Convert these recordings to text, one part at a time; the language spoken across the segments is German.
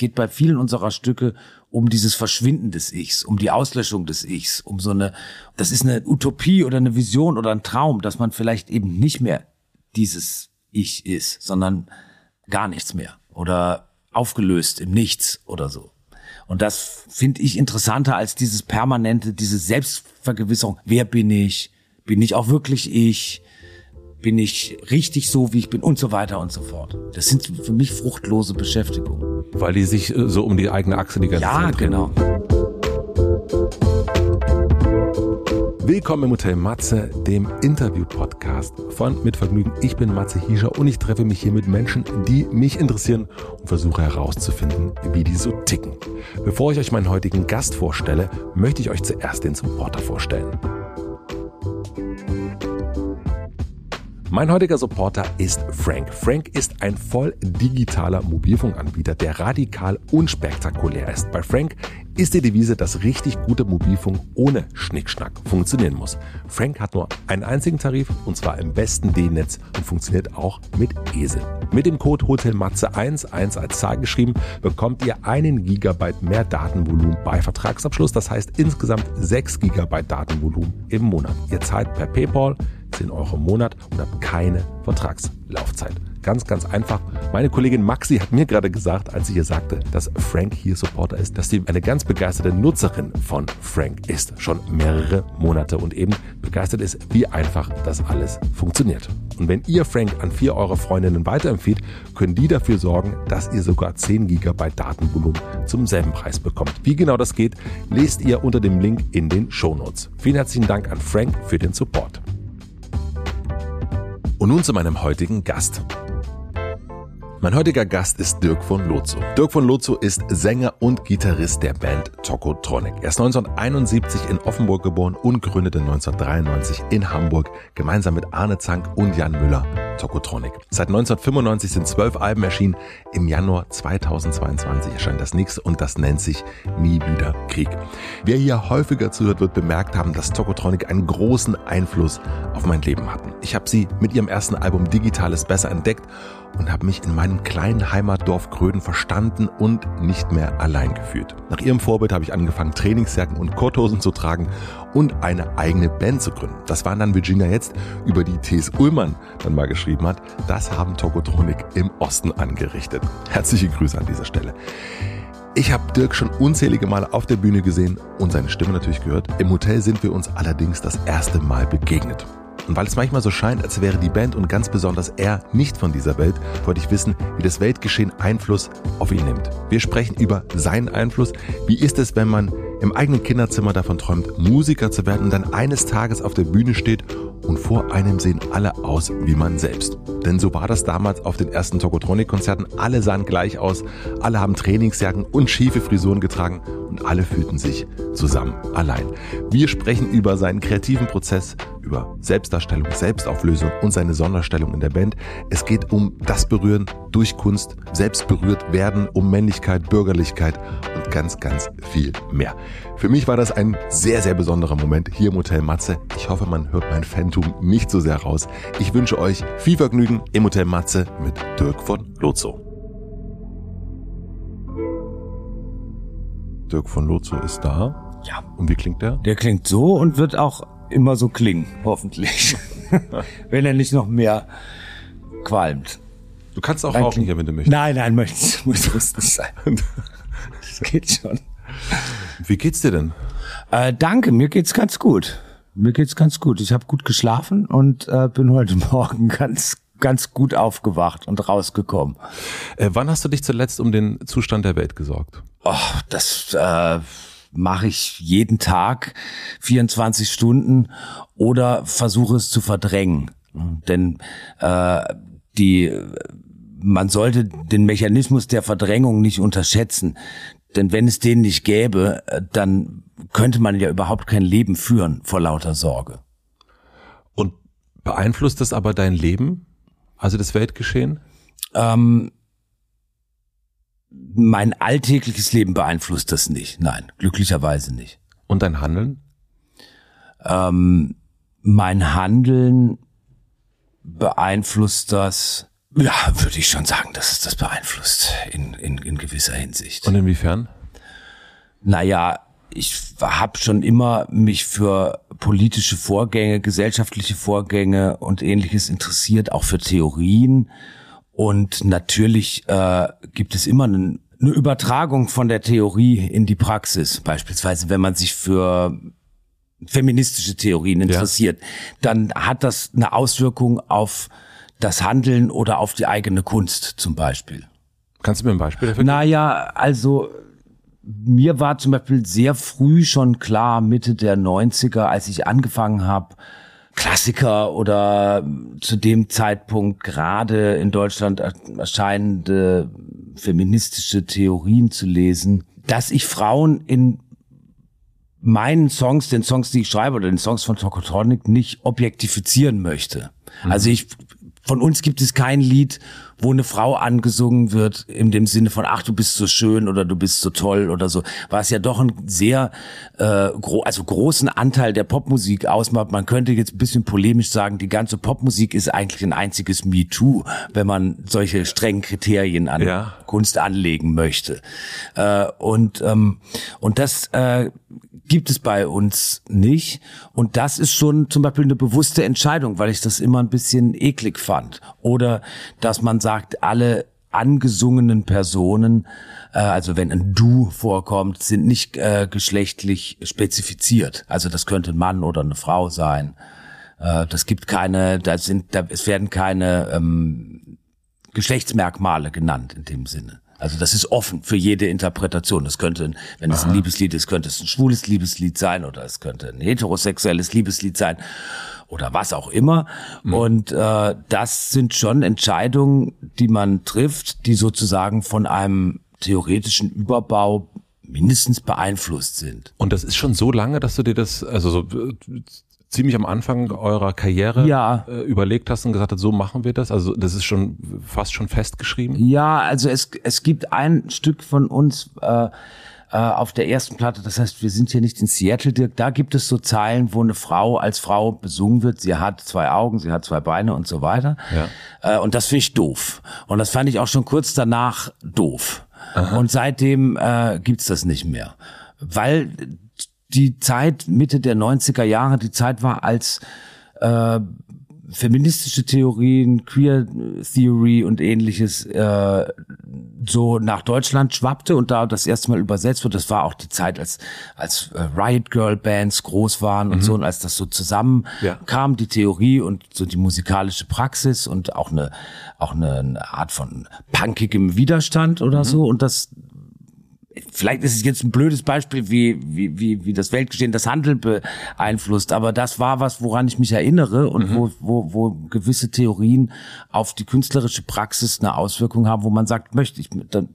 geht bei vielen unserer Stücke um dieses Verschwinden des Ichs, um die Auslöschung des Ichs, um so eine, das ist eine Utopie oder eine Vision oder ein Traum, dass man vielleicht eben nicht mehr dieses Ich ist, sondern gar nichts mehr oder aufgelöst im Nichts oder so. Und das finde ich interessanter als dieses permanente, diese Selbstvergewisserung. Wer bin ich? Bin ich auch wirklich ich? Bin ich richtig so, wie ich bin? Und so weiter und so fort. Das sind für mich fruchtlose Beschäftigungen. Weil die sich äh, so um die eigene Achse die ganze ja, Zeit drehen. Ja, genau. Willkommen im Hotel Matze, dem Interview-Podcast von Mit Vergnügen. Ich bin Matze Hiescher und ich treffe mich hier mit Menschen, die mich interessieren und versuche herauszufinden, wie die so ticken. Bevor ich euch meinen heutigen Gast vorstelle, möchte ich euch zuerst den Supporter vorstellen. Mein heutiger Supporter ist Frank. Frank ist ein voll digitaler Mobilfunkanbieter, der radikal unspektakulär ist. Bei Frank ist die Devise, dass richtig gute Mobilfunk ohne Schnickschnack funktionieren muss. Frank hat nur einen einzigen Tarif und zwar im besten D-Netz und funktioniert auch mit ESE. Mit dem Code HOTELMATZE1, 1 als Zahl geschrieben, bekommt ihr einen Gigabyte mehr Datenvolumen bei Vertragsabschluss. Das heißt insgesamt 6 Gigabyte Datenvolumen im Monat. Ihr zahlt per PayPal 10 Euro im Monat und habt keine Vertragslaufzeit. Ganz, ganz einfach. Meine Kollegin Maxi hat mir gerade gesagt, als sie ihr sagte, dass Frank hier Supporter ist, dass sie eine ganz begeisterte Nutzerin von Frank ist. Schon mehrere Monate und eben begeistert ist, wie einfach das alles funktioniert. Und wenn ihr Frank an vier eurer Freundinnen weiterempfiehlt, können die dafür sorgen, dass ihr sogar 10 GB Datenvolumen zum selben Preis bekommt. Wie genau das geht, lest ihr unter dem Link in den Shownotes. Vielen herzlichen Dank an Frank für den Support. Und nun zu meinem heutigen Gast. Mein heutiger Gast ist Dirk von Lozo. Dirk von Lozo ist Sänger und Gitarrist der Band Tokotronic. Er ist 1971 in Offenburg geboren und gründete 1993 in Hamburg gemeinsam mit Arne Zank und Jan Müller Tokotronic. Seit 1995 sind zwölf Alben erschienen. Im Januar 2022 erscheint das nächste und das nennt sich Nie wieder Krieg. Wer hier häufiger zuhört, wird bemerkt haben, dass Tokotronic einen großen Einfluss auf mein Leben hatten. Ich habe sie mit ihrem ersten Album Digitales besser entdeckt und habe mich in meinem kleinen Heimatdorf Gröden verstanden und nicht mehr allein gefühlt. Nach ihrem Vorbild habe ich angefangen, Trainingsjacken und Korthosen zu tragen und eine eigene Band zu gründen. Das waren dann Virginia jetzt, über die T.S. Ullmann dann mal geschrieben hat. Das haben Tokotronik im Osten angerichtet. Herzliche Grüße an dieser Stelle. Ich habe Dirk schon unzählige Male auf der Bühne gesehen und seine Stimme natürlich gehört. Im Hotel sind wir uns allerdings das erste Mal begegnet. Und weil es manchmal so scheint, als wäre die Band und ganz besonders er nicht von dieser Welt, wollte ich wissen, wie das Weltgeschehen Einfluss auf ihn nimmt. Wir sprechen über seinen Einfluss. Wie ist es, wenn man im eigenen Kinderzimmer davon träumt, Musiker zu werden und dann eines Tages auf der Bühne steht und vor einem sehen alle aus wie man selbst. Denn so war das damals auf den ersten Tokotronic-Konzerten. Alle sahen gleich aus, alle haben Trainingsjacken und schiefe Frisuren getragen und alle fühlten sich zusammen allein. Wir sprechen über seinen kreativen Prozess, über Selbstdarstellung, Selbstauflösung und seine Sonderstellung in der Band. Es geht um das Berühren durch Kunst, selbst berührt werden, um Männlichkeit, Bürgerlichkeit und ganz, ganz viel mehr. Für mich war das ein sehr, sehr besonderer Moment hier im Hotel Matze. Ich hoffe, man hört mein Phantom nicht so sehr raus. Ich wünsche euch viel Vergnügen im Hotel Matze mit Dirk von Lozo. Dirk von Lozo ist da. Ja. Und wie klingt der? Der klingt so und wird auch immer so klingen, hoffentlich. wenn er nicht noch mehr qualmt. Du kannst auch Dann rauchen hier, wenn du möchtest. Nein, nein, möchte, muss, muss nicht sein. Das geht schon. Wie geht's dir denn? Äh, danke, mir geht's ganz gut. Mir geht's ganz gut. Ich habe gut geschlafen und äh, bin heute Morgen ganz ganz gut aufgewacht und rausgekommen. Äh, wann hast du dich zuletzt um den Zustand der Welt gesorgt? Oh, das äh, mache ich jeden Tag 24 Stunden oder versuche es zu verdrängen. Denn äh, die man sollte den Mechanismus der Verdrängung nicht unterschätzen. Denn wenn es den nicht gäbe, dann könnte man ja überhaupt kein Leben führen vor lauter Sorge. Und beeinflusst das aber dein Leben? Also das Weltgeschehen? Ähm, mein alltägliches Leben beeinflusst das nicht. Nein, glücklicherweise nicht. Und dein Handeln? Ähm, mein Handeln beeinflusst das Ja, würde ich schon sagen, dass es das beeinflusst in, in, in gewisser Hinsicht. Und inwiefern? Naja, ich habe schon immer mich für politische Vorgänge, gesellschaftliche Vorgänge und ähnliches interessiert, auch für Theorien. Und natürlich äh, gibt es immer einen, eine Übertragung von der Theorie in die Praxis. Beispielsweise, wenn man sich für feministische Theorien interessiert, ja. dann hat das eine Auswirkung auf das Handeln oder auf die eigene Kunst zum Beispiel. Kannst du mir ein Beispiel dafür geben? Naja, also mir war zum Beispiel sehr früh schon klar, Mitte der 90er, als ich angefangen habe, Klassiker oder zu dem Zeitpunkt gerade in Deutschland erscheinende feministische Theorien zu lesen, dass ich Frauen in meinen Songs, den Songs, die ich schreibe oder den Songs von Tokotronic nicht objektifizieren möchte. Mhm. Also ich von uns gibt es kein Lied, wo eine Frau angesungen wird, in dem Sinne von, ach, du bist so schön oder du bist so toll oder so, was ja doch ein sehr, äh, gro also großen Anteil der Popmusik ausmacht. Man könnte jetzt ein bisschen polemisch sagen, die ganze Popmusik ist eigentlich ein einziges MeToo, wenn man solche strengen Kriterien an ja. Kunst anlegen möchte. Äh, und, ähm, und das äh, gibt es bei uns nicht. Und das ist schon zum Beispiel eine bewusste Entscheidung, weil ich das immer ein bisschen eklig fand. Oder dass man sagt, alle angesungenen Personen, äh, also wenn ein Du vorkommt, sind nicht äh, geschlechtlich spezifiziert. Also das könnte ein Mann oder eine Frau sein. Äh, das gibt keine, da sind, da, es werden keine ähm, Geschlechtsmerkmale genannt in dem Sinne. Also das ist offen für jede Interpretation. Das könnte, wenn es ein Liebeslied ist, könnte es ein schwules Liebeslied sein oder es könnte ein heterosexuelles Liebeslied sein oder was auch immer. Mhm. Und äh, das sind schon Entscheidungen, die man trifft, die sozusagen von einem theoretischen Überbau mindestens beeinflusst sind. Und das ist schon so lange, dass du dir das, also so ziemlich am Anfang eurer Karriere ja. äh, überlegt hast und gesagt hast, so machen wir das? Also das ist schon fast schon festgeschrieben? Ja, also es, es gibt ein Stück von uns äh, äh, auf der ersten Platte, das heißt, wir sind hier nicht in Seattle, Dirk, da gibt es so Zeilen, wo eine Frau als Frau besungen wird, sie hat zwei Augen, sie hat zwei Beine und so weiter. Ja. Äh, und das finde ich doof. Und das fand ich auch schon kurz danach doof. Aha. Und seitdem äh, gibt's das nicht mehr. Weil die Zeit Mitte der 90er Jahre, die Zeit war, als äh, feministische Theorien, Queer Theory und ähnliches äh, so nach Deutschland schwappte und da das erste Mal übersetzt wird. Das war auch die Zeit, als als äh, Riot Girl Bands groß waren und mhm. so und als das so zusammen ja. kam, die Theorie und so die musikalische Praxis und auch eine auch eine, eine Art von punkigem Widerstand oder mhm. so und das vielleicht ist es jetzt ein blödes Beispiel, wie, wie, wie, wie das Weltgeschehen das Handel beeinflusst, aber das war was, woran ich mich erinnere und mhm. wo, wo, wo gewisse Theorien auf die künstlerische Praxis eine Auswirkung haben, wo man sagt, möchte ich,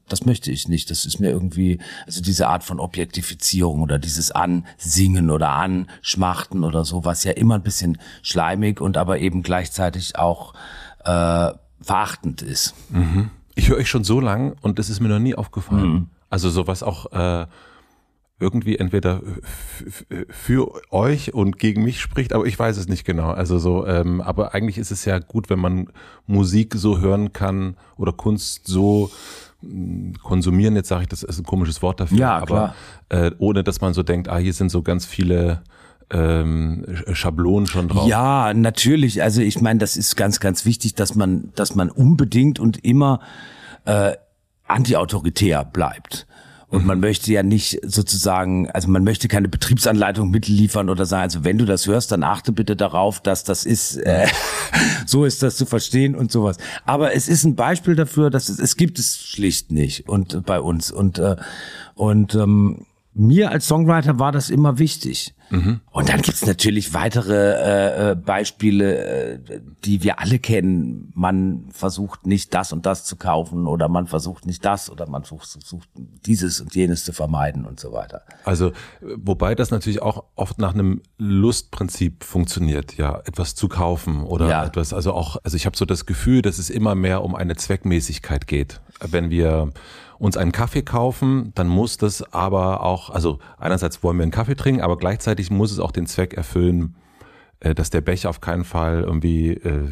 das möchte ich nicht. Das ist mir irgendwie, also diese Art von Objektifizierung oder dieses Ansingen oder Anschmachten oder so, was ja immer ein bisschen schleimig und aber eben gleichzeitig auch äh, verachtend ist. Mhm. Ich höre euch schon so lang und das ist mir noch nie aufgefallen. Mhm. Also sowas auch äh, irgendwie entweder für euch und gegen mich spricht, aber ich weiß es nicht genau. Also so, ähm, aber eigentlich ist es ja gut, wenn man Musik so hören kann oder Kunst so hm, konsumieren. Jetzt sage ich, das ist ein komisches Wort dafür, ja, aber äh, ohne dass man so denkt, ah, hier sind so ganz viele ähm, Schablonen schon drauf. Ja, natürlich. Also ich meine, das ist ganz, ganz wichtig, dass man, dass man unbedingt und immer äh, antiautoritär bleibt. Und mhm. man möchte ja nicht sozusagen, also man möchte keine Betriebsanleitung mitliefern oder sagen, also wenn du das hörst, dann achte bitte darauf, dass das ist, äh, so ist das zu verstehen und sowas. Aber es ist ein Beispiel dafür, dass es, es gibt es schlicht nicht und bei uns und äh, und ähm, mir als Songwriter war das immer wichtig. Mhm. Und dann gibt's natürlich weitere äh, äh, Beispiele, äh, die wir alle kennen. Man versucht nicht das und das zu kaufen oder man versucht nicht das oder man versucht dieses und jenes zu vermeiden und so weiter. Also wobei das natürlich auch oft nach einem Lustprinzip funktioniert, ja, etwas zu kaufen oder ja. etwas, also auch, also ich habe so das Gefühl, dass es immer mehr um eine Zweckmäßigkeit geht. Wenn wir uns einen Kaffee kaufen, dann muss das aber auch, also einerseits wollen wir einen Kaffee trinken, aber gleichzeitig muss es auch den Zweck erfüllen, äh, dass der Becher auf keinen Fall irgendwie äh,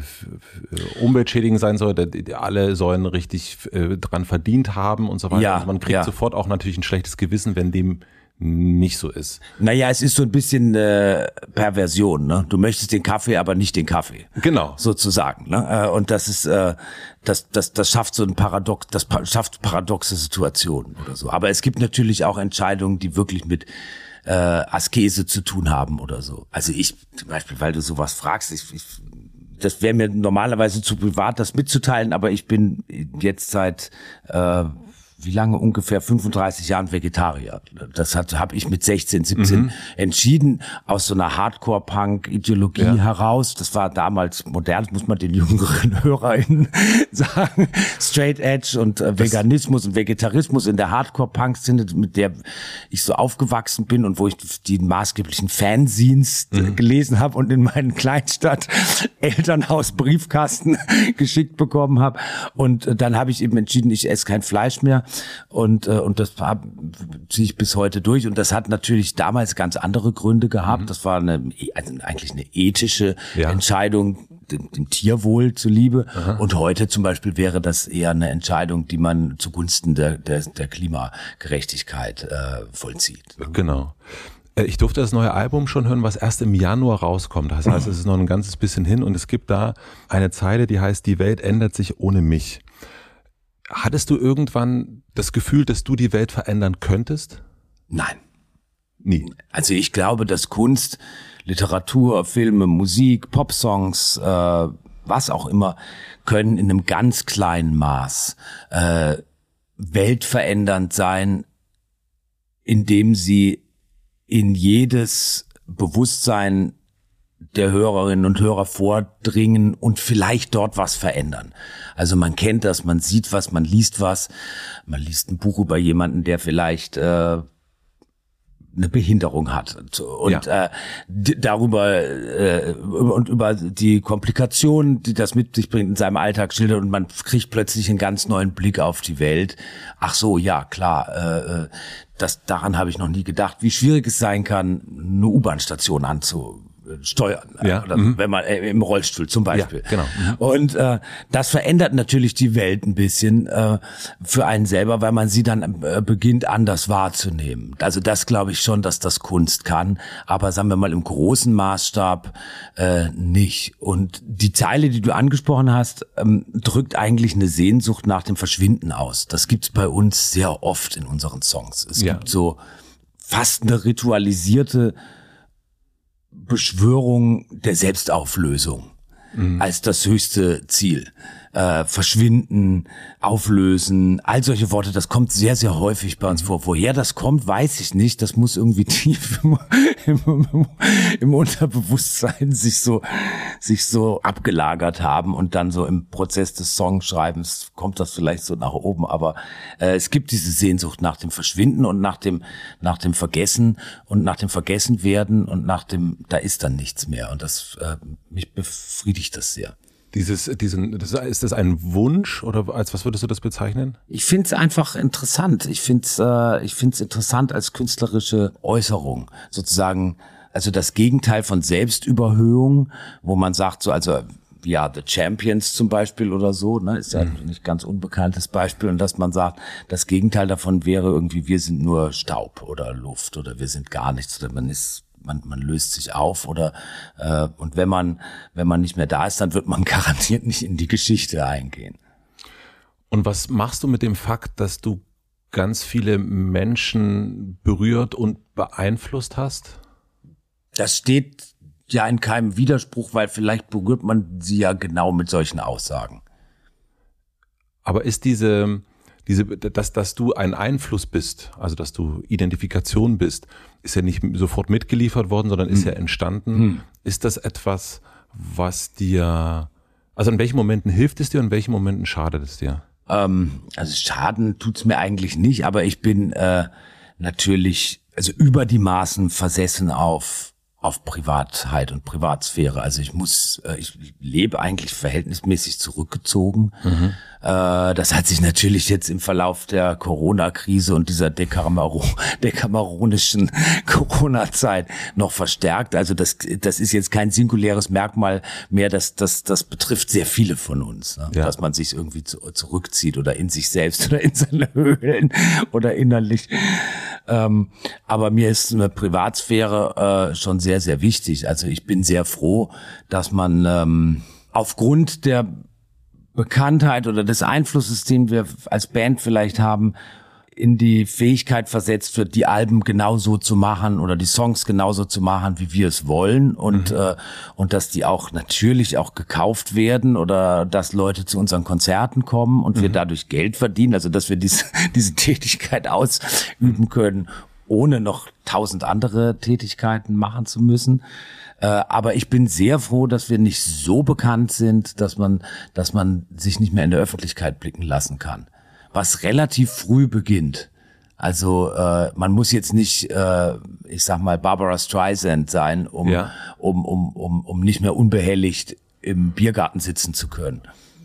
umweltschädigend sein soll. Alle sollen richtig äh, dran verdient haben und so weiter. Ja, also man kriegt ja. sofort auch natürlich ein schlechtes Gewissen, wenn dem nicht so ist. Naja, es ist so ein bisschen äh, Perversion. Ne? Du möchtest den Kaffee, aber nicht den Kaffee. Genau. Sozusagen. Ne? Äh, Und das ist, äh, das, das, das schafft so ein Paradox, das schafft paradoxe Situationen oder so. Aber es gibt natürlich auch Entscheidungen, die wirklich mit äh, Askese zu tun haben oder so. Also ich zum Beispiel, weil du sowas fragst, ich, ich das wäre mir normalerweise zu privat, das mitzuteilen, aber ich bin jetzt seit äh, wie lange ungefähr 35 Jahren Vegetarier. Das hat habe ich mit 16, 17 entschieden aus so einer Hardcore-Punk-Ideologie Ja. heraus. Das war damals modern, muss man den jüngeren HörerInnen sagen. Straight Edge und äh, Veganismus und Vegetarismus in der Hardcore-Punk-Szene, mit der ich so aufgewachsen bin und wo ich die maßgeblichen Fanzines äh, gelesen habe und in meinen Kleinstadt Elternhaus Briefkasten geschickt bekommen habe. Und äh, dann habe ich eben entschieden, ich esse kein Fleisch mehr. Und, äh, und das hab- ziehe ich bis heute durch. Und das hat natürlich damals ganz andere Gründe gehabt. Das war eine, also eigentlich eine ethische Ja. Entscheidung, dem, dem Tierwohl zuliebe. Und heute zum Beispiel wäre das eher eine Entscheidung, die man zugunsten der, der, der Klimagerechtigkeit äh, vollzieht. Genau. Äh, Ich durfte das neue Album schon hören, was erst im Januar rauskommt. Das heißt, es ist noch ein ganzes bisschen hin und es gibt da eine Zeile, die heißt, die Welt ändert sich ohne mich. Hattest du irgendwann das Gefühl, dass du die Welt verändern könntest? Nein. Nie. Also ich glaube, dass Kunst, Literatur, Filme, Musik, Popsongs, äh, was auch immer, können in einem ganz kleinen Maß äh, weltverändernd sein, indem sie in jedes Bewusstsein der Hörerinnen und Hörer vordringen und vielleicht dort was verändern. Also man kennt das, man sieht was, man liest was, man liest ein Buch über jemanden, der vielleicht äh, eine Behinderung hat und äh, d- darüber äh, und über die Komplikationen, die das mit sich bringt in seinem Alltag schildert und man kriegt plötzlich einen ganz neuen Blick auf die Welt. Ach so, ja klar, äh, äh, das daran habe ich noch nie gedacht, wie schwierig es sein kann, eine U-Bahn-Station anzusteuern, Ja, oder mhm. wenn man äh, im Rollstuhl zum Beispiel. Ja, genau. Mhm. Und äh, das verändert natürlich die Welt ein bisschen äh, für einen selber, weil man sie dann äh, beginnt anders wahrzunehmen. Also das glaube ich schon, dass das Kunst kann, aber sagen wir mal im großen Maßstab äh, nicht. Und die Zeile, die du angesprochen hast, ähm, drückt eigentlich eine Sehnsucht nach dem Verschwinden aus. Das gibt's bei uns sehr oft in unseren Songs. Es Ja. gibt so fast eine ritualisierte Beschwörung der Selbstauflösung als das höchste Ziel. Äh, verschwinden, auflösen, all solche Worte, das kommt sehr, sehr häufig bei uns vor. Woher das kommt, weiß ich nicht. Das muss irgendwie tief im, im, im Unterbewusstsein sich so, sich so abgelagert haben und dann so im Prozess des Songschreibens kommt das vielleicht so nach oben. Aber äh, es gibt diese Sehnsucht nach dem Verschwinden und nach dem, nach dem Vergessen und nach dem Vergessenwerden und nach dem, da ist dann nichts mehr. Und das, äh, mich befriedigt das sehr. Dieses, diesen, das, ist das ein Wunsch oder als was würdest du das bezeichnen? Ich finde es einfach interessant. Ich finde es äh, ich find's interessant als künstlerische Äußerung. Sozusagen, also das Gegenteil von Selbstüberhöhung, wo man sagt, so, also ja, The Champions zum Beispiel oder so, ne, ist ja ein nicht ganz unbekanntes Beispiel. Und dass man sagt, das Gegenteil davon wäre irgendwie, wir sind nur Staub oder Luft oder wir sind gar nichts oder man ist man, man löst sich auf oder äh, und wenn man wenn man nicht mehr da ist, dann wird man garantiert nicht in die Geschichte eingehen. Und was machst du mit dem Fakt, dass du ganz viele Menschen berührt und beeinflusst hast? Das steht ja in keinem Widerspruch, weil vielleicht berührt man sie ja genau mit solchen Aussagen. Aber ist diese, diese, dass, dass du ein Einfluss bist, also dass du Identifikation bist, ist ja nicht sofort mitgeliefert worden, sondern ist ja entstanden. Ist das etwas, was dir, also in welchen Momenten hilft es dir und in welchen Momenten schadet es dir? Ähm, also Schaden tut's mir eigentlich nicht, aber ich bin äh, natürlich also über die Maßen versessen auf auf Privatheit und Privatsphäre. Also ich muss, äh, ich lebe eigentlich verhältnismäßig zurückgezogen. Mhm. Das hat sich natürlich jetzt im Verlauf der Corona-Krise und dieser Dekamero dekameronischen Corona-Zeit noch verstärkt. Also das, das ist jetzt kein singuläres Merkmal mehr, das, das, das betrifft sehr viele von uns, ne? ja. dass man sich irgendwie zu, zurückzieht oder in sich selbst oder in seine Höhlen oder innerlich. Ähm, aber mir ist eine Privatsphäre äh, schon sehr, sehr wichtig. Also ich bin sehr froh, dass man ähm, aufgrund der Bekanntheit oder des Einflusses, den wir als Band vielleicht haben, in die Fähigkeit versetzt wird, die Alben genauso zu machen oder die Songs genauso zu machen, wie wir es wollen und mhm. äh, und dass die auch natürlich auch gekauft werden oder dass Leute zu unseren Konzerten kommen und mhm. wir dadurch Geld verdienen, also dass wir diese diese Tätigkeit ausüben können, ohne noch tausend andere Tätigkeiten machen zu müssen. Äh, aber ich bin sehr froh, dass wir nicht so bekannt sind, dass man, dass man sich nicht mehr in der Öffentlichkeit blicken lassen kann was relativ früh beginnt. Also äh, man muss jetzt nicht, äh, ich sag mal, Barbara Streisand sein, um, ja. um, um, um, um nicht mehr unbehelligt im Biergarten sitzen zu können.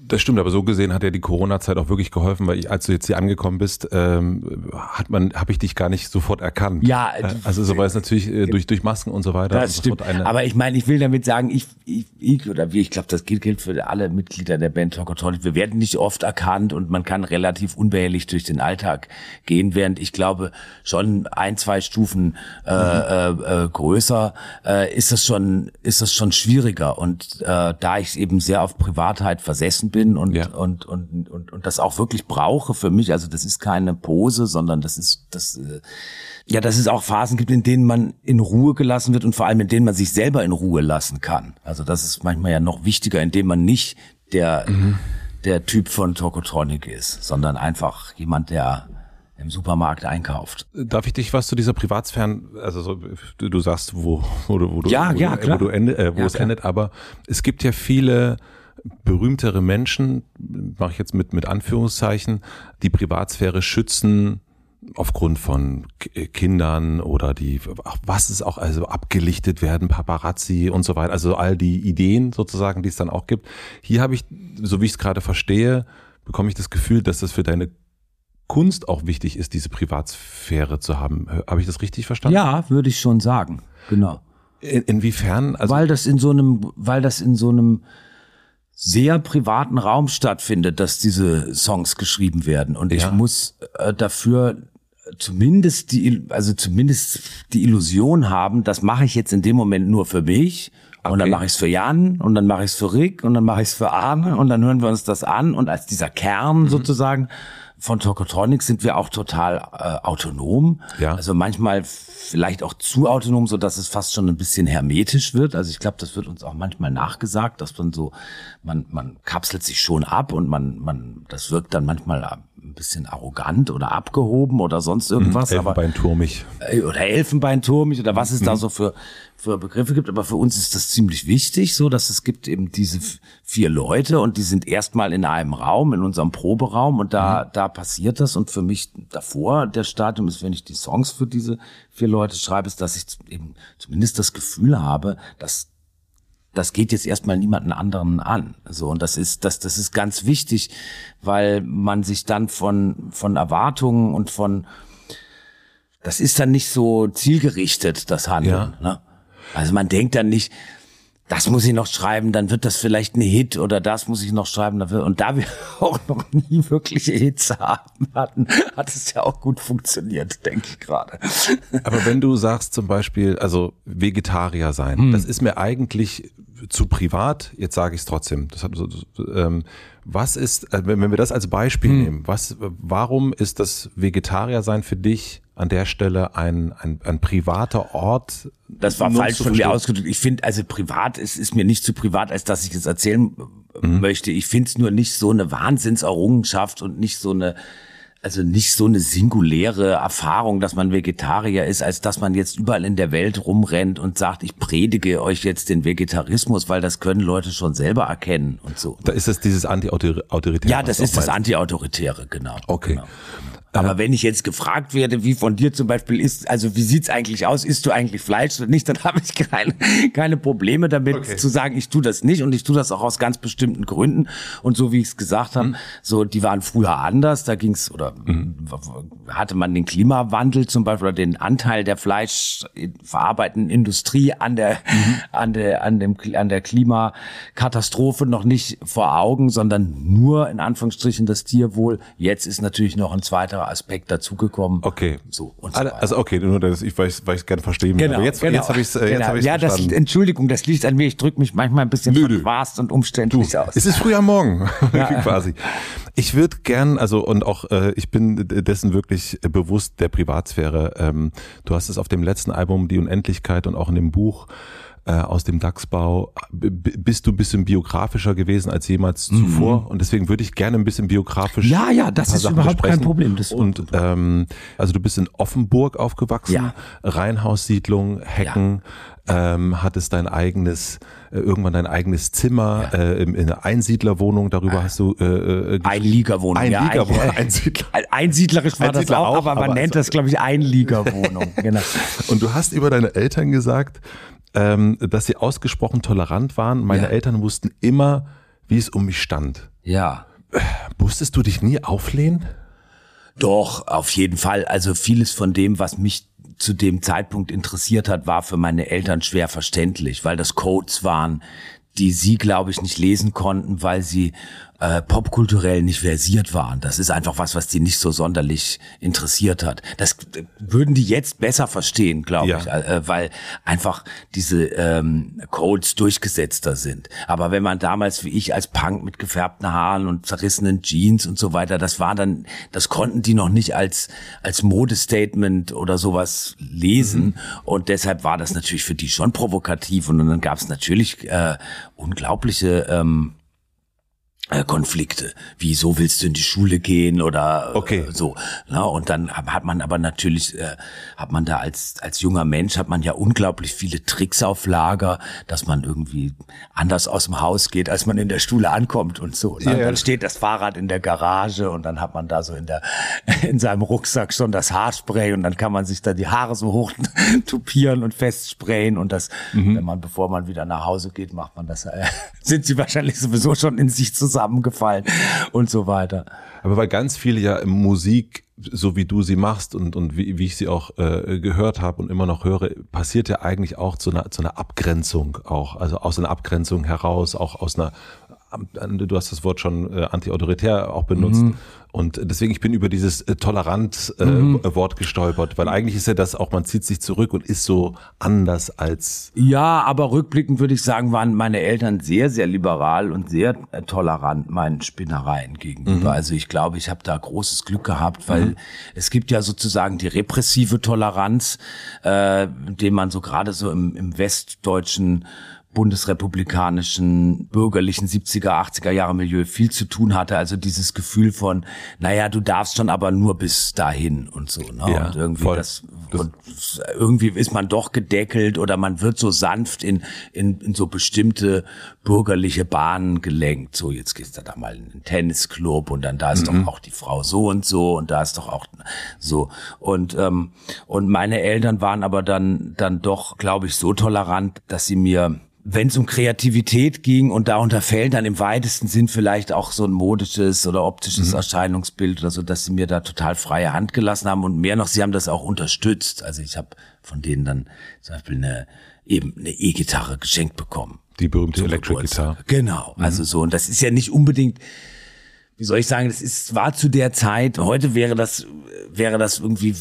Das stimmt, aber so gesehen hat ja die Corona-Zeit auch wirklich geholfen, weil ich, als du jetzt hier angekommen bist, ähm, hat man, habe ich dich gar nicht sofort erkannt. Ja, äh, also so war es natürlich äh, durch durch Masken und so weiter. Das stimmt. aber ich meine, ich will damit sagen, ich, ich, ich oder wie, ich glaube, das gilt, gilt für alle Mitglieder der Band Tokotronic. Wir werden nicht oft erkannt und man kann relativ unbehelligt durch den Alltag gehen, während ich glaube schon ein, zwei Stufen äh, mhm. äh, äh, größer äh, ist das schon ist das schon schwieriger und äh, da ich eben sehr auf Privatheit versessen bin bin und, ja. und, und, und, und das auch wirklich brauche für mich. Also das ist keine Pose, sondern das ist, das, äh, ja, dass es auch Phasen gibt, in denen man in Ruhe gelassen wird und vor allem in denen man sich selber in Ruhe lassen kann. Also das ist manchmal ja noch wichtiger, indem man nicht der, mhm. der Typ von Tokotronic ist, sondern einfach jemand, der im Supermarkt einkauft. Darf ich dich was zu dieser Privatsphären, also so, du, du sagst, wo, wo, wo, du, ja, wo, ja, wo, du ende, äh, wo ja, es klar. endet, aber es gibt ja viele berühmtere Menschen, mache ich jetzt mit, mit Anführungszeichen, die Privatsphäre schützen aufgrund von Kindern oder die, was ist auch, also abgelichtet werden, Paparazzi und so weiter, also all die Ideen sozusagen, die es dann auch gibt. Hier habe ich, so wie ich es gerade verstehe, bekomme ich das Gefühl, dass das für deine Kunst auch wichtig ist, diese Privatsphäre zu haben. Habe ich das richtig verstanden? Ja, würde ich schon sagen. Genau. In, inwiefern? Also weil das in so einem, weil das in so einem sehr privaten Raum stattfindet, dass diese Songs geschrieben werden. Und ich muss äh, dafür zumindest die, also zumindest die Illusion haben, das mache ich jetzt in dem Moment nur für mich. Okay. Und dann mache ich es für Jan und dann mache ich es für Rick und dann mache ich es für Arne und dann hören wir uns das an und als dieser Kern mhm. sozusagen von Tokotronics sind wir auch total äh, autonom. Ja. Also manchmal vielleicht auch zu autonom, so dass es fast schon ein bisschen hermetisch wird. Also ich glaube, das wird uns auch manchmal nachgesagt, dass man so, man, man kapselt sich schon ab und man, man, das wirkt dann manchmal ein bisschen arrogant oder abgehoben oder sonst irgendwas. Mhm, Elfenbeinturmig. Aber, oder Elfenbeinturmig oder was es mhm. da so für, für Begriffe gibt. Aber für uns ist das ziemlich wichtig, so dass es gibt eben diese vier Leute und die sind erstmal in einem Raum, in unserem Proberaum und da, mhm. da passiert das. Und für mich davor der Stadium ist, wenn ich die Songs für diese vier Leute schreibe, ist, dass ich eben zumindest das Gefühl habe, dass das geht jetzt erstmal niemanden anderen an. So und das ist das das ist ganz wichtig, weil man sich dann von von Erwartungen und von das ist dann nicht so zielgerichtet das Handeln. Ja. Ne? Also man denkt dann nicht, das muss ich noch schreiben, dann wird das vielleicht ein Hit oder das muss ich noch schreiben. Und da wir auch noch nie wirkliche Hits haben hatten, hat es ja auch gut funktioniert, denke ich gerade. Aber wenn du sagst zum Beispiel, also Vegetarier sein, hm. das ist mir eigentlich zu privat, jetzt sage ich es trotzdem. Das hat so, ähm, was ist, äh, wenn wir das als Beispiel hm. nehmen, was, warum ist das Vegetarier sein für dich an der Stelle ein, ein, ein privater Ort? Das war falsch von mir ausgedrückt. Ich finde, also privat ist, ist mir nicht zu privat, als dass ich es erzählen mhm. möchte. Ich finde es nur nicht so eine Wahnsinnserrungenschaft und nicht so eine also nicht so eine singuläre Erfahrung, dass man Vegetarier ist, als dass man jetzt überall in der Welt rumrennt und sagt, ich predige euch jetzt den Vegetarismus, weil das können Leute schon selber erkennen und so. Da ist es dieses Anti-Autoritäre. Ja, das ist das Anti-Autoritäre, genau. Okay. Genau. Aber wenn ich jetzt gefragt werde, wie von dir zum Beispiel ist, also wie sieht's eigentlich aus, isst du eigentlich Fleisch oder nicht, dann habe ich keine, keine Probleme damit Okay. zu sagen, ich tue das nicht und ich tue das auch aus ganz bestimmten Gründen. Und so wie ich es gesagt habe, so die waren früher anders, da ging's oder hatte man den Klimawandel zum Beispiel oder den Anteil der fleischverarbeitenden Industrie an der, an der, an dem, an der Klimakatastrophe noch nicht vor Augen, sondern nur in Anführungsstrichen das Tierwohl. Jetzt ist natürlich noch ein zweiter Aspekt dazugekommen. Okay. So und so weiter. Also okay, nur das, ich weiß, weiß gerne verstehen. will. Aber jetzt, jetzt habe ich es äh, Genau. hab Ja, das. Entschuldigung, das liegt an mir. Ich drücke mich manchmal ein bisschen verquast und umständlich aus. Es ist früh am Morgen, quasi. Ich würde gern, also und auch äh, ich bin dessen wirklich bewusst der Privatsphäre. Ähm, du hast es auf dem letzten Album Die Unendlichkeit und auch in dem Buch äh, aus dem DAX-Bau bist du ein bisschen biografischer gewesen als jemals zuvor und deswegen würde ich gerne ein bisschen biografisch Mhm. Ja, ja, das ist Sachen überhaupt kein besprechen. Problem. Das und ähm, also du bist in Offenburg aufgewachsen, Ja. Reihenhaussiedlung, Hecken, ähm, hattest dein eigenes, äh, irgendwann dein eigenes Zimmer äh, in, in einer Einsiedlerwohnung, darüber hast du äh, äh, Einliegerwohnung. Einliegerwohnung, ein- Einsiedler. Einsiedlerisch war Einsiedler das auch, auch, aber man aber nennt also- das, glaube ich, Einliegerwohnung. genau. Und du hast über deine Eltern gesagt, ähm, dass sie ausgesprochen tolerant waren. Meine Ja. Eltern wussten immer, wie es um mich stand. Ja. Musstest du dich nie auflehnen? Doch, auf jeden Fall. Also vieles von dem, was mich zu dem Zeitpunkt interessiert hat, war für meine Eltern schwer verständlich, weil das Codes waren, die sie, glaube ich, nicht lesen konnten, weil sie äh, popkulturell nicht versiert waren. Das ist einfach was, was die nicht so sonderlich interessiert hat. Das äh, würden die jetzt besser verstehen, glaube Ja. ich, äh, weil einfach diese ähm, Codes durchgesetzter sind. Aber wenn man damals wie ich als Punk mit gefärbten Haaren und zerrissenen Jeans und so weiter, das war dann, das konnten die noch nicht als als Modestatement oder sowas lesen und deshalb war das natürlich für die schon provokativ und dann gab es natürlich äh, unglaubliche ähm, äh, Konflikte. Wie, so willst du in die Schule gehen oder Okay. äh, so. Na, und dann hat man aber natürlich, äh, hat man da als, als junger Mensch, hat man ja unglaublich viele Tricks auf Lager, dass man irgendwie anders aus dem Haus geht, als man in der Schule ankommt und so. Ne? Ja. Dann steht das Fahrrad in der Garage und dann hat man da so in der, in seinem Rucksack schon das Haarspray und dann kann man sich da die Haare so hoch tupieren und festsprayen und das, Mhm. wenn man, bevor man wieder nach Hause geht, macht man das, äh, sind sie wahrscheinlich sowieso schon in sich zusammengefallen und so weiter. Aber weil ganz viele ja Musik, so wie du sie machst und, und wie, wie ich sie auch äh, gehört habe und immer noch höre, passiert ja eigentlich auch zu einer, zu einer Abgrenzung auch. Also aus einer Abgrenzung heraus, auch aus einer, du hast das Wort schon äh, anti-autoritär auch benutzt. Und deswegen, ich bin über dieses äh, tolerant äh, Wort gestolpert, weil eigentlich ist ja das auch, man zieht sich zurück und ist so anders als Ja, aber rückblickend würde ich sagen, waren meine Eltern sehr, sehr liberal und sehr äh, tolerant meinen Spinnereien gegenüber. Also ich glaube, ich habe da großes Glück gehabt, weil es gibt ja sozusagen die repressive Toleranz, äh, dem man so gerade so im, im westdeutschen bundesrepublikanischen bürgerlichen 70er, 80er Jahre Milieu viel zu tun hatte. Also dieses Gefühl von, naja, du darfst schon aber nur bis dahin und so. Ne? Ja, und irgendwie voll. das, und irgendwie ist man doch gedeckelt oder man wird so sanft in, in, in so bestimmte bürgerliche Bahnen gelenkt. So, jetzt gehst du da mal in einen Tennisclub und dann da ist Mhm. doch auch die Frau so und so und da ist doch auch so. Und, ähm, und meine Eltern waren aber dann, dann doch, glaube ich, so tolerant, dass sie mir wenn es um Kreativität ging und darunter fällt dann im weitesten Sinn vielleicht auch so ein modisches oder optisches Erscheinungsbild oder so, dass sie mir da total freie Hand gelassen haben und mehr noch, sie haben das auch unterstützt. Also ich habe von denen dann zum Beispiel eine eben eine E-Gitarre geschenkt bekommen. Die berühmte Electric. Guitar. Genau, also so und das ist ja nicht unbedingt wie soll ich sagen, das ist war zu der Zeit, heute wäre das wäre das irgendwie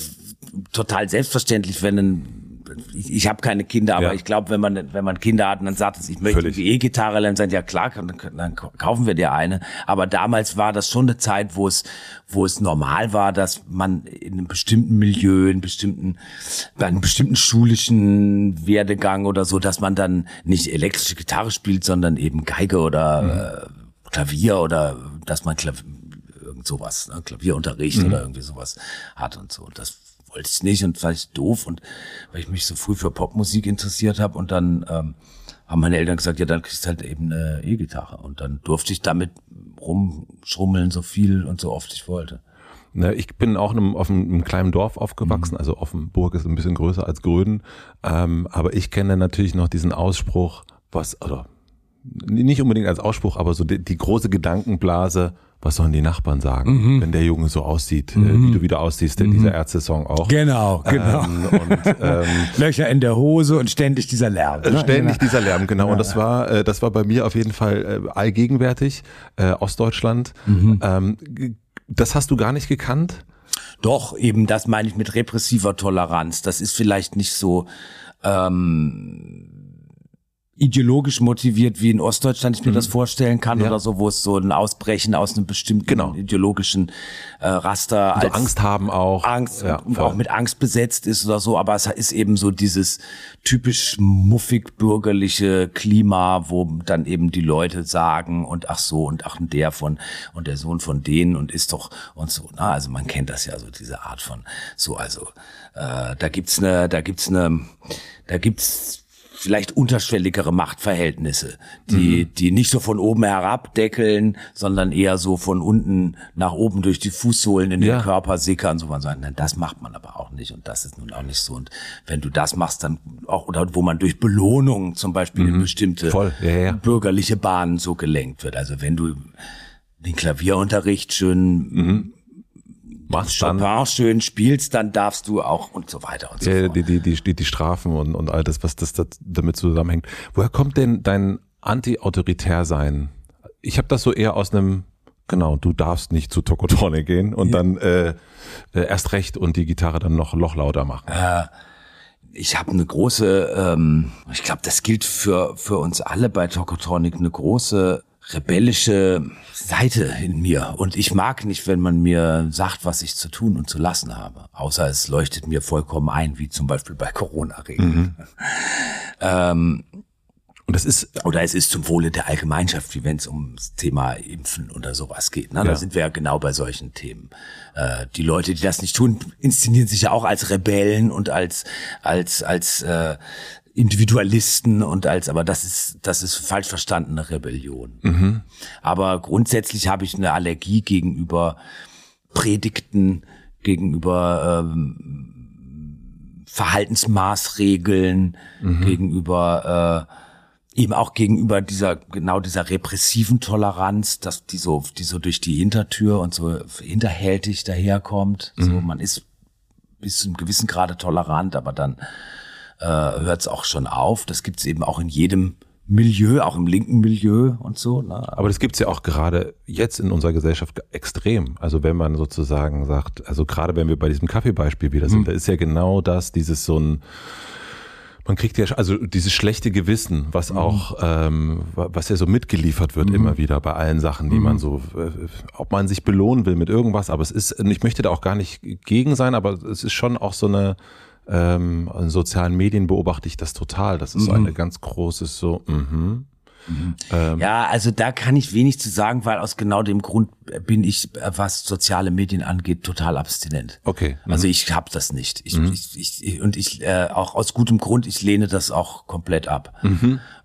total selbstverständlich, wenn ein ich, ich habe keine Kinder, aber Ja. ich glaube, wenn man wenn man Kinder hat und dann sagt, es, ich möchte Völlig. die E-Gitarre lernen, dann ja klar, dann, dann kaufen wir dir eine. Aber damals war das schon eine Zeit, wo es wo es normal war, dass man in einem bestimmten Milieu, in einem bestimmten bei einem bestimmten schulischen Werdegang oder so, dass man dann nicht elektrische Gitarre spielt, sondern eben Geige oder äh, Klavier oder dass man Klavier, irgend sowas, ne? Klavierunterricht oder irgendwie sowas hat und so. Das wollte ich nicht und fand ich doof und weil ich mich so früh für Popmusik interessiert habe und dann ähm, haben meine Eltern gesagt, ja, dann kriegst du halt eben eine E-Gitarre und dann durfte ich damit rumschrummeln so viel und so oft ich wollte. Ne, ich bin auch in einem, auf einem, kleinen Dorf aufgewachsen, mhm. also Offenburg ist ein bisschen größer als Gröden, ähm, aber ich kenne natürlich noch diesen Ausspruch, was, oder nicht unbedingt als Ausspruch, aber so die, die große Gedankenblase, was sollen die Nachbarn sagen, mhm. wenn der Junge so aussieht, äh, mhm. wie du wieder aussiehst, mhm. dieser Ärzte-Song auch. Genau, genau. Ähm, und, ähm, Löcher in der Hose und ständig dieser Lärm. Ne? Ständig dieser Lärm, genau. Ja. Und das war, äh, das war bei mir auf jeden Fall äh, allgegenwärtig, äh, Ostdeutschland. Mhm. Ähm, das hast du gar nicht gekannt? Doch, eben das meine ich mit repressiver Toleranz. Das ist vielleicht nicht so ähm, ideologisch motiviert wie in Ostdeutschland ich mir mhm. das vorstellen kann ja. oder so, wo es so ein Ausbrechen aus einem bestimmten genau. ideologischen äh, Raster also als Angst haben auch Angst ja, und auch mit Angst besetzt ist oder so, aber es ist eben so dieses typisch muffig bürgerliche Klima, wo dann eben die Leute sagen und ach so und ach der von und der Sohn von denen und ist doch und so, na, also man kennt das ja so diese Art von so also äh, da gibt's eine da gibt's eine da gibt's vielleicht unterschwelligere Machtverhältnisse, die, mhm. die nicht so von oben herab deckeln, sondern eher so von unten nach oben durch die Fußsohlen in den ja. Körper sickern, so man sagt, nein, das macht man aber auch nicht und das ist nun auch nicht so. Und wenn du das machst, dann auch, oder wo man durch Belohnung zum Beispiel mhm. in bestimmte ja, ja. bürgerliche Bahnen so gelenkt wird. Also wenn du den Klavierunterricht schön mhm machst dann Chopin schön spielst, dann darfst du auch und so weiter und so fort. Die, die, die, die Strafen und, und all das, was das, das damit zusammenhängt. Woher kommt denn dein Anti-Autoritär-Sein? Ich habe das so eher aus einem, genau, du darfst nicht zu Tokotronic gehen und ja. dann äh, äh, erst recht und die Gitarre dann noch noch lauter machen. Äh, ich habe eine große, ähm, ich glaube, das gilt für für uns alle bei Tokotronic, eine große rebellische Seite in mir. Und ich mag nicht, wenn man mir sagt, was ich zu tun und zu lassen habe. Außer es leuchtet mir vollkommen ein, wie zum Beispiel bei Corona-Regeln. Mhm. ähm, und das ist oder es ist zum Wohle der Allgemeinschaft, wie wenn es ums Thema Impfen oder sowas geht. Ne? Ja. Da sind wir ja genau bei solchen Themen. Äh, die Leute, die das nicht tun, inszenieren sich ja auch als Rebellen und als als als äh, Individualisten und als, aber das ist, das ist falsch verstandene Rebellion. Mhm. Aber grundsätzlich habe ich eine Allergie gegenüber Predigten, gegenüber ähm, Verhaltensmaßregeln, mhm. gegenüber äh, eben auch gegenüber dieser genau dieser repressiven Toleranz, dass die so die so durch die Hintertür und so hinterhältig daherkommt. Mhm. So man ist bis zu einem gewissen Grade tolerant, aber dann äh, hört es auch schon auf. Das gibt's eben auch in jedem Milieu, auch im linken Milieu und so. Ne? Aber das gibt's ja auch gerade jetzt in unserer Gesellschaft extrem. Also wenn man sozusagen sagt, also gerade wenn wir bei diesem Kaffeebeispiel wieder sind, mhm. da ist ja genau das, dieses so ein man kriegt ja also dieses schlechte Gewissen, was mhm. auch, ähm, was ja so mitgeliefert wird mhm. immer wieder bei allen Sachen, die mhm. man so, äh, ob man sich belohnen will mit irgendwas, aber es ist, ich möchte da auch gar nicht gegen sein, aber es ist schon auch so eine, ähm, in sozialen Medien beobachte ich das total. Das ist mhm. so eine ganz großes so, mhm. Mhm. Ähm, ja, also da kann ich wenig zu sagen, weil aus genau dem Grund bin ich, was soziale Medien angeht, total abstinent. Okay. Mhm. Also ich habe das nicht. Ich, mhm. ich, ich, und ich äh, auch aus gutem Grund, ich lehne das auch komplett ab.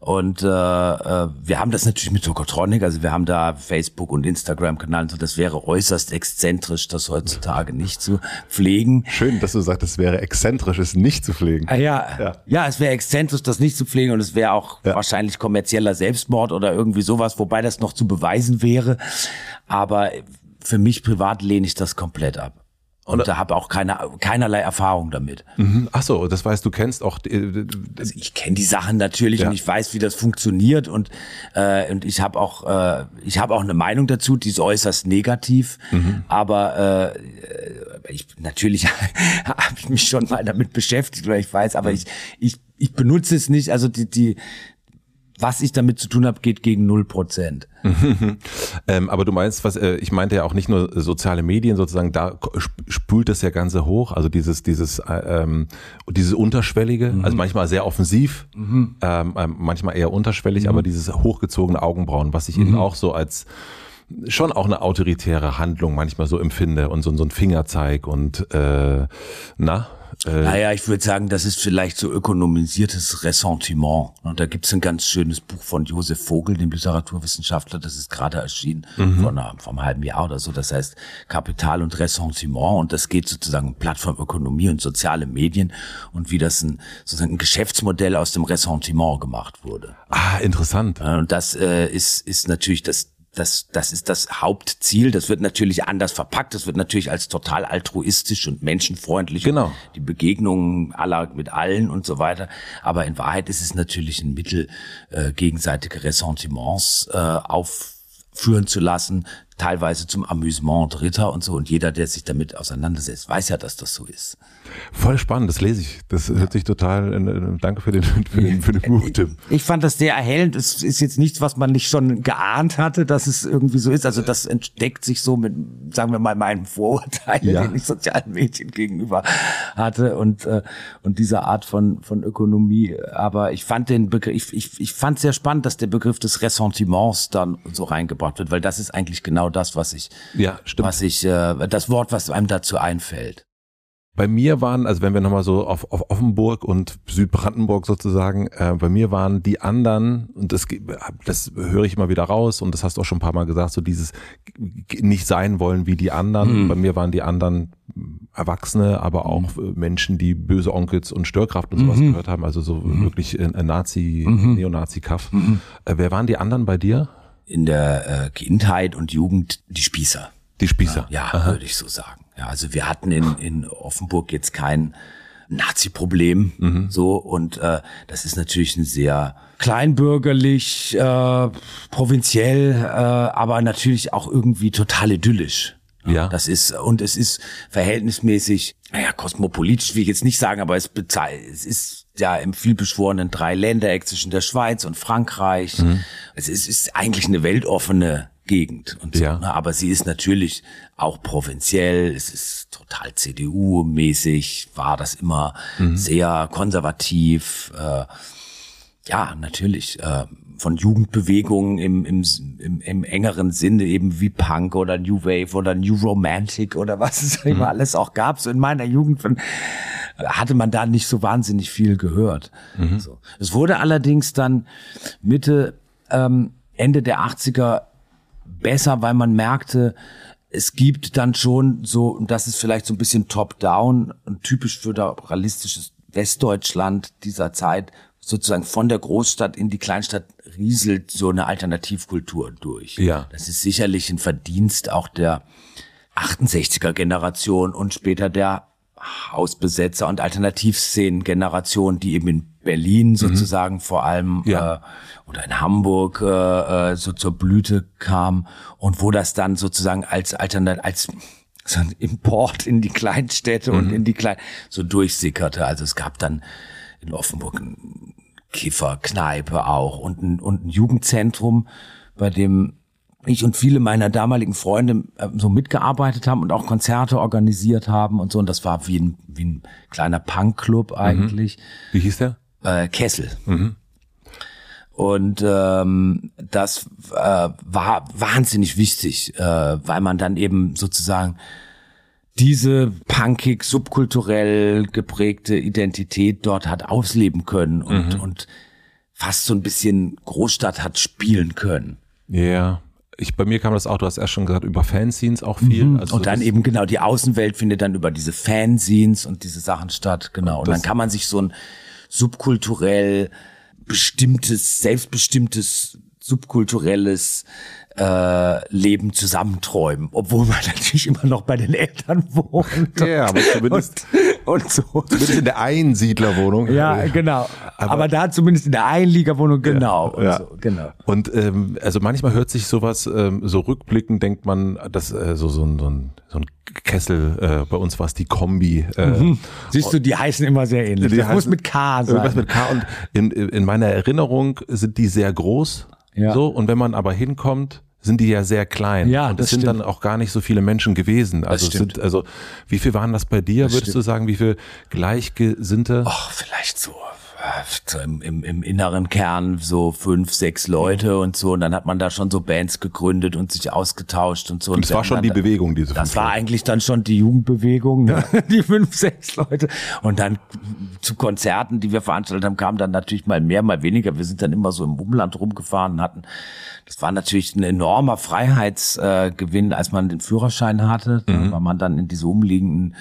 Und äh, äh, wir haben das natürlich mit Tokotronic, also wir haben da Facebook und Instagram-Kanal und so, das wäre äußerst exzentrisch, das heutzutage nicht zu pflegen. Schön, dass du sagst, es wäre exzentrisch, es nicht zu pflegen. Ah, ja. ja, ja, es wäre exzentrisch, das nicht zu pflegen und es wäre auch ja. wahrscheinlich kommerzieller Selbstmord oder irgendwie sowas, wobei das noch zu beweisen wäre. Aber für mich privat lehne ich das komplett ab. Und da habe auch keine, keinerlei Erfahrung damit. Mhm. Ach so, das heißt, du kennst auch. Äh, also ich kenne die Sachen natürlich ja. und ich weiß, wie das funktioniert und äh, und ich habe auch äh, ich habe auch eine Meinung dazu, die ist äußerst negativ. Mhm. Aber äh, ich natürlich habe ich mich schon mal damit beschäftigt oder ich weiß, aber mhm. ich ich ich benutze es nicht. Also die die was ich damit zu tun habe, geht gegen null Prozent. ähm, aber du meinst, was äh, ich meinte ja auch nicht nur soziale Medien sozusagen, da spült das ja Ganze hoch, also dieses dieses äh, ähm, dieses unterschwellige, mhm. also manchmal sehr offensiv, mhm. ähm, äh, manchmal eher unterschwellig, mhm. aber dieses hochgezogene Augenbrauen, was ich eben mhm. auch so als schon auch eine autoritäre Handlung manchmal so empfinde und so, so ein Fingerzeig und äh, na, äh, naja, ich würde sagen, das ist vielleicht so ökonomisiertes Ressentiment. Und da gibt's ein ganz schönes Buch von Josef Vogel, dem Literaturwissenschaftler, das ist gerade erschienen, mhm. vor, einer, vor einem halben Jahr oder so. Das heißt Kapital und Ressentiment. Und das geht sozusagen um Plattformökonomie und soziale Medien und wie das ein, sozusagen ein Geschäftsmodell aus dem Ressentiment gemacht wurde. Ah, interessant. Und das äh, ist, ist natürlich das das, das ist das Hauptziel. Das wird natürlich anders verpackt. Das wird natürlich als total altruistisch und menschenfreundlich. Genau. Die Begegnungen aller mit allen und so weiter. Aber in Wahrheit ist es natürlich ein Mittel, äh, gegenseitige Ressentiments äh, aufführen zu lassen, teilweise zum Amüsement Dritter und so. Und jeder, der sich damit auseinandersetzt, weiß ja, dass das so ist. Voll spannend, das lese ich. Das ja. hört sich total, äh, danke für den, für den, für den Buchtipp. Ich fand das sehr erhellend. Es ist jetzt nichts, was man nicht schon geahnt hatte, dass es irgendwie so ist. Also das entdeckt sich so mit, sagen wir mal, meinem Vorurteil, ja. den ich sozialen Medien gegenüber hatte und, äh, und dieser Art von, von Ökonomie. Aber ich fand den Begriff, ich, ich, ich fand sehr spannend, dass der Begriff des Ressentiments dann so reingebracht wird, weil das ist eigentlich genau das, was ich, ja, stimmt. was ich, äh, das Wort, was einem dazu einfällt. Bei mir waren, also wenn wir nochmal so auf, auf Offenburg und Südbrandenburg sozusagen, äh, bei mir waren die anderen, und das, das höre ich immer wieder raus, und das hast du auch schon ein paar Mal gesagt, so dieses nicht sein wollen wie die anderen. Mhm. Bei mir waren die anderen Erwachsene, aber auch mhm. Menschen, die böse Onkels und Störkraft und sowas mhm. gehört haben, also so mhm. wirklich ein Nazi, mhm. Neonazi-Kaff. Mhm. Äh, wer waren die anderen bei dir? In der äh, Kindheit und Jugend die Spießer. Die Spießer. Ja, ja würde ich so sagen. Ja, also wir hatten in, in Offenburg jetzt kein Nazi-Problem mhm. so und äh, das ist natürlich ein sehr kleinbürgerlich, äh, provinziell, äh, aber natürlich auch irgendwie total idyllisch. Ja. Das ist, und es ist verhältnismäßig, naja, kosmopolitisch will ich jetzt nicht sagen, aber es, es ist ja im vielbeschworenen Dreiländereck zwischen der Schweiz und Frankreich. Mhm. Es ist, ist eigentlich eine weltoffene Gegend und so. Ja. Ne? Aber sie ist natürlich auch provinziell, es ist total CDU-mäßig, war das immer mhm. sehr konservativ. Äh, ja, natürlich. Äh, von Jugendbewegungen im, im, im, im engeren Sinne eben wie Punk oder New Wave oder New Romantic oder was es mhm. immer alles auch gab. So in meiner Jugend von, hatte man da nicht so wahnsinnig viel gehört. Mhm. So. Es wurde allerdings dann Mitte, ähm, Ende der 80er besser, weil man merkte, es gibt dann schon so, und das ist vielleicht so ein bisschen top-down und typisch föderalistisches Westdeutschland dieser Zeit, sozusagen von der Großstadt in die Kleinstadt rieselt so eine Alternativkultur durch. Ja. Das ist sicherlich ein Verdienst auch der 68er Generation und später der Hausbesetzer und Alternativszenen-Generation, die eben in Berlin mhm. sozusagen mhm. vor allem ja. äh, oder in Hamburg äh, äh, so zur Blüte kam und wo das dann sozusagen als Alternat als so ein Import in die Kleinstädte mhm. und in die Klein so durchsickerte. Also es gab dann in Offenburg ein Kifferkneipe auch und ein, und ein Jugendzentrum, bei dem ich und viele meiner damaligen Freunde äh, so mitgearbeitet haben und auch Konzerte organisiert haben und so. Und das war wie ein, wie ein kleiner Punkclub mhm. eigentlich. Wie hieß der? Äh, Kessel. Mhm. Und ähm, das äh, war wahnsinnig wichtig, äh, weil man dann eben sozusagen diese punkig, subkulturell geprägte Identität dort hat ausleben können und, mhm. und fast so ein bisschen Großstadt hat spielen können. Ja. Ich, bei mir kam das auch, du hast erst schon gesagt, über Fanscenes auch viel. Mhm. Also und dann eben genau, die Außenwelt findet dann über diese Fanscenes und diese Sachen statt, genau. Und, und dann kann man sich so ein subkulturell bestimmtes, selbstbestimmtes, subkulturelles äh, Leben zusammenträumen, obwohl man natürlich immer noch bei den Eltern wohnt. Ja, aber zumindest und, und so. Zumindest in der Einsiedlerwohnung. Ja, genau. Aber, aber da zumindest in der Einliegerwohnung, genau. Ja, und, ja. So, genau. und ähm, also manchmal hört sich sowas ähm, so rückblickend, denkt man, dass äh, so, so, ein, so, ein, so ein Kessel, äh, bei uns war es die Kombi. Äh, mhm. Siehst du, die heißen immer sehr ähnlich. Die das heißen, muss mit K sein. Irgendwas mit K und in, in meiner Erinnerung sind die sehr groß ja. So, und wenn man aber hinkommt, sind die ja sehr klein. Ja, und es sind stimmt. dann auch gar nicht so viele Menschen gewesen. Also sind, also wie viel waren das bei dir, das würdest stimmt. du sagen, wie viel Gleichgesinnte? Ach, vielleicht so im, im, im inneren Kern so fünf, sechs Leute und so. Und dann hat man da schon so Bands gegründet und sich ausgetauscht und so. Und das war schon die Bewegung, diese Das war eigentlich dann schon die Jugendbewegung, ne? die fünf, sechs Leute. Und dann zu Konzerten, die wir veranstaltet haben, kamen dann natürlich mal mehr, mal weniger. Wir sind dann immer so im Umland rumgefahren und hatten, das war natürlich ein enormer Freiheitsgewinn, als man den Führerschein hatte, mhm. weil man dann in diese umliegenden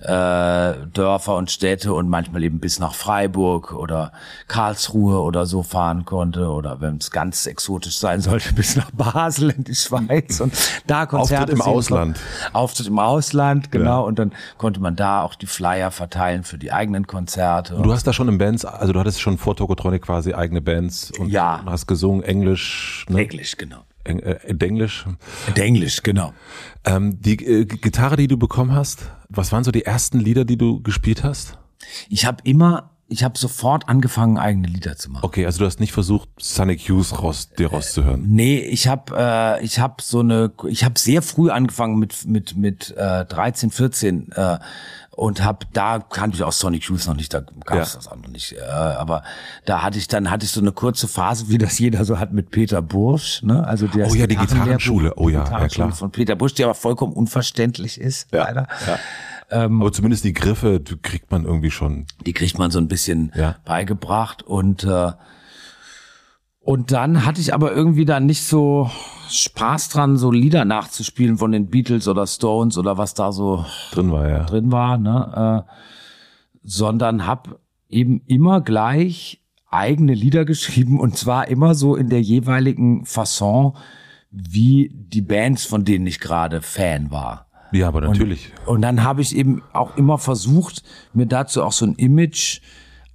äh, Dörfer und Städte und manchmal eben bis nach Freiburg oder Karlsruhe oder so fahren konnte oder wenn es ganz exotisch sein sollte, bis nach Basel in die Schweiz und da Konzerte Auftritt im Ausland. Auftritt im Ausland, genau. Ja. Und dann konnte man da auch die Flyer verteilen für die eigenen Konzerte. Und du hast da schon in Bands, also du hattest schon vor Tokotronic quasi eigene Bands und ja. hast gesungen Englisch. Ne? Englisch, genau. Äh, Englisch. Englisch, genau. Ähm, die äh, Gitarre, die du bekommen hast, was waren so die ersten Lieder, die du gespielt hast? Ich habe immer, ich habe sofort angefangen, eigene Lieder zu machen. Okay, also du hast nicht versucht, Sonic Youth raus, dir rauszuhören. Äh, nee, ich habe äh, ich habe so eine, ich habe sehr früh angefangen mit mit mit äh, 13, 14 äh, und hab da kannte ich auch Sonic Youth noch nicht, da gab es ja. das auch noch nicht. Äh, aber da hatte ich dann hatte ich so eine kurze Phase, wie das jeder so hat mit Peter Bursch, ne? Also der oh ja die Gitarrenschule, oh ja, ja klar von Peter Bursch, die aber vollkommen unverständlich ist, ja, leider. Ja. Ähm, aber zumindest die Griffe die kriegt man irgendwie schon. Die kriegt man so ein bisschen ja. beigebracht und äh, und dann hatte ich aber irgendwie dann nicht so Spaß dran, so Lieder nachzuspielen von den Beatles oder Stones oder was da so drin war, ja. Drin war, ne? Äh, sondern hab eben immer gleich eigene Lieder geschrieben und zwar immer so in der jeweiligen Fasson, wie die Bands, von denen ich gerade Fan war. Ja, aber natürlich. Und, und dann habe ich eben auch immer versucht, mir dazu auch so ein Image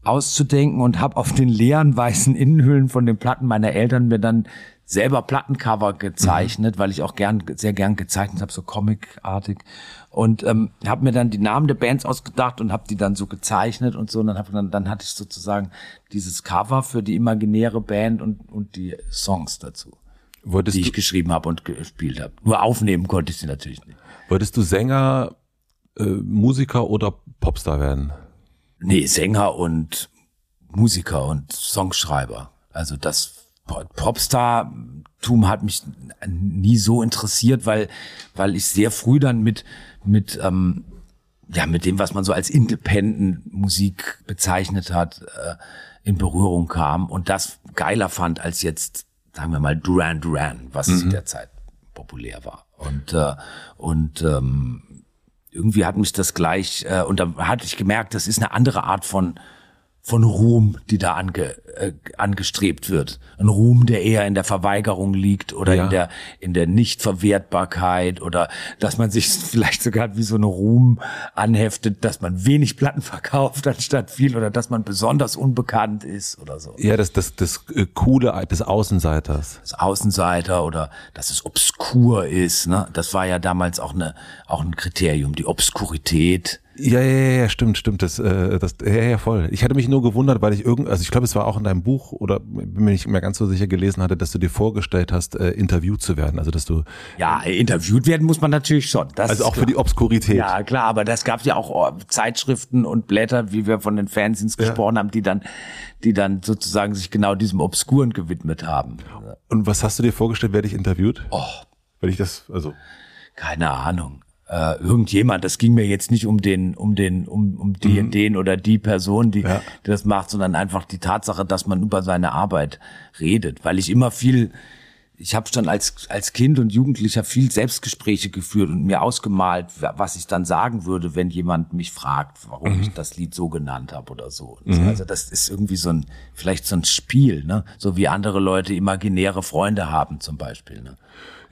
auszudenken und habe auf den leeren weißen Innenhüllen von den Platten meiner Eltern mir dann selber Plattencover gezeichnet, mhm. weil ich auch gern sehr gern gezeichnet habe, so comicartig und ähm, habe mir dann die Namen der Bands ausgedacht und habe die dann so gezeichnet und so und dann hab, dann, dann hatte ich sozusagen dieses Cover für die imaginäre Band und und die Songs dazu, Wolltest die ich geschrieben habe und gespielt habe. Nur aufnehmen konnte ich sie natürlich nicht. Wolltest du Sänger, äh, Musiker oder Popstar werden? Nee, Sänger und Musiker und Songschreiber. Also das Popstar-Tum hat mich nie so interessiert, weil, weil ich sehr früh dann mit, mit, ähm, ja, mit dem, was man so als Independent-Musik bezeichnet hat, äh, in Berührung kam und das geiler fand als jetzt, sagen wir mal, Duran Duran, was mhm. zu der Zeit populär war. Und, äh, und ähm, irgendwie hat mich das gleich, äh, und da hatte ich gemerkt, das ist eine andere Art von, von Ruhm, die da ange, äh, angestrebt wird. Ein Ruhm, der eher in der Verweigerung liegt oder ja. in der in der Nichtverwertbarkeit oder dass man sich vielleicht sogar wie so eine Ruhm anheftet, dass man wenig Platten verkauft anstatt viel oder dass man besonders unbekannt ist oder so. Ja, das das das äh, coole des Außenseiters. Das Außenseiter oder dass es obskur ist, ne? Das war ja damals auch eine auch ein Kriterium, die Obskurität ja, ja, ja, stimmt, stimmt. Das, äh, das, ja, ja, voll. Ich hatte mich nur gewundert, weil ich irgend, also ich glaube, es war auch in deinem Buch oder bin mir nicht mehr ganz so sicher gelesen hatte, dass du dir vorgestellt hast, äh, interviewt zu werden. Also dass du ja, interviewt werden muss man natürlich schon. Das also auch für die Obskurität. Ja, klar, aber das gab ja auch oh, Zeitschriften und Blätter, wie wir von den Fanzines ja. gesprochen haben, die dann, die dann sozusagen sich genau diesem Obskuren gewidmet haben. Und was hast du dir vorgestellt, wer dich interviewt? Oh, weil ich das, also keine Ahnung äh, irgendjemand. Das ging mir jetzt nicht um den, um den, um, um die, mhm. den oder die Person, die, ja. die das macht, sondern einfach die Tatsache, dass man über seine Arbeit redet. Weil ich immer viel, ich habe schon als, als Kind und Jugendlicher viel Selbstgespräche geführt und mir ausgemalt, was ich dann sagen würde, wenn jemand mich fragt, warum mhm. ich das Lied so genannt habe oder so. Mhm. Also das ist irgendwie so ein, vielleicht so ein Spiel, ne? So wie andere Leute imaginäre Freunde haben zum Beispiel. Ne?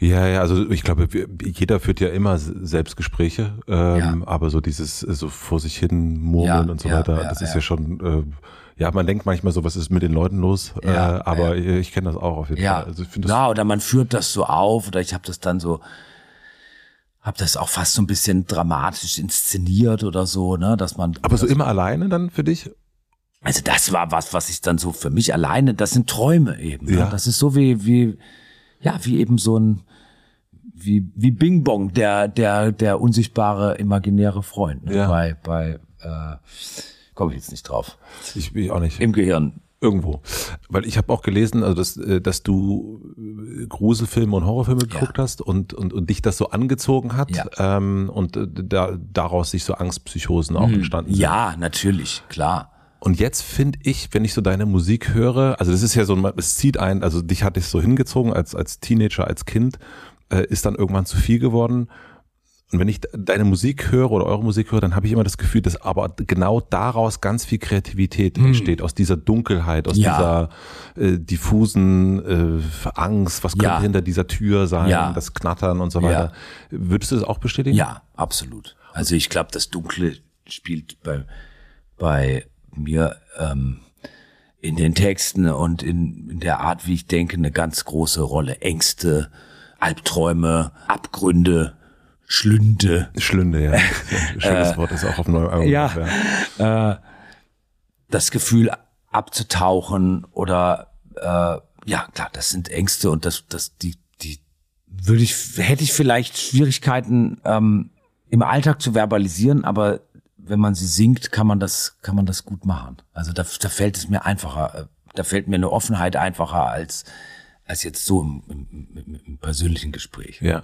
Ja, ja, also ich glaube, jeder führt ja immer Selbstgespräche, ähm, ja. aber so dieses so vor sich hin murmeln ja, und so ja, weiter, das ist ja schon, äh, ja, man denkt manchmal so, was ist mit den Leuten los, äh, aber ich kenne das auch auf jeden Fall. Also ich das ja, oder man führt das so auf, oder ich habe das dann so, habe das auch fast so ein bisschen dramatisch inszeniert oder so, ne, dass man. Aber so immer alleine dann für dich? Also das war was, was ich dann so für mich alleine, das sind Träume eben. Ne? Ja. Das ist so wie, wie, ja, wie eben so ein, wie, wie Bing Bong, der, der, der unsichtbare, imaginäre Freund ne? ja. bei, bei äh, komme ich jetzt nicht drauf. Ich will auch nicht. Im Gehirn. Irgendwo. Weil ich habe auch gelesen, also dass, äh, dass du äh, Gruselfilme und Horrorfilme geguckt Ja. hast und, und, und dich das so angezogen hat Ja. ähm, und äh, da, daraus sich so Angstpsychosen auch entstanden sind. Ja, natürlich, klar. Und jetzt finde ich, wenn ich so deine Musik höre, also das ist ja so, es zieht ein, also dich hatte ich so hingezogen als, als Teenager, als Kind, äh, ist dann irgendwann zu viel geworden. Und wenn ich deine Musik höre oder eure Musik höre, dann habe ich immer das Gefühl, dass aber genau daraus ganz viel Kreativität entsteht, aus dieser Dunkelheit, aus Hm. Ja. dieser äh, diffusen äh, Angst, was könnte Ja. hinter dieser Tür sein, Ja. das Knattern und so weiter. Würdest du das auch bestätigen? Ja, absolut. Also ich glaube, das Dunkle spielt bei, bei mir ähm, in den Texten und in, in der Art, wie ich denke, eine ganz große Rolle. Ängste, Albträume, Abgründe, Schlünde. Schlünde, ja. Schönes Wort ist auch auf neue Album. Äh, ja. das Gefühl abzutauchen oder äh, ja klar, das sind Ängste und das das die die würde ich hätte ich vielleicht Schwierigkeiten ähm, im Alltag zu verbalisieren, aber wenn man sie singt, kann man das kann man das gut machen. Also da, da fällt es mir einfacher, äh, da fällt mir eine Offenheit einfacher als als jetzt so im, im, im, persönlichen Gespräch. Ja.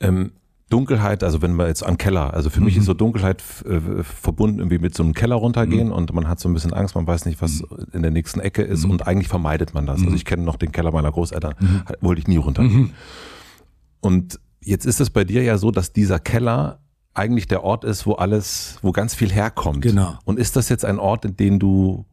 Ähm, Dunkelheit, also wenn wir jetzt an Keller, also für mich ist so Dunkelheit äh, verbunden irgendwie mit so einem Keller runtergehen und man hat so ein bisschen Angst, man weiß nicht, was in der nächsten Ecke ist und eigentlich vermeidet man das. Also ich kenne noch den Keller meiner Großeltern, wollte ich nie runtergehen. Und jetzt ist es bei dir ja so, dass dieser Keller eigentlich der Ort ist, wo alles, wo ganz viel herkommt. Genau. Und ist das jetzt ein Ort, in den du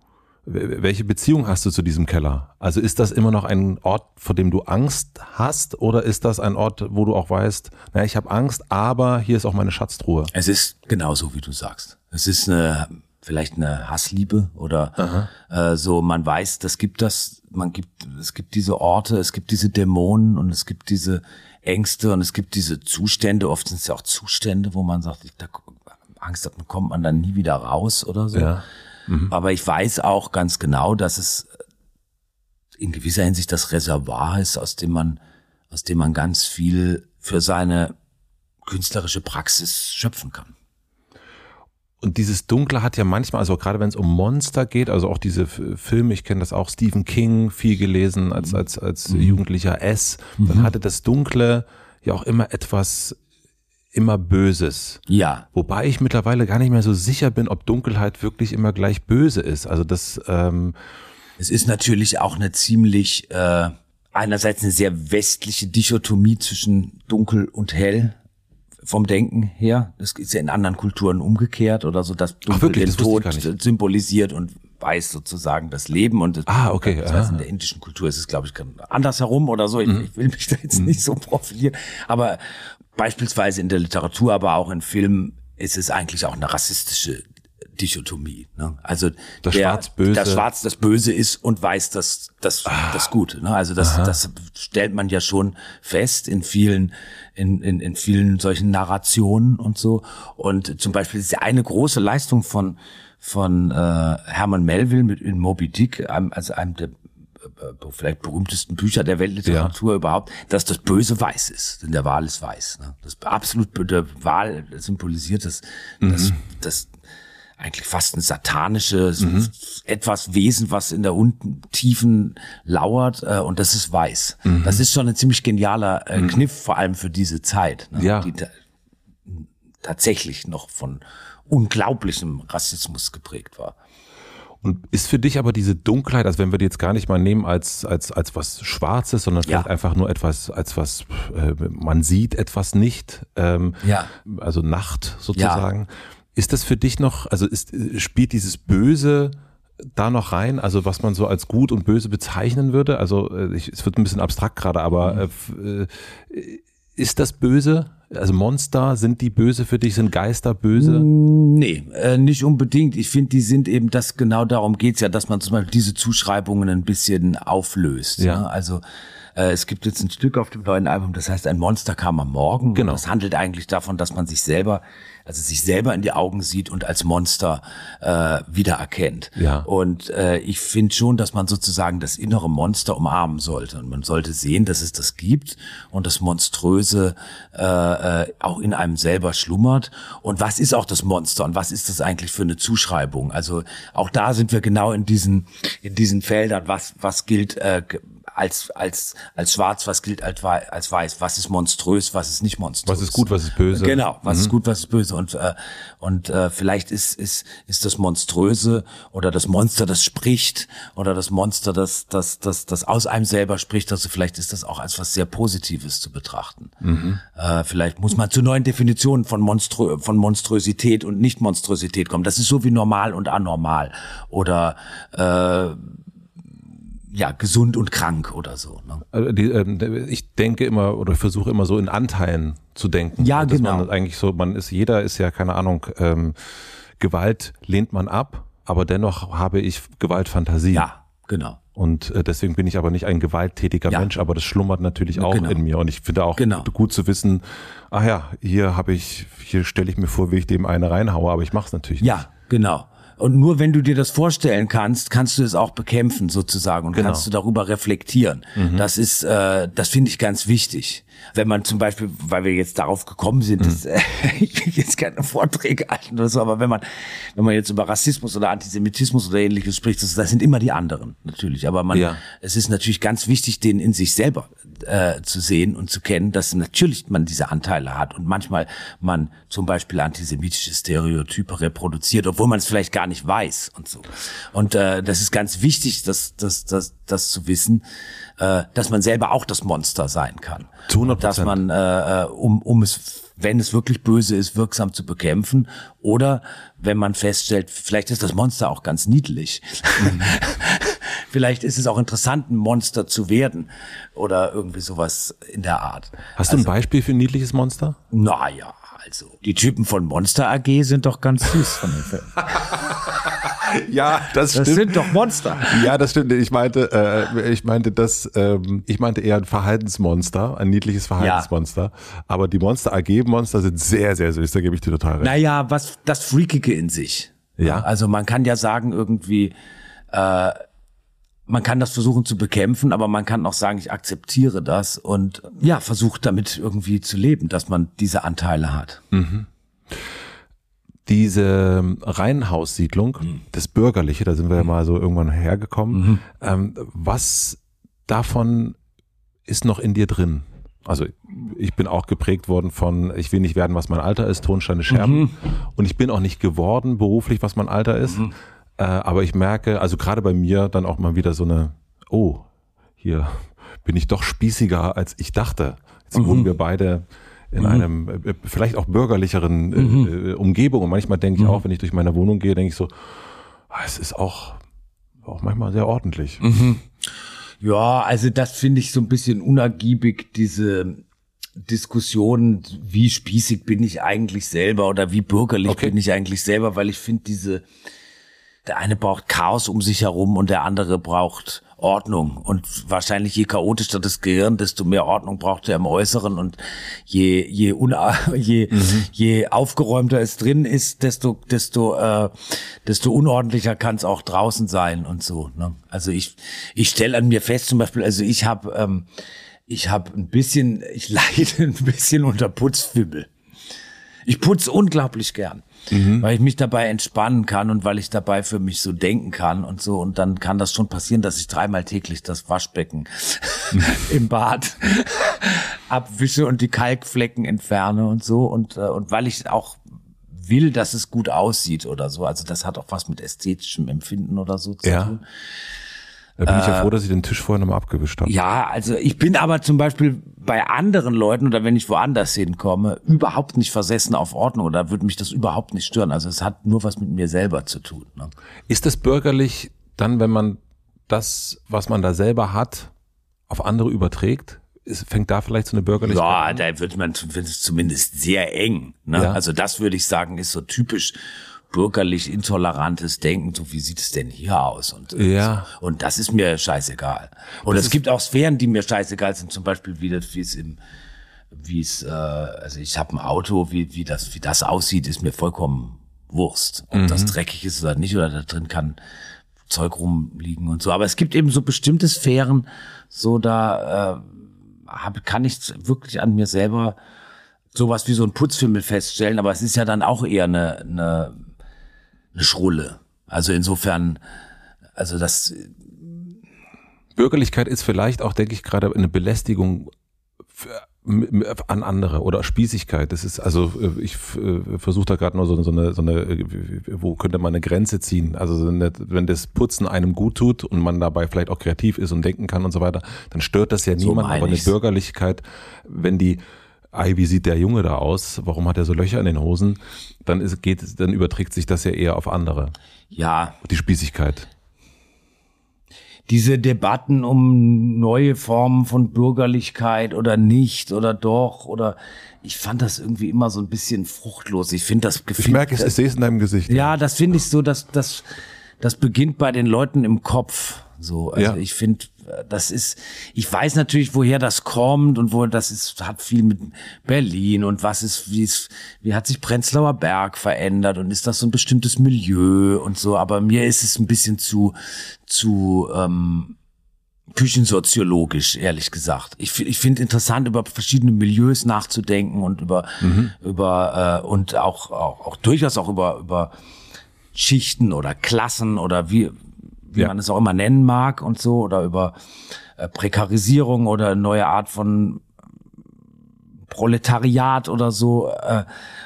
welche Beziehung hast du zu diesem Keller? Also ist das immer noch ein Ort, vor dem du Angst hast oder ist das ein Ort, wo du auch weißt, na, ich habe Angst, aber hier ist auch meine Schatztruhe? Es ist genauso, wie du sagst. Es ist eine vielleicht eine Hassliebe oder äh, so. Man weiß, das gibt das. Man gibt, es gibt diese Orte, es gibt diese Dämonen und es gibt diese Ängste und es gibt diese Zustände. Oft sind es ja auch Zustände, wo man sagt, ich, da Angst hat, man kommt man dann nie wieder raus oder so. Ja. Aber ich weiß auch ganz genau, dass es in gewisser Hinsicht das Reservoir ist, aus dem man, aus dem man ganz viel für seine künstlerische Praxis schöpfen kann. Und dieses Dunkle hat ja manchmal, also gerade wenn es um Monster geht, also auch diese Filme, ich kenne das auch, Stephen King, viel gelesen als, als, als Jugendlicher S, dann hatte das Dunkle ja auch immer etwas, immer Böses. Ja, Wobei ich mittlerweile gar nicht mehr so sicher bin, ob Dunkelheit wirklich immer gleich böse ist. Also das, ähm, es ist natürlich auch eine ziemlich, äh, einerseits eine sehr westliche Dichotomie zwischen dunkel und hell vom Denken her. Das ist ja in anderen Kulturen umgekehrt oder so, dass dunkel wirklich? den Das Tod symbolisiert und weiß sozusagen das Leben und das, Ah, okay, Das heißt, in der indischen Kultur ist es, glaube ich, andersherum oder so. Ich, Mhm. ich will mich da jetzt nicht so profilieren, aber beispielsweise in der Literatur, aber auch in Filmen ist es eigentlich auch eine rassistische Dichotomie. Ne? Also Das der, Schwarz-Böse. das Schwarz das Böse ist und weiß das das das Gute. Ne? Also das das stellt man ja schon fest in vielen in, in in vielen solchen Narrationen und so. Und zum Beispiel ist ja eine große Leistung von von äh, Herman Melville mit in Moby Dick, einem, also einem der vielleicht berühmtesten Bücher der Weltliteratur überhaupt, dass das Böse weiß ist. Denn der Wal ist weiß. Ne? Das absolut der Wal symbolisiert das, das, das eigentlich fast ein satanisches etwas Wesen, was in der unten Tiefen lauert äh, und das ist weiß. Das ist schon ein ziemlich genialer äh, Kniff, vor allem für diese Zeit, ne? Ja. die ta tatsächlich noch von unglaublichem Rassismus geprägt war. Und ist für dich aber diese Dunkelheit, also wenn wir die jetzt gar nicht mal nehmen als, als, als was Schwarzes, sondern Ja. vielleicht einfach nur etwas, als was, äh, man sieht etwas nicht, ähm, Ja. also Nacht sozusagen. Ist das für dich noch, also ist, spielt dieses Böse da noch rein, also was man so als gut und böse bezeichnen würde? Also äh, ich, es wird ein bisschen abstrakt gerade, aber Mhm. äh, äh, ist das böse? Also Monster, sind die böse für dich? Sind Geister böse? Nee, äh, nicht unbedingt. Ich finde, die sind eben das, genau darum geht's ja, dass man zum Beispiel diese Zuschreibungen ein bisschen auflöst. Ja. Ne? Also Äh, es gibt jetzt ein Stück auf dem neuen Album, das heißt Ein Monster kam am Morgen. Genau. Das handelt eigentlich davon, dass man sich selber, also sich selber in die Augen sieht und als Monster äh, wiedererkennt. Ja. Und äh, ich finde schon, dass man sozusagen das innere Monster umarmen sollte. Und man sollte sehen, dass es das gibt und das Monströse äh, äh, auch in einem selber schlummert. Und was ist auch das Monster und was ist das eigentlich für eine Zuschreibung? Also auch da sind wir genau in diesen in diesen Feldern. Was was gilt äh, als als als schwarz, was gilt als als weiß? Was ist monströs? Was ist nicht monströs? Was ist gut, was ist böse? Mhm. Genau, was ist gut, was ist böse und äh, und äh, vielleicht ist ist ist das monströse oder das Monster, das spricht oder das Monster, das das das das aus einem selber spricht. Also vielleicht ist das auch als was sehr Positives zu betrachten. Mhm. Äh, vielleicht muss man zu neuen Definitionen von Monströ von Monstrosität und Nicht-Monstrosität kommen. Das ist so wie normal und anormal oder äh, ja gesund und krank oder so. Ne? Also die, ähm, ich denke immer oder ich versuche immer so in Anteilen zu denken. Ja, Dass genau. Man eigentlich so, man ist, jeder ist ja, keine Ahnung, ähm, Gewalt lehnt man ab, aber dennoch habe ich Gewaltfantasie. Ja, genau. Und äh, deswegen bin ich aber nicht ein gewalttätiger Ja. Mensch, aber das schlummert natürlich auch Genau. in mir. Und ich finde auch Genau. gut zu wissen, ach ja, hier habe ich, hier stelle ich mir vor, wie ich dem eine reinhaue, aber ich mache es natürlich nicht. Ja, genau. Und nur wenn du dir das vorstellen kannst, kannst du es auch bekämpfen sozusagen und Genau. kannst du darüber reflektieren. Das ist, äh, das finde ich ganz wichtig. Wenn man zum Beispiel, weil wir jetzt darauf gekommen sind, dass, äh, ich will jetzt keine Vorträge halten oder so, aber wenn man, wenn man jetzt über Rassismus oder Antisemitismus oder ähnliches spricht, das, das sind immer die anderen natürlich. Aber man, Ja. es ist natürlich ganz wichtig, den in sich selber äh, zu sehen und zu kennen, dass natürlich man diese Anteile hat und manchmal man zum Beispiel antisemitische Stereotype reproduziert, obwohl man es vielleicht gar nicht weiß und so. Und äh, das ist ganz wichtig, das, das, das, das zu wissen, äh, dass man selber auch das Monster sein kann. Zu 100%. Und Dass man, äh, äh, um, um es wenn es wirklich böse ist, wirksam zu bekämpfen. Oder wenn man feststellt, vielleicht ist das Monster auch ganz niedlich. vielleicht ist es auch interessant, ein Monster zu werden. Oder irgendwie sowas in der Art. Hast du ein Beispiel für ein niedliches Monster? Naja, also. Die Typen von Monster AG sind doch ganz süß von den Filmen. Ja, das, Das sind doch Monster. Ja, das stimmt. Ich meinte, äh, ich meinte das, ähm, ich meinte eher ein Verhaltensmonster, ein niedliches Verhaltensmonster. Aber die Monster AG-Monster sind sehr, sehr süß. Da gebe ich dir total recht. Naja, was das Freakige in sich. Ja. Also man kann ja sagen, irgendwie, äh, man kann das versuchen zu bekämpfen, aber man kann auch sagen, ich akzeptiere das und ja, versucht damit irgendwie zu leben, dass man diese Anteile hat. Diese Reihenhaussiedlung, das Bürgerliche, da sind wir ja mal so irgendwann hergekommen. Ähm, was davon ist noch in dir drin? Also ich bin auch geprägt worden von, ich will nicht werden, was mein Alter ist, Tonsteine Scherben. Und ich bin auch nicht geworden beruflich, was mein Alter ist. Äh, aber ich merke, also gerade bei mir dann auch mal wieder so eine, oh, hier bin ich doch spießiger, als ich dachte. Jetzt wohnen wir beide in einem äh, vielleicht auch bürgerlicheren äh, äh, Umgebung. Und manchmal denke ich auch, wenn ich durch meine Wohnung gehe, denke ich so, ah, es ist auch, auch manchmal sehr ordentlich. Ja, also das finde ich so ein bisschen unergiebig, diese Diskussion, wie spießig bin ich eigentlich selber oder wie bürgerlich Okay. bin ich eigentlich selber, weil ich finde diese, der eine braucht Chaos um sich herum und der andere braucht Ordnung. Und wahrscheinlich je chaotischer das Gehirn, desto mehr Ordnung braucht er im Äußeren und je, je, una, je, je aufgeräumter es drin ist, desto, desto, äh, desto unordentlicher kann es auch draußen sein und so. Ne? Also ich, ich stelle an mir fest, zum Beispiel, also ich habe, ähm, ich habe ein bisschen, ich leide ein bisschen unter Putzfimmel. Ich putze unglaublich gern, weil ich mich dabei entspannen kann und weil ich dabei für mich so denken kann und so. Und dann kann das schon passieren, dass ich dreimal täglich das Waschbecken im Bad abwische und die Kalkflecken entferne und so. Und, äh, und weil ich auch will, dass es gut aussieht oder so. Also das hat auch was mit ästhetischem Empfinden oder so zu Ja. tun. Da bin ich ja froh, dass ich den Tisch vorher nochmal abgewischt habe. Äh, Ja, also ich bin aber zum Beispiel bei anderen Leuten oder wenn ich woanders hinkomme, überhaupt nicht versessen auf Ordnung oder würde mich das überhaupt nicht stören. Also es hat nur was mit mir selber zu tun. Ne? Ist es bürgerlich dann, wenn man das, was man da selber hat, auf andere überträgt? Ist, fängt da vielleicht so eine bürgerliche Ja, an? da wird man zumindest sehr eng. Ne? Ja. Also das würde ich sagen, ist so typisch bürgerlich intolerantes Denken, so wie sieht es denn hier aus? Und, Ja. so. und das ist mir scheißegal. Und es gibt auch Sphären, die mir scheißegal sind, zum Beispiel wie das, wie es im wie es, äh, also ich habe ein Auto, wie, wie das, wie das aussieht, ist mir vollkommen Wurst. Ob das dreckig ist oder nicht, oder da drin kann Zeug rumliegen und so. Aber es gibt eben so bestimmte Sphären, so da äh, hab, kann ich wirklich an mir selber sowas wie so ein Putzfimmel feststellen, aber es ist ja dann auch eher eine, eine, eine Schrulle. Also insofern, also das, Bürgerlichkeit ist vielleicht auch, denke ich, gerade eine Belästigung für, an andere oder Spießigkeit. Das ist also äh, ich äh, versuche da gerade nur so, so eine so eine äh, wo könnte man eine Grenze ziehen? Also so eine, wenn das Putzen einem gut tut und man dabei vielleicht auch kreativ ist und denken kann und so weiter, dann stört das ja So niemand. Aber eine. Bürgerlichkeit, wenn die Ei, wie sieht der Junge da aus? Warum hat er so Löcher in den Hosen? Dann ist, geht, dann überträgt sich das ja eher auf andere. ja, Die Spießigkeit. diese Debatten um neue Formen von Bürgerlichkeit oder nicht oder doch oder ich fand das irgendwie immer so ein bisschen fruchtlos. Ich finde das Gefühl. Ich merke es, ich sehe es in deinem Gesicht. Ja, das finde ich so, dass das das beginnt bei den Leuten im Kopf. So, also Ja. ich finde, das ist, ich weiß natürlich, woher das kommt und wo das ist, hat viel mit Berlin und was ist, wie es, wie hat sich Prenzlauer Berg verändert und ist das so ein bestimmtes Milieu und so. Aber mir ist es ein bisschen zu, zu ähm, küchensoziologisch, ehrlich gesagt. Ich, ich finde interessant, über verschiedene Milieus nachzudenken und über, über äh, und auch, auch, auch durchaus auch über, über Schichten oder Klassen oder wie, wie Ja. man es auch immer nennen mag und so, oder über äh, Prekarisierung oder neue Art von Proletariat oder so. Äh,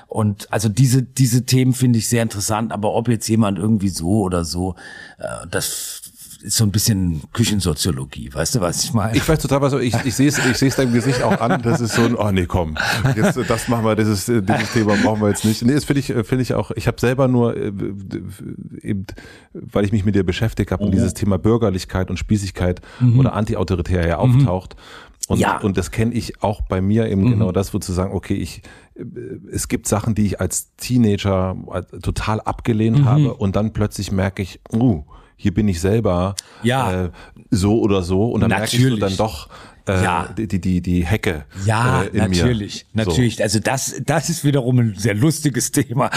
und also diese, diese Themen finde ich sehr interessant, aber ob jetzt jemand irgendwie so oder so, äh, das ist so ein bisschen Küchensoziologie, weißt du, was ich meine? Ich weiß total was, ich, ich sehe es, ich sehe es deinem Gesicht auch an, das ist so ein, oh nee, komm, jetzt, das machen wir, dieses, dieses Thema brauchen wir jetzt nicht. Nee, das finde ich, finde ich auch, ich habe selber nur, äh, eben, weil ich mich mit dir beschäftigt habe und dieses Thema Bürgerlichkeit und Spießigkeit oder Antiautoritär ja auftaucht. Und, Ja. und das kenne ich auch bei mir eben genau das, wo zu sagen, okay, ich, äh, es gibt Sachen, die ich als Teenager äh, total abgelehnt habe und dann plötzlich merke ich, uh, hier bin ich selber Ja. äh, so oder so und dann merkst du Natürlich. dann doch äh, Ja. die, die, die, Hecke Ja, äh, natürlich, mir. natürlich. Also das, das ist wiederum ein sehr lustiges Thema,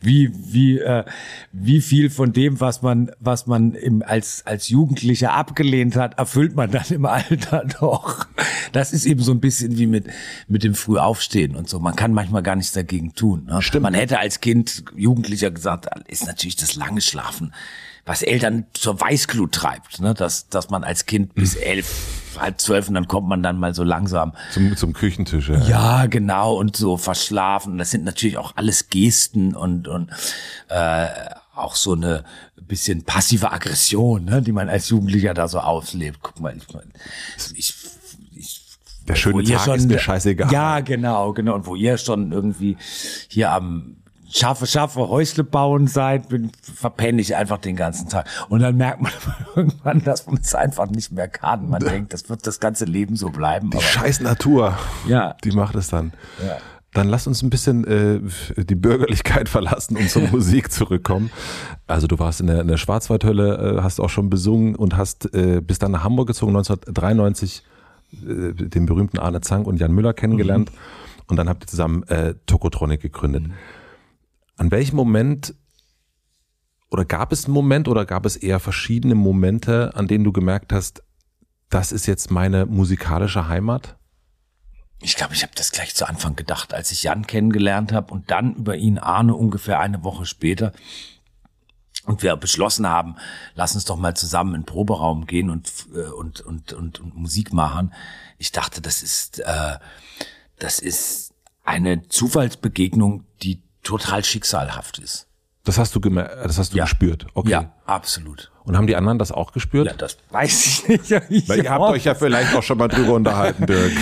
wie wie äh, wie viel von dem, was man was man im, als als Jugendlicher abgelehnt hat, erfüllt man dann im Alter doch. Das ist eben so ein bisschen wie mit mit dem Frühaufstehen und so. Man kann manchmal gar nichts dagegen tun. Ne? Stimmt. Man hätte als Kind Jugendlicher gesagt, ist natürlich das lange Schlafen was Eltern zur Weißglut treibt, ne? dass, dass man als Kind bis elf, halb zwölf und dann kommt man dann mal so langsam Zum, zum Küchentisch. Ja. ja, genau, und so verschlafen. Das sind natürlich auch alles Gesten und, und äh, auch so eine bisschen passive Aggression, ne, die man als Jugendlicher da so auslebt. Guck mal, ich, ich, ich Der schöne Tag ist mir scheißegal. Ja, genau, genau. Und wo ihr schon irgendwie hier am schaffe, schaffe, Häusle bauen seid, bin, verpenne ich einfach den ganzen Tag. Und dann merkt man irgendwann, dass man es einfach nicht mehr kann. Man denkt, das wird das ganze Leben so bleiben. Die scheiß Natur, Ja. die macht es dann. Ja. Dann lass uns ein bisschen äh, die Bürgerlichkeit verlassen und zur Musik zurückkommen. Also du warst in der, in der Schwarzwaldhölle, äh, hast auch schon besungen und hast äh, bis dann nach Hamburg gezogen, 1993 äh, den berühmten Arne Zank und Jan Müller kennengelernt und dann habt ihr zusammen äh, Tokotronic gegründet. An welchem Moment oder gab es einen Moment oder gab es eher verschiedene Momente, an denen du gemerkt hast, das ist jetzt meine musikalische Heimat? Ich glaube, ich habe das gleich zu Anfang gedacht, als ich Jan kennengelernt habe und dann über ihn Arne ungefähr eine Woche später. Und wir beschlossen haben, lass uns doch mal zusammen in den Proberaum gehen und, äh, und, und, und, und Musik machen. Ich dachte, das ist, äh, das ist eine Zufallsbegegnung, die total schicksalhaft ist. Das hast du gemer das hast du Ja. gespürt. Okay. Ja, absolut. Und haben die anderen das auch gespürt? Ja, das weiß ich nicht. Ich Weil ihr habt euch ja vielleicht auch schon mal drüber unterhalten, Dirk.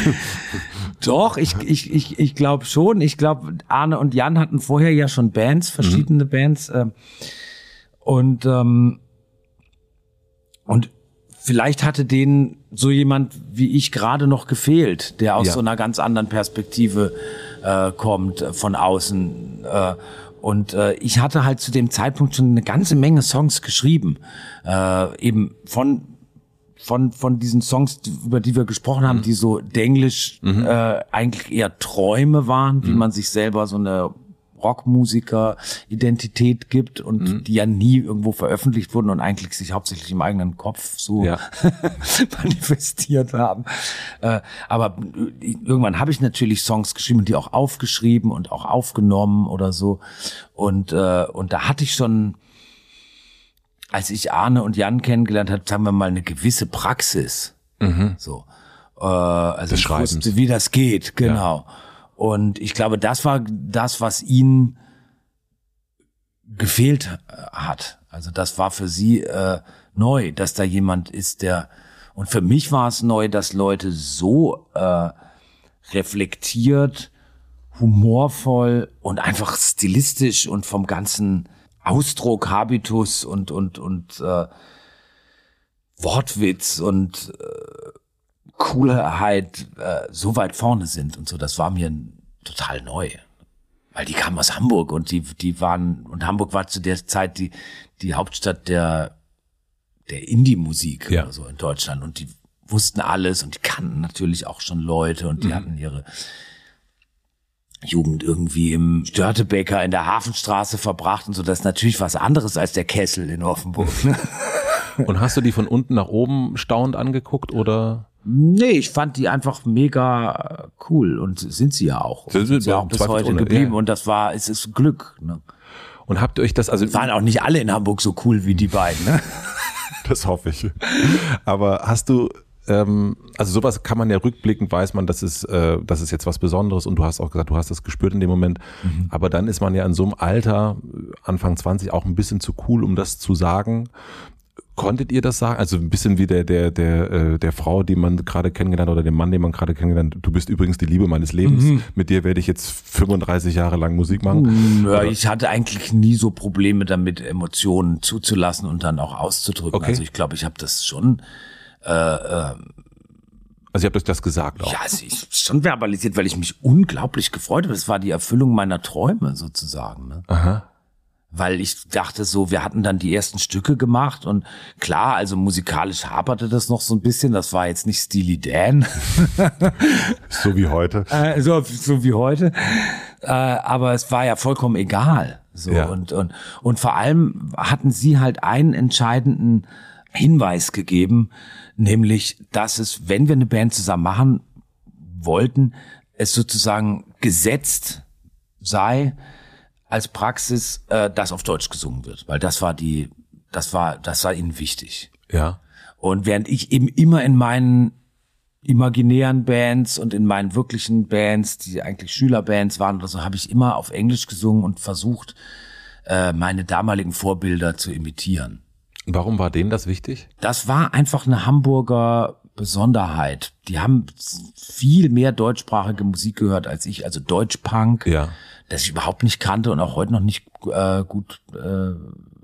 Doch, ich, ich, ich, ich glaube schon. Ich glaube, Arne und Jan hatten vorher ja schon Bands, verschiedene Bands. ähm, und, ähm, und vielleicht hatte denen so jemand wie ich gerade noch gefehlt, der aus Ja. so einer ganz anderen Perspektive äh, kommt, äh, von außen. Äh, und äh, ich hatte halt zu dem Zeitpunkt schon eine ganze Menge Songs geschrieben, äh, eben von von von diesen Songs, über die wir gesprochen haben, die so denglisch äh, eigentlich eher Träume waren, wie man sich selber so eine Rockmusiker-Identität gibt und die ja nie irgendwo veröffentlicht wurden und eigentlich sich hauptsächlich im eigenen Kopf so Ja. manifestiert haben. Äh, aber äh, irgendwann habe ich natürlich Songs geschrieben, die auch aufgeschrieben und auch aufgenommen oder so. Und, äh, und da hatte ich schon, als ich Arne und Jan kennengelernt habe, sagen wir mal, eine gewisse Praxis. So. Äh, also ich wusste, wie das geht, genau. Und ich glaube, das war das, was ihn gefehlt hat. Also das war für sie äh, neu, dass da jemand ist, der und für mich war es neu, dass Leute so äh, reflektiert, humorvoll und einfach stilistisch und vom ganzen Ausdruck, Habitus und und und äh, Wortwitz und äh, Coolheit äh, so weit vorne sind und so. Das war mir total neu weil die kamen aus Hamburg und die die waren und Hamburg war zu der Zeit die die Hauptstadt der der Indie-Musik Ja. oder so in Deutschland und die wussten alles und die kannten natürlich auch schon Leute und die hatten ihre Jugend irgendwie im Störtebäcker in der Hafenstraße verbracht und so. Das ist natürlich was anderes als der Kessel in Offenburg. Ne? Und hast du die von unten nach oben staunend angeguckt oder? Nee, ich fand die einfach mega cool und sind sie ja auch. Sind sie, sind sie auch bis heute geblieben ja. und das war, es ist Glück. Ne? Und habt ihr euch das, also Waren auch nicht alle in Hamburg so cool wie die beiden. Ne? Das hoffe ich. Aber hast du, ähm, also sowas kann man ja rückblickend, weiß man, das ist, äh, das ist jetzt was Besonderes und du hast auch gesagt, du hast das gespürt in dem Moment. Aber dann ist man ja in so einem Alter, Anfang 20, auch ein bisschen zu cool, um das zu sagen. Konntet ihr das sagen? Also ein bisschen wie der, der, der, äh, der Frau, die man gerade kennengelernt hat, oder dem Mann, den man gerade kennengelernt hat. Du bist übrigens die Liebe meines Lebens. Mit dir werde ich jetzt 35 Jahre lang Musik machen. Ja, ich hatte eigentlich nie so Probleme damit, Emotionen zuzulassen und dann auch auszudrücken. Okay. Also ich glaube, ich habe das schon, Also ihr habt euch das gesagt auch. ja, also ich schon verbalisiert, weil ich mich unglaublich gefreut habe. Das war die Erfüllung meiner Träume sozusagen. Ne? Aha. Weil ich dachte so, wir hatten dann die ersten Stücke gemacht und klar, also musikalisch haperte das noch so ein bisschen, das war jetzt nicht Steely Dan, So wie heute. äh, so, so wie heute, äh, aber es war ja vollkommen egal. So Ja. und und und vor allem hatten sie halt einen entscheidenden Hinweis gegeben, nämlich, dass es, wenn wir eine Band zusammen machen wollten, es sozusagen gesetzt sei als Praxis, äh, dass auf Deutsch gesungen wird, weil das war die, das war, das war ihnen wichtig. Ja. Und während ich eben immer in meinen imaginären Bands und in meinen wirklichen Bands, die eigentlich Schülerbands waren oder so, habe ich immer auf Englisch gesungen und versucht, äh, meine damaligen Vorbilder zu imitieren. Warum war denen das wichtig? Das war einfach eine Hamburger Besonderheit. Die haben viel mehr deutschsprachige Musik gehört als ich, also Deutschpunk, Ja. Das ich überhaupt nicht kannte und auch heute noch nicht äh, gut, äh,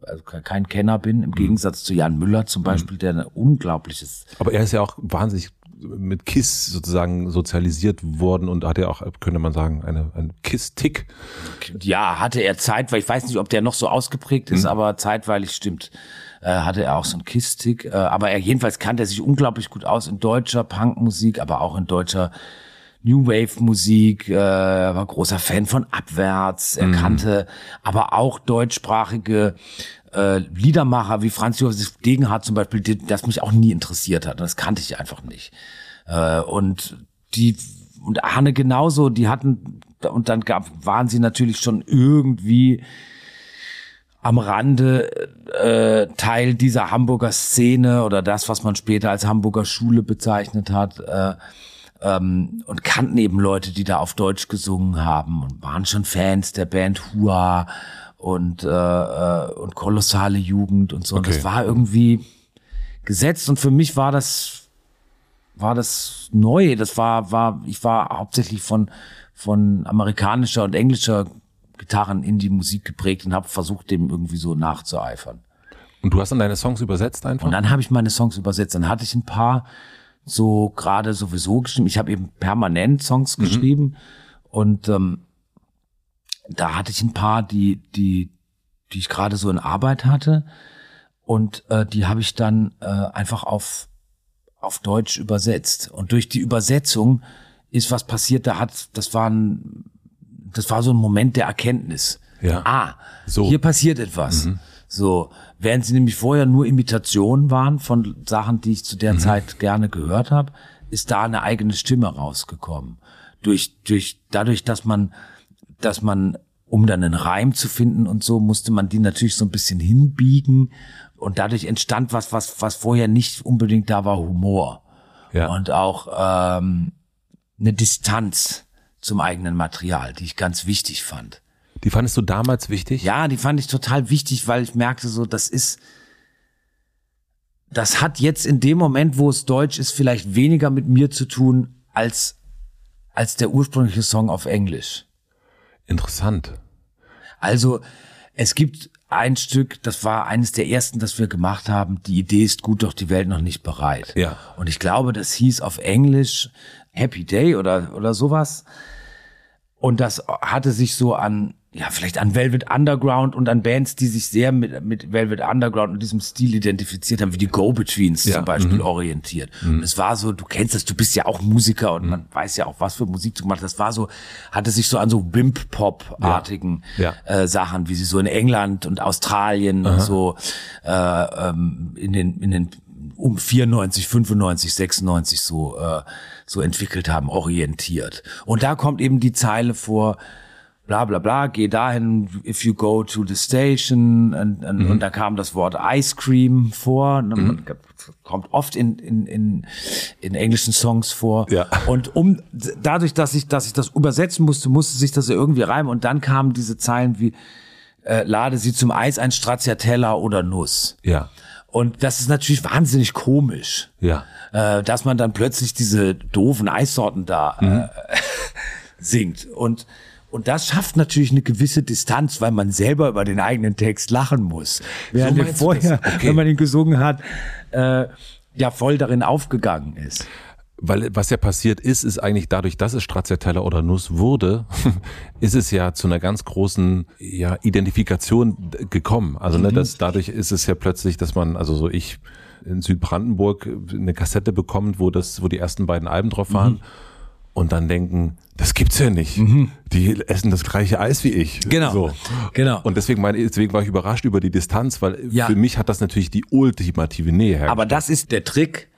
also ke- kein Kenner bin, im Gegensatz zu Jan Müller zum Beispiel, der ein unglaubliches Aber er ist ja auch wahnsinnig mit KISS sozusagen sozialisiert worden und hat ja auch, könnte man sagen, eine, ein KISS-Tick. ja, hatte er Zeit, weil ich weiß nicht, ob der noch so ausgeprägt ist, aber zeitweilig stimmt, äh, hatte er auch so einen Kistik. Äh, aber er jedenfalls kannte er sich unglaublich gut aus in deutscher Punkmusik, aber auch in deutscher New Wave Musik. Äh, er war großer Fan von Abwärts. Er kannte aber auch deutschsprachige äh, Liedermacher wie Franz Josef Degenhardt zum Beispiel, die, das mich auch nie interessiert hat. Das kannte ich einfach nicht. Äh, und die und Arne genauso, die hatten und dann gab, waren sie natürlich schon irgendwie am Rande äh, Teil dieser Hamburger Szene oder das, was man später als Hamburger Schule bezeichnet hat. Äh, ähm, und kannten eben Leute, die da auf Deutsch gesungen haben und waren schon Fans der Band Hua und äh, äh, und kolossale Jugend und so. Und Okay. das war irgendwie gesetzt und für mich war das war das neu. Das war war ich war hauptsächlich von von amerikanischer und englischer Gitarren in die Musik geprägt und habe versucht, dem irgendwie so nachzueifern. Und du hast dann deine Songs übersetzt einfach? Und dann habe ich meine Songs übersetzt. Dann hatte ich ein paar so gerade sowieso geschrieben. Ich habe eben permanent Songs geschrieben und ähm, da hatte ich ein paar, die, die, die ich gerade so in Arbeit hatte. Und äh, die habe ich dann äh, einfach auf, auf Deutsch übersetzt. Und durch die Übersetzung ist was passiert, da hat, das war ein, das war so ein Moment der Erkenntnis. Ja. Ah, So. hier passiert etwas. So, während sie nämlich vorher nur Imitationen waren von Sachen, die ich zu der Zeit gerne gehört habe, ist da eine eigene Stimme rausgekommen. Durch, durch, dadurch, dass man, dass man, um dann einen Reim zu finden und so, musste man die natürlich so ein bisschen hinbiegen und dadurch entstand was, was, was vorher nicht unbedingt da war, Humor. Ja. Und auch ähm, eine Distanz zum eigenen Material, die ich ganz wichtig fand. Die fandest du damals wichtig? Ja, die fand ich total wichtig, weil ich merkte so, das ist, das hat jetzt in dem Moment, wo es Deutsch ist, vielleicht weniger mit mir zu tun als, als der ursprüngliche Song auf Englisch. Interessant. Also, es gibt ein Stück, das war eines der ersten, das wir gemacht haben. Die Idee ist gut, doch die Welt noch nicht bereit. Ja. Und ich glaube, das hieß auf Englisch Happy Day oder, oder sowas. Und das hatte sich so an, ja, vielleicht an Velvet Underground und an Bands, die sich sehr mit, mit Velvet Underground und diesem Stil identifiziert haben, wie die Go-Betweens Ja, zum Beispiel orientiert. Und es war so, du kennst das, du bist ja auch Musiker und man weiß ja auch, was für Musik du gemacht hast. Das war so, hatte sich so an so Wimp-Pop-artigen Ja. Äh, Sachen, wie sie so in England und Australien und so äh, ähm, in den, in den um 94, 95, 96 so, äh, so entwickelt haben, orientiert. Und da kommt eben die Zeile vor, bla bla bla, geh dahin, if you go to the station, und, und, Mhm. und da kam das Wort Ice Cream vor, mhm. kommt oft in, in, in, in englischen Songs vor. Ja. Und um dadurch, dass ich, dass ich das übersetzen musste, musste sich das ja irgendwie reimen und dann kamen diese Zeilen wie äh, lade sie zum Eis ein Stracciatella oder Nuss. Ja. Und das ist natürlich wahnsinnig komisch, Ja. äh, dass man dann plötzlich diese doofen Eissorten da äh, singt. Und, und das schafft natürlich eine gewisse Distanz, weil man selber über den eigenen Text lachen muss. Während So er vorher? Okay. wenn man ihn gesungen hat, äh, ja voll darin aufgegangen ist. Weil was ja passiert ist, ist eigentlich dadurch, dass es Stracciatella oder Nuss wurde, ist es ja zu einer ganz großen ja, Identifikation gekommen. Also ne, das, dadurch ist es ja plötzlich, dass man, also so ich in Südbrandenburg eine Kassette bekommt, wo das, wo die ersten beiden Alben drauf waren. Und dann denken, das gibt's ja nicht. Die essen das gleiche Eis wie ich. Genau. So. Genau. Und deswegen, meine, deswegen war ich überrascht über die Distanz, weil Ja. für mich hat das natürlich die ultimative Nähe hergestellt. Aber das ist der Trick.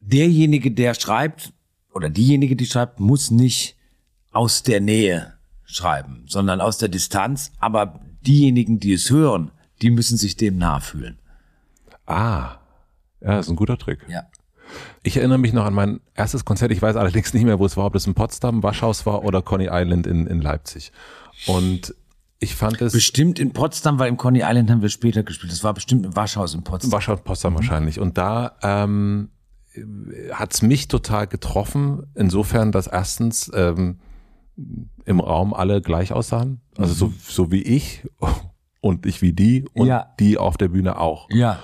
Derjenige, der schreibt, oder diejenige, die schreibt, muss nicht aus der Nähe schreiben, sondern aus der Distanz. Aber diejenigen, die es hören, die müssen sich dem nahe fühlen. Ah, ja, das ist ein guter Trick. Ja. Ich erinnere mich noch an mein erstes Konzert. Ich weiß allerdings nicht mehr, wo es war, ob das in Potsdam, Waschhaus war oder Coney Island in, in Leipzig. Und ich fand es Bestimmt in Potsdam, weil im Coney Island haben wir später gespielt. Das war bestimmt im Waschhaus in Potsdam. Waschhaus Potsdam wahrscheinlich. Und da ähm, hat's mich total getroffen. Insofern, dass erstens ähm, im Raum alle gleich aussahen. Also so, so wie ich und ich wie die und Ja. die auf der Bühne auch. Ja.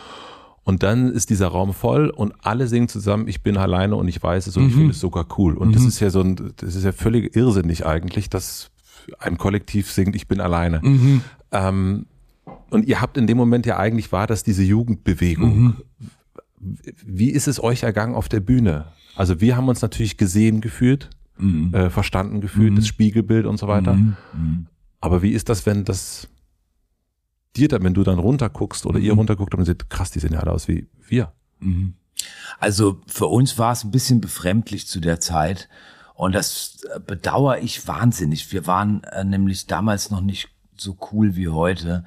Und dann ist dieser Raum voll und alle singen zusammen, ich bin alleine und ich weiß es und ich finde es sogar cool. Und das ist ja so ein, das ist ja völlig irrsinnig eigentlich, dass ein Kollektiv singt, ich bin alleine. Ähm, und ihr habt in dem Moment ja eigentlich war das diese Jugendbewegung. Wie ist es euch ergangen auf der Bühne? Also wir haben uns natürlich gesehen gefühlt, äh, verstanden gefühlt, das Spiegelbild und so weiter. Aber wie ist das, wenn das dir dann, wenn du dann runterguckst oder ihr runterguckt und man sieht, krass, die sehen ja alle aus wie wir. Also für uns war es ein bisschen befremdlich zu der Zeit. Und das bedauere ich wahnsinnig. Wir waren äh, nämlich damals noch nicht so cool wie heute,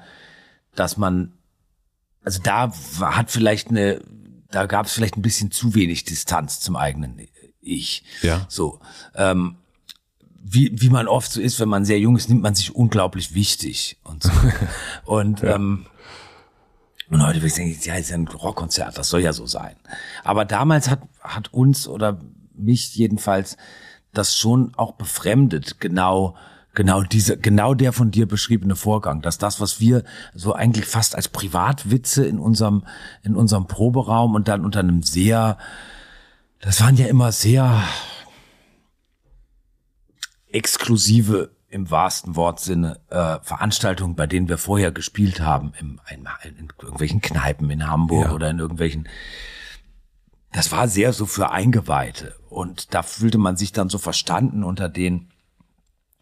dass man, also da hat vielleicht eine, da gab es vielleicht ein bisschen zu wenig Distanz zum eigenen Ich. Ja. So. Ähm, wie, wie man oft so ist, wenn man sehr jung ist, nimmt man sich unglaublich wichtig und so. und ähm, und heute würde ich denken, ja, ist ja ein Rockkonzert, das soll ja so sein. Aber damals hat, hat uns oder mich jedenfalls das schon auch befremdet, genau, genau dieser, genau der von dir beschriebene Vorgang, dass das, was wir so eigentlich fast als Privatwitze in unserem, in unserem Proberaum und dann unter einem sehr, das waren ja immer sehr exklusive im wahrsten Wortsinne äh, Veranstaltungen, bei denen wir vorher gespielt haben, im, in, in irgendwelchen Kneipen in Hamburg Ja. oder in irgendwelchen. Das war sehr so für Eingeweihte und da fühlte man sich dann so verstanden unter den.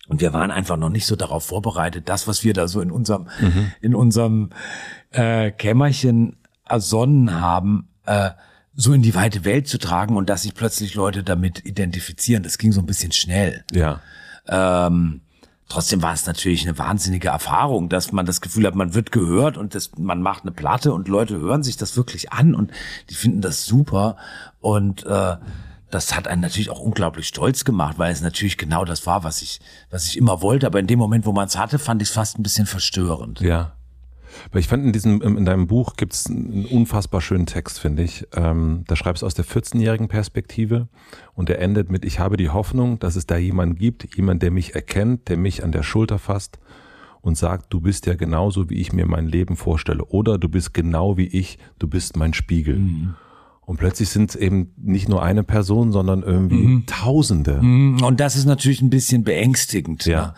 Und wir waren einfach noch nicht so darauf vorbereitet, das, was wir da so in unserem in unserem äh, Kämmerchen ersonnen haben, äh, so in die weite Welt zu tragen und dass sich plötzlich Leute damit identifizieren. Das ging so ein bisschen schnell. Ja. Ähm, trotzdem war es natürlich eine wahnsinnige Erfahrung, dass man das Gefühl hat, man wird gehört und das, man macht eine Platte und Leute hören sich das wirklich an und die finden das super und äh, das hat einen natürlich auch unglaublich stolz gemacht, weil es natürlich genau das war, was ich, was ich immer wollte. Aber in dem Moment, wo man es hatte, fand ich es fast ein bisschen verstörend. Ja. Weil ich fand in diesem, in deinem Buch gibt's einen unfassbar schönen Text, finde ich. Ähm, da schreibst du aus der 14-jährigen Perspektive und der endet mit, ich habe die Hoffnung, dass es da jemanden gibt, jemand, der mich erkennt, der mich an der Schulter fasst und sagt, du bist ja genauso, wie ich mir mein Leben vorstelle. Oder du bist genau wie ich, du bist mein Spiegel. Und plötzlich sind es eben nicht nur eine Person, sondern irgendwie Tausende. Und das ist natürlich ein bisschen beängstigend. Ja.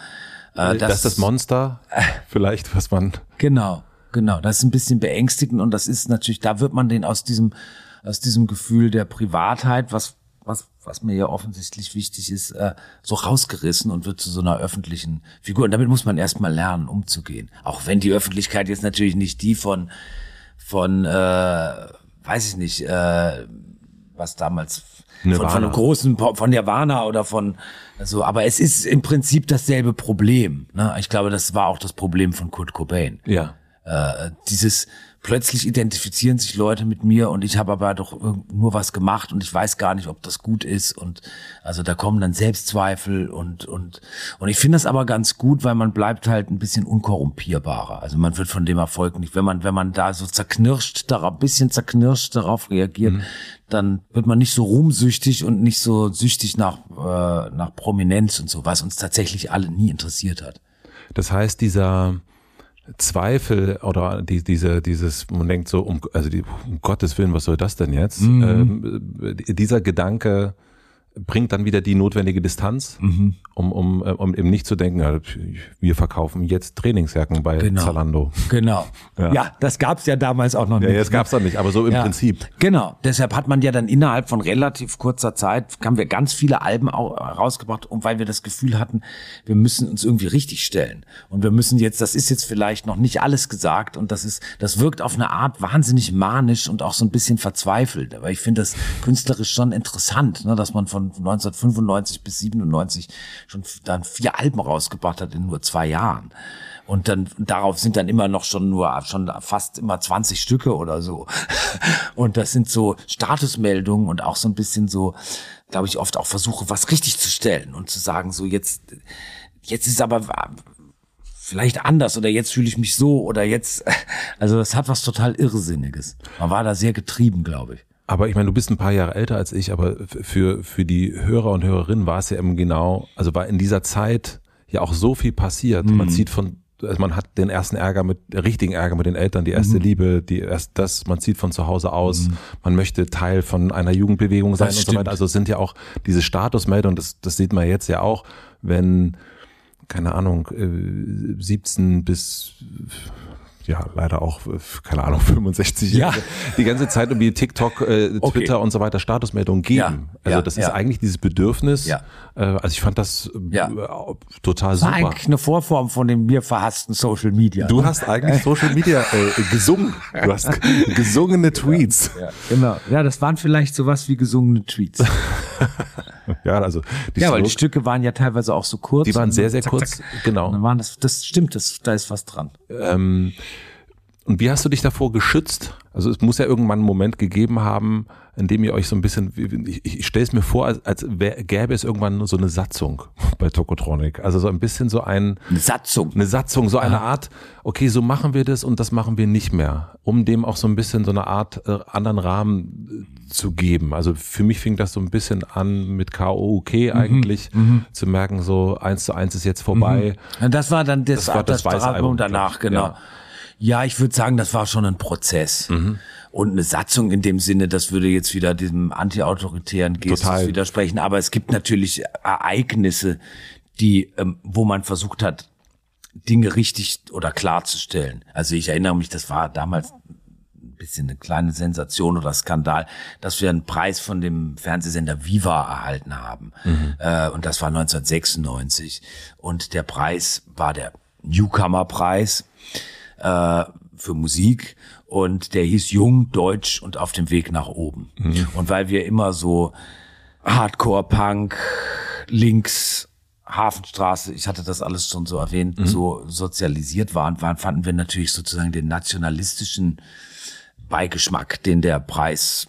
Ne? Äh, das ist das Monster, vielleicht, was man Genau, genau. Das ist ein bisschen beängstigend und das ist natürlich, da wird man den aus diesem, aus diesem Gefühl der Privatheit, was, was, was mir ja offensichtlich wichtig ist, äh, so rausgerissen und wird zu so einer öffentlichen Figur. Und damit muss man erstmal lernen, umzugehen. Auch wenn die Öffentlichkeit jetzt natürlich nicht die von, von, äh, weiß ich nicht, äh, was damals von, Nirvana. von einem großen, von Nirvana oder von so, aber es ist im Prinzip dasselbe Problem. Ne? Ich glaube, das war auch das Problem von Kurt Cobain. Ja. Äh, dieses plötzlich identifizieren sich Leute mit mir und ich habe aber doch nur was gemacht und ich weiß gar nicht, ob das gut ist und also da kommen dann Selbstzweifel und und und ich finde das aber ganz gut, weil man bleibt halt ein bisschen unkorrumpierbarer. Also man wird von dem Erfolg nicht, wenn man wenn man da so zerknirscht, darauf ein bisschen zerknirscht darauf reagiert, dann wird man nicht so ruhmsüchtig und nicht so süchtig nach äh, nach Prominenz und so, was uns tatsächlich alle nie interessiert hat. Das heißt, dieser Zweifel oder die, diese, dieses, man denkt so, um, also die, um Gottes Willen, was soll das denn jetzt? Ähm, äh, dieser Gedanke bringt dann wieder die notwendige Distanz, um, um, äh, um eben nicht zu denken, wir verkaufen jetzt Trainingsjacken bei Genau. Zalando. Genau. Ja. Ja, das gab's ja damals auch noch Ja, nicht. jetzt gab's dann nicht, aber so im Ja. Prinzip. Genau. Deshalb hat man ja dann innerhalb von relativ kurzer Zeit, haben wir ganz viele Alben au- rausgebracht, und weil wir das Gefühl hatten, wir müssen uns irgendwie richtig stellen. Und wir müssen jetzt, das ist jetzt vielleicht noch nicht alles gesagt und das ist, das wirkt auf eine Art wahnsinnig manisch und auch so ein bisschen verzweifelt. Aber ich finde das künstlerisch schon interessant, ne, dass man von 1995 bis 97 schon dann vier Alben rausgebracht hat in nur zwei Jahren. Und dann darauf sind dann immer noch schon nur schon fast immer 20 Stücke oder so. Und das sind so Statusmeldungen und auch so ein bisschen so, glaube ich, oft auch Versuche, was richtig zu stellen und zu sagen, so jetzt, jetzt ist aber vielleicht anders oder jetzt fühle ich mich so oder jetzt, also das hat was total Irrsinniges. Man war da sehr getrieben, glaube ich. Aber ich meine, du bist ein paar Jahre älter als ich, aber für, für die Hörer und Hörerinnen war es ja eben genau, also war in dieser Zeit ja auch so viel passiert. Man Mhm. zieht von, also man hat den ersten Ärger mit, richtigen Ärger mit den Eltern, die erste Mhm. Liebe, die erst das, man zieht von zu Hause aus, man möchte Teil von einer Jugendbewegung sein Das und so stimmt. weiter. Also es sind ja auch diese Statusmeldungen, das, das sieht man jetzt ja auch, wenn, keine Ahnung, äh, 17 bis ja, leider auch, äh, keine Ahnung, 65 Ja. die ganze Zeit irgendwie TikTok, äh, Okay. Twitter und so weiter Statusmeldungen geben. Ja, also ja, das ist eigentlich dieses Bedürfnis. Ja. Äh, also ich fand das äh, Ja. äh, total War super. eigentlich eine Vorform von dem mir verhassten Social Media. Du hast eigentlich Social Media äh, gesungen. Du hast gesungene Tweets. ja, genau. Ja, das waren vielleicht sowas wie gesungene Tweets. Ja, also die, ja, weil die Stücke waren ja teilweise auch so kurz. die waren sehr, sehr zack, kurz. zack. Genau. Und dann waren das, das stimmt, das, da ist was dran. Ähm, und wie hast du dich davor geschützt? Also es muss ja irgendwann einen Moment gegeben haben, in dem ihr euch so ein bisschen, ich, ich stelle es mir vor, als, als wär, gäbe es irgendwann nur so eine Satzung bei Tokotronic. Also so ein bisschen so ein, Eine Satzung. eine Satzung, so eine Art, okay, so machen wir das und das machen wir nicht mehr, um dem auch so ein bisschen so eine Art äh, anderen Rahmen äh, zu geben. Also für mich fing das so ein bisschen an mit KOOK eigentlich, zu merken, so eins zu eins ist jetzt vorbei. Ja, Das war dann das, Das war das weiße Album, danach, genau. Ja. Ja, ich würde sagen, das war schon ein Prozess. Mhm. Und eine Satzung in dem Sinne, das würde jetzt wieder diesem antiautoritären Gestus widersprechen. Aber es gibt natürlich Ereignisse, die, ähm, wo man versucht hat, Dinge richtig oder klarzustellen. Also ich erinnere mich, das war damals ein bisschen eine kleine Sensation oder Skandal, dass wir einen Preis von dem Fernsehsender Viva erhalten haben. Mhm. Äh, und das war 1996. Und der Preis war der Newcomer-Preis äh, für Musik und der hieß Jung, Deutsch und auf dem Weg nach oben. Mhm. Und weil wir immer so Hardcore-Punk, links, Hafenstraße, ich hatte das alles schon so erwähnt, mhm. so sozialisiert waren, waren, fanden wir natürlich sozusagen den nationalistischen Beigeschmack, den der Preis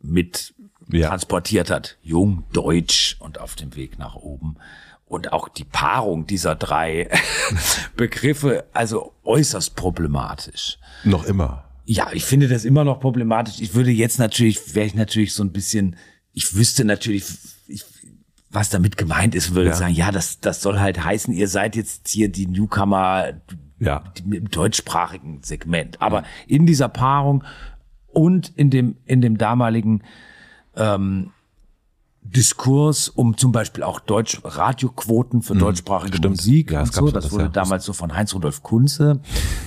mit ja. transportiert hat. Jung, deutsch und auf dem Weg nach oben. Und auch die Paarung dieser drei Begriffe, also äußerst problematisch. Noch immer. Ja, ich finde das immer noch problematisch. Ich würde jetzt natürlich, wäre ich natürlich so ein bisschen, ich wüsste natürlich, ich, was damit gemeint ist, würde ja. sagen, ja, das, das soll halt heißen, ihr seid jetzt hier die Newcomer ja. im deutschsprachigen Segment. Aber in dieser Paarung und in dem, in dem damaligen ähm, Diskurs um zum Beispiel auch Deutsch Radioquoten für mhm. deutschsprachige Stimmt. Musik ja, und so. Das, das wurde ja. damals so von Heinz Rudolf Kunze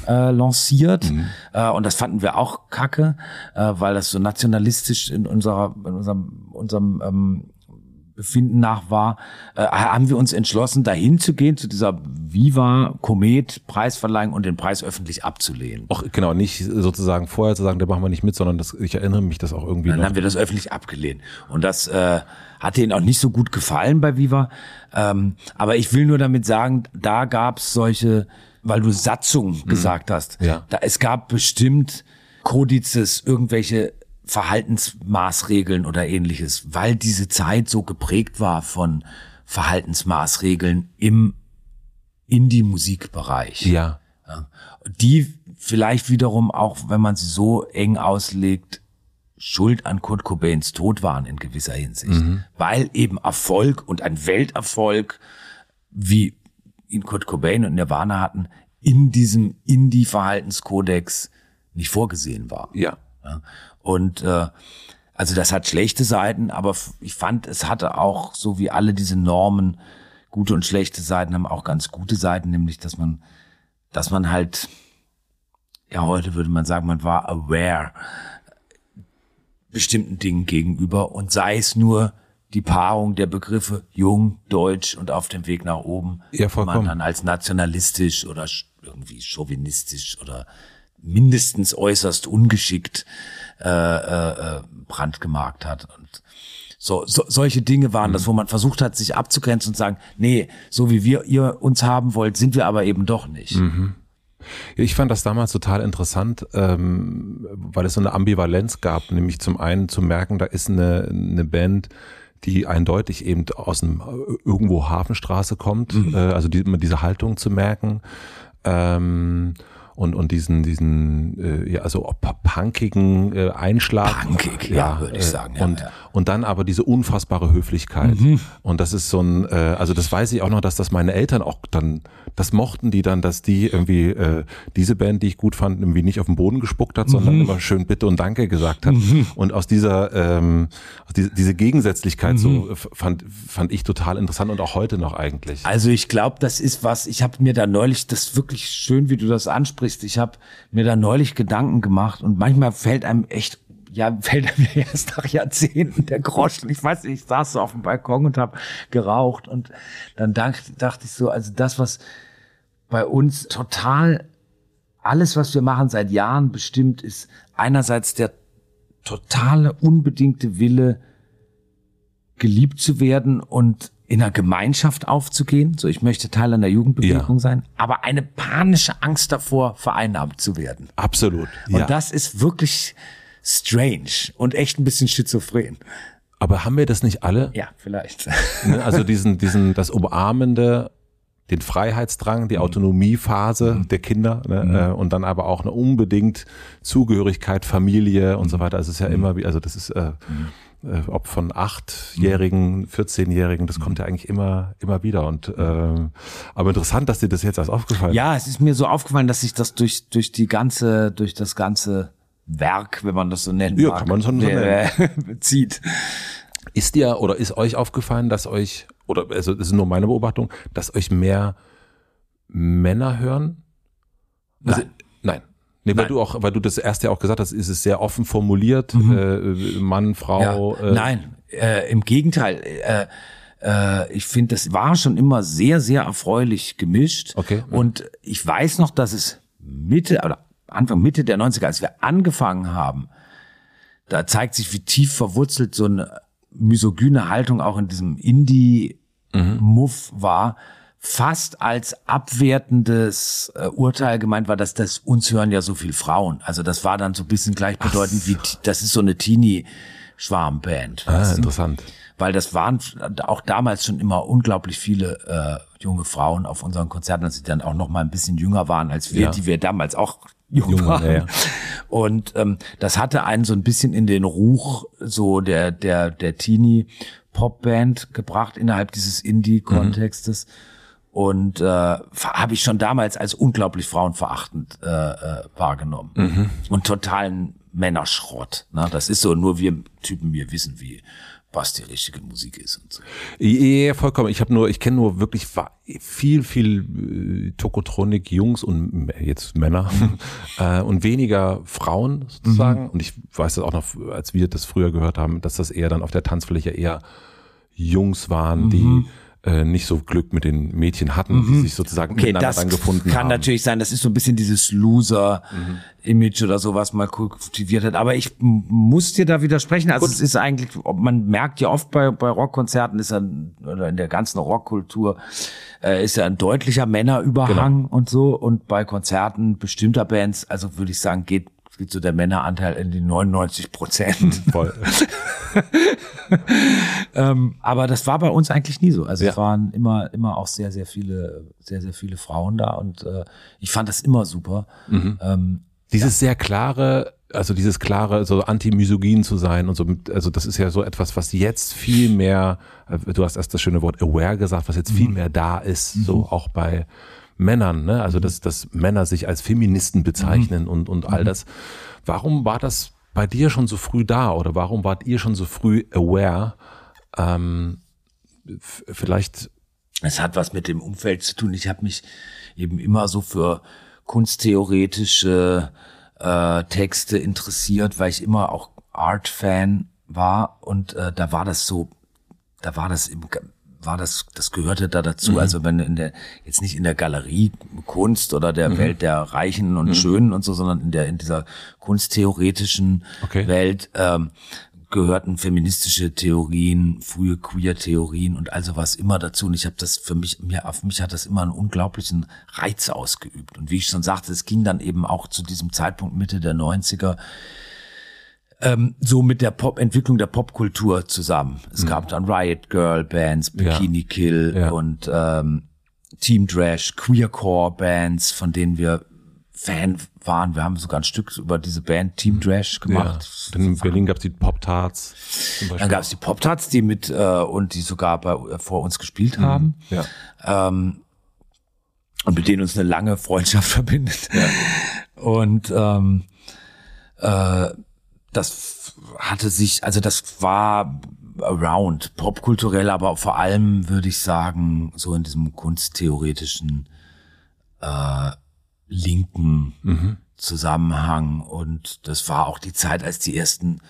äh, lanciert mhm. äh, und das fanden wir auch kacke, äh, weil das so nationalistisch in unserer in unserem unserem ähm, Befinden nach war, äh, haben wir uns entschlossen, dahin zu gehen, zu dieser Viva Komet Preisverleihung und den Preis öffentlich abzulehnen. Auch genau, nicht sozusagen vorher zu sagen, da machen wir nicht mit, sondern das, ich erinnere mich das auch irgendwie. Dann noch. haben wir das öffentlich abgelehnt. Und das äh, hat ihnen auch nicht so gut gefallen bei Viva. Ähm, aber ich will nur damit sagen, da gab es solche, weil du Satzung mhm. gesagt hast. Ja. Da, es gab bestimmt Kodizes, irgendwelche Verhaltensmaßregeln oder ähnliches, weil diese Zeit so geprägt war von Verhaltensmaßregeln im Indie-Musikbereich. Ja. Die vielleicht wiederum auch, wenn man sie so eng auslegt, schuld an Kurt Cobains Tod waren in gewisser Hinsicht. Mhm. Weil eben Erfolg und ein Welterfolg, wie ihn Kurt Cobain und Nirvana hatten, in diesem Indie-Verhaltenskodex nicht vorgesehen war. Ja. ja. Und äh, also das hat schlechte Seiten, aber ich fand, es hatte auch, so wie alle diese Normen, gute und schlechte Seiten haben auch ganz gute Seiten, nämlich dass man, dass man halt, ja, heute würde man sagen, man war aware bestimmten Dingen gegenüber und sei es nur die Paarung der Begriffe jung, deutsch und auf dem Weg nach oben, ja, vollkommen. man dann als nationalistisch oder irgendwie chauvinistisch oder mindestens äußerst ungeschickt äh, äh, brandgemarkt hat. Und so, so solche Dinge waren mhm. das, wo man versucht hat, sich abzugrenzen und sagen, nee, so wie wir ihr uns haben wollt, sind wir aber eben doch nicht. Mhm. Ich fand das damals total interessant, ähm, weil es so eine Ambivalenz gab, nämlich zum einen zu merken, da ist eine, eine Band, die eindeutig eben aus einem irgendwo Hafenstraße kommt, mhm. äh, also die, diese Haltung zu merken. Ähm, und, und diesen, diesen äh, ja, also punkigen äh, Einschlag. Punkig, ja, ja würde ich äh, sagen. Ja, und, ja. und dann aber diese unfassbare Höflichkeit. Mhm. Und das ist so ein, äh, also das weiß ich auch noch, dass das meine Eltern auch dann, das mochten die dann, dass die irgendwie äh, diese Band, die ich gut fand, irgendwie nicht auf den Boden gespuckt hat, mhm. sondern immer schön Bitte und Danke gesagt hat. Mhm. Und aus dieser, ähm, diese, diese Gegensätzlichkeit so mhm. fand, fand ich total interessant und auch heute noch eigentlich. Also ich glaube, das ist was, ich habe mir da neulich, das wirklich schön, wie du das ansprichst, ich habe mir da neulich Gedanken gemacht und manchmal fällt einem echt ja, fällt mir erst nach Jahrzehnten der Groschen. Ich weiß nicht, ich saß so auf dem Balkon und habe geraucht und dann dachte, dachte ich so, also das, was bei uns total alles, was wir machen seit Jahren bestimmt, ist einerseits der totale, unbedingte Wille, geliebt zu werden und in einer Gemeinschaft aufzugehen. So, ich möchte Teil einer Jugendbewegung ja. sein, aber eine panische Angst davor, vereinnahmt zu werden. Absolut. Und ja. das ist wirklich, strange und echt ein bisschen schizophren. Aber haben wir das nicht alle? Ja, vielleicht. Ne, also diesen, diesen, das Umarmende, den Freiheitsdrang, die mhm. Autonomiephase mhm. der Kinder ne, mhm. Äh, und dann aber auch eine unbedingt Zugehörigkeit, Familie und so weiter. Also es ist ja mhm. immer wie, also das ist äh, mhm. Äh, ob von achtjährigen, 14-jährigen, das kommt ja eigentlich immer immer wieder und äh, aber interessant, dass dir das jetzt erst aufgefallen. Ja, es ist mir so aufgefallen, dass sich das durch durch die ganze durch das ganze Werk, wenn man das so nennen ja, mag, kann man so nennen. zieht. Ist dir oder ist euch aufgefallen, dass euch oder also das ist nur meine Beobachtung, dass euch mehr Männer hören? Also. Nee, weil Nein. du auch, weil du das erste ja auch gesagt hast, ist es sehr offen formuliert, mhm. äh, Mann, Frau. Ja. Äh. Nein, äh, im Gegenteil. Äh, äh, ich finde, das war schon immer sehr, sehr erfreulich gemischt. Okay. Und ich weiß noch, dass es Mitte oder Anfang Mitte der 90er, als wir angefangen haben, da zeigt sich, wie tief verwurzelt so eine misogyne Haltung auch in diesem Indie-Muff mhm. war fast als abwertendes äh, Urteil gemeint war, dass das uns hören ja so viel Frauen. Also das war dann so ein bisschen gleichbedeutend so. wie das ist so eine Teenie Schwarmband. Ah, interessant. Weil das waren auch damals schon immer unglaublich viele äh, junge Frauen auf unseren Konzerten, als sie dann auch noch mal ein bisschen jünger waren als wir, ja. die wir damals auch jung, jung waren. Ja. Und ähm, das hatte einen so ein bisschen in den Ruch so der der der Teenie Popband gebracht innerhalb dieses Indie-Kontextes. Mhm und äh, habe ich schon damals als unglaublich frauenverachtend äh, äh, wahrgenommen mhm. und totalen Männerschrott. Ne? Das ist so, nur wir Typen wir wissen, wie was die richtige Musik ist und so. Ja, vollkommen. Ich habe nur, ich kenne nur wirklich viel, viel äh, Tokotronik Jungs und jetzt Männer äh, und weniger Frauen sozusagen. Mhm. Und ich weiß das auch noch, als wir das früher gehört haben, dass das eher dann auf der Tanzfläche eher Jungs waren, mhm. die äh, nicht so Glück mit den Mädchen hatten, mhm. die sich sozusagen okay, miteinander dann gefunden kann haben. Kann natürlich sein, das ist so ein bisschen dieses Loser-Image mhm. oder sowas mal kultiviert hat. Aber ich muss dir da widersprechen. Also Gut. es ist eigentlich, man merkt ja oft bei, bei Rockkonzerten, ist ja, oder in der ganzen Rockkultur, äh, ist ja ein deutlicher Männerüberhang genau. und so. Und bei Konzerten bestimmter Bands, also würde ich sagen, geht geht so der Männeranteil in die 99 Prozent. Voll. ähm, aber das war bei uns eigentlich nie so. Also ja. es waren immer, immer auch sehr, sehr viele, sehr, sehr viele Frauen da und äh, ich fand das immer super. Mhm. Ähm, dieses ja. sehr klare, also dieses klare, so anti-misogyn zu sein und so, also das ist ja so etwas, was jetzt viel mehr, äh, du hast erst das schöne Wort aware gesagt, was jetzt viel mhm. mehr da ist, mhm. so auch bei Männern, ne? also dass, dass Männer sich als Feministen bezeichnen mhm. und, und all mhm. das. Warum war das bei dir schon so früh da oder warum wart ihr schon so früh aware? Ähm, vielleicht. Es hat was mit dem Umfeld zu tun. Ich habe mich eben immer so für kunsttheoretische äh, Texte interessiert, weil ich immer auch Art-Fan war und äh, da war das so, da war das im war das, das gehörte da dazu. Mhm. Also wenn in der, jetzt nicht in der Galerie Kunst oder der mhm. Welt der Reichen und mhm. Schönen und so, sondern in der, in dieser kunsttheoretischen okay. Welt, ähm, gehörten feministische Theorien, frühe Queer-Theorien und also was immer dazu. Und ich habe das für mich, mir auf mich hat das immer einen unglaublichen Reiz ausgeübt. Und wie ich schon sagte, es ging dann eben auch zu diesem Zeitpunkt Mitte der 90er ähm, so mit der Pop Entwicklung der Popkultur zusammen. Es mhm. gab dann Riot Girl Bands, Bikini ja. Kill ja. und ähm, Team Trash, Queercore Bands, von denen wir Fan waren. Wir haben sogar ein Stück über diese Band Team Trash gemacht. Ja. in Berlin gab es die Pop Tarts. Dann gab es die Pop Tarts, die mit äh, und die sogar bei, äh, vor uns gespielt mhm. haben. Ja. Ähm, und mit denen uns eine lange Freundschaft verbindet. Ja. Und ähm, äh, das hatte sich, also das war around, popkulturell, aber vor allem würde ich sagen, so in diesem kunsttheoretischen äh, linken mhm. Zusammenhang. Und das war auch die Zeit, als die ersten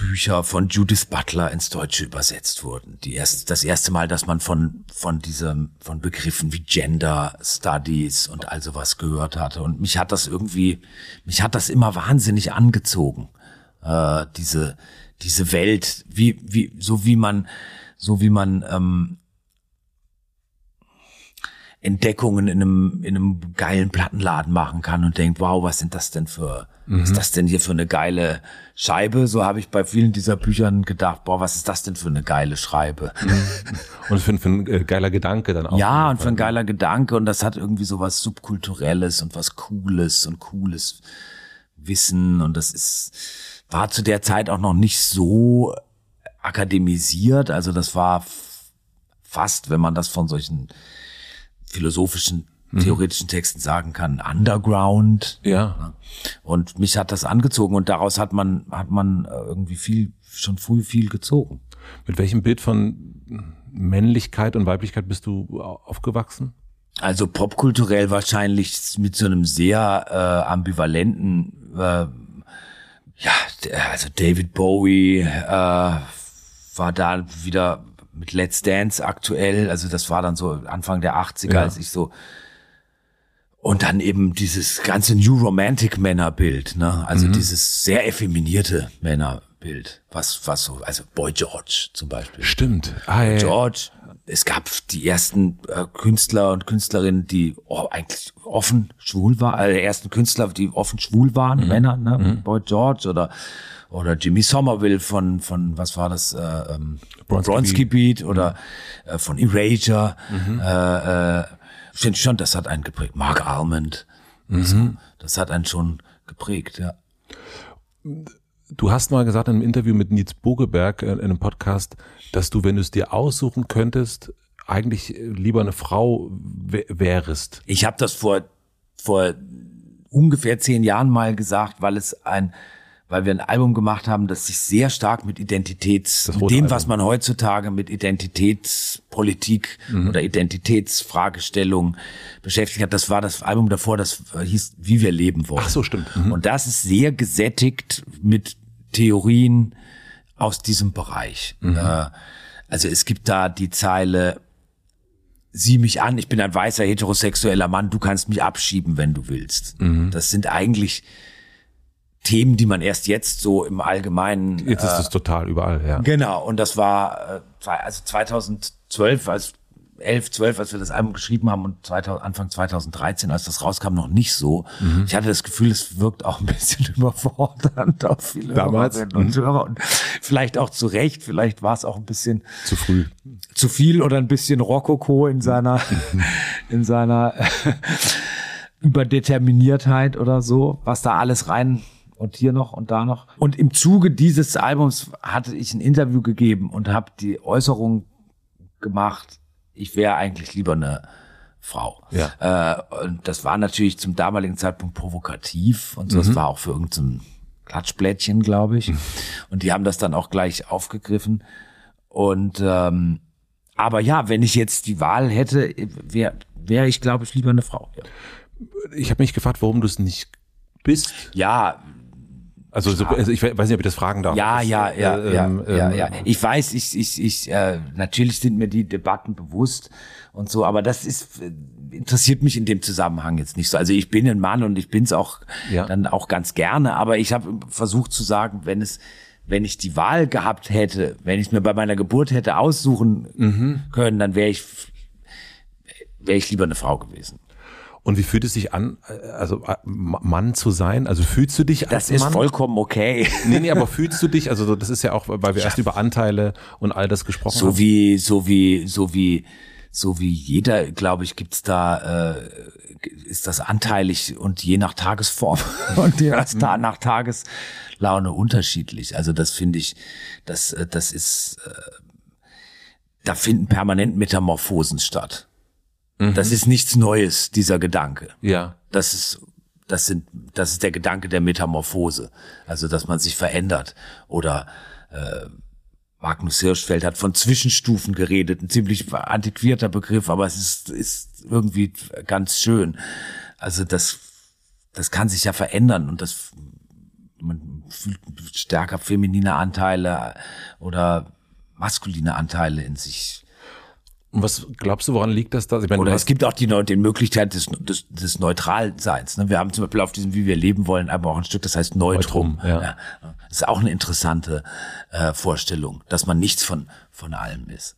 Bücher von Judith Butler ins Deutsche übersetzt wurden. Die erst, das erste Mal, dass man von, von diesem, von Begriffen wie Gender Studies und all sowas gehört hatte. Und mich hat das irgendwie, mich hat das immer wahnsinnig angezogen. Äh, diese, diese Welt, wie, wie, so wie man, so wie man, ähm, Entdeckungen in einem, in einem geilen Plattenladen machen kann und denkt, wow, was sind das denn für, mhm. was ist das denn hier für eine geile Scheibe? So habe ich bei vielen dieser Büchern gedacht, boah, was ist das denn für eine geile Schreibe? Mhm. Und für, für ein äh, geiler Gedanke dann auch. Ja, und für ein geiler Gedanke und das hat irgendwie so was Subkulturelles und was Cooles und cooles Wissen und das ist, war zu der Zeit auch noch nicht so akademisiert, also das war fast, wenn man das von solchen philosophischen theoretischen Texten sagen kann, Underground. Ja. Und mich hat das angezogen und daraus hat man, hat man äh, irgendwie viel, schon früh viel gezogen. Mit welchem Bild von Männlichkeit und Weiblichkeit bist du aufgewachsen? Also popkulturell wahrscheinlich mit so einem sehr äh, ambivalenten, äh, ja, also David Bowie äh, war da wieder mit Let's Dance aktuell, also das war dann so Anfang der 80er, Ja. als ich so und dann eben dieses ganze New Romantic Männerbild, ne? Also dieses sehr effeminierte Männerbild, was was so, also Boy George zum Beispiel. Stimmt. Ah, ja. George. Es gab die ersten äh, Künstler und Künstlerinnen, die oh, eigentlich offen schwul waren, also die ersten Künstler, die offen schwul waren, Männer, ne? Boy George oder oder Jimmy Somerville von von was war das? Äh, ähm, Bronski Bronski Beat oder äh, von Erasure. Äh, äh, finde ich schon, das hat einen geprägt. Mark Almond. So, das hat einen schon geprägt, ja. Du hast mal gesagt in einem Interview mit Nils Bogeberg äh, in einem Podcast, dass du, wenn du es dir aussuchen könntest, eigentlich äh, lieber eine Frau wär- wärest. Ich habe das vor vor ungefähr zehn Jahren mal gesagt, weil es ein, weil wir ein Album gemacht haben, das sich sehr stark mit Identitäts, mit dem, Album. was man heutzutage mit Identitätspolitik Mhm. oder Identitätsfragestellung beschäftigt hat. Das war das Album davor, das hieß Wie wir leben wollen. Ach so, stimmt. Mhm. Und das ist sehr gesättigt mit Theorien aus diesem Bereich. Mhm. Äh, also es gibt da die Zeile, sieh mich an, ich bin ein weißer heterosexueller Mann, du kannst mich abschieben, wenn du willst. Mhm. Das sind eigentlich Themen, die man erst jetzt so im Allgemeinen Jetzt ist es total überall, ja. Genau, und das war äh, also 2012, als 11, 12, als wir das Album geschrieben haben und 2000, Anfang 2013, als das rauskam, noch nicht so. Mhm. Ich hatte das Gefühl, es wirkt auch ein bisschen überfordernd auf viele Damals? Mhm. Hörerinnen und Hörer und vielleicht auch zu Recht, vielleicht war es auch ein bisschen Zu früh. zu viel oder ein bisschen Rokoko in seiner in seiner Überdeterminiertheit oder so, was da alles rein und hier noch und da noch. Und im Zuge dieses Albums hatte ich ein Interview gegeben und habe die Äußerung gemacht, ich wäre eigentlich lieber eine Frau. Ja. Äh, und das war natürlich zum damaligen Zeitpunkt provokativ und so. Mhm. Das war auch für irgendein Klatschblättchen, glaube ich. Und die haben das dann auch gleich aufgegriffen. Und ähm, aber ja, wenn ich jetzt die Wahl hätte, wäre wäre ich, glaube ich, lieber eine Frau. Ja, Ich habe mich gefragt, warum du es nicht bist. ja, Also, so, also ich weiß nicht, ob ich das fragen darf. ja, ja, ja, äh, ja, ähm, ja, ähm, ja. Ich weiß, ich, ich, ich, äh, natürlich sind mir die Debatten bewusst und so, aber das ist äh, interessiert mich in dem Zusammenhang jetzt nicht so. Also ich bin ein Mann und ich bin's auch Ja. dann auch ganz gerne, aber ich habe versucht zu sagen, wenn es wenn ich die Wahl gehabt hätte, wenn ich es mir bei meiner Geburt hätte aussuchen Mhm. können, dann wäre ich wäre ich lieber eine Frau gewesen. Und wie fühlt es sich an, äh, also äh, Mann zu sein? Also fühlst du dich als Das ist Mann? vollkommen okay. Nee, nee, aber fühlst du dich, also so, das ist ja auch, weil wir erst über Anteile und all das gesprochen So haben. wie, so wie, so wie, so wie jeder, glaube ich, gibt's da, äh, ist das anteilig und je nach Tagesform und je nach, nach Tageslaune unterschiedlich. Also das finde ich, das, äh, das ist, äh, da finden permanent Metamorphosen statt. Mhm. Das ist nichts Neues, dieser Gedanke. Ja. Das ist, das sind, das ist der Gedanke der Metamorphose. Also, dass man sich verändert. Oder, äh, Magnus Hirschfeld hat von Zwischenstufen geredet. Ein ziemlich antiquierter Begriff, aber es ist, ist irgendwie ganz schön. Also, das, das kann sich ja verändern und das, man fühlt stärker feminine Anteile oder maskuline Anteile in sich. Und was glaubst du, woran liegt das da? Ich meine, Oder es gibt auch die, die Möglichkeit des, des, des Neutralseins. Ne? Wir haben zum Beispiel auf diesem Wie wir leben wollen aber auch ein Stück, das heißt Neutrum. Neutrum, ja. Das ist auch eine interessante äh, Vorstellung, dass man nichts von, von allem ist.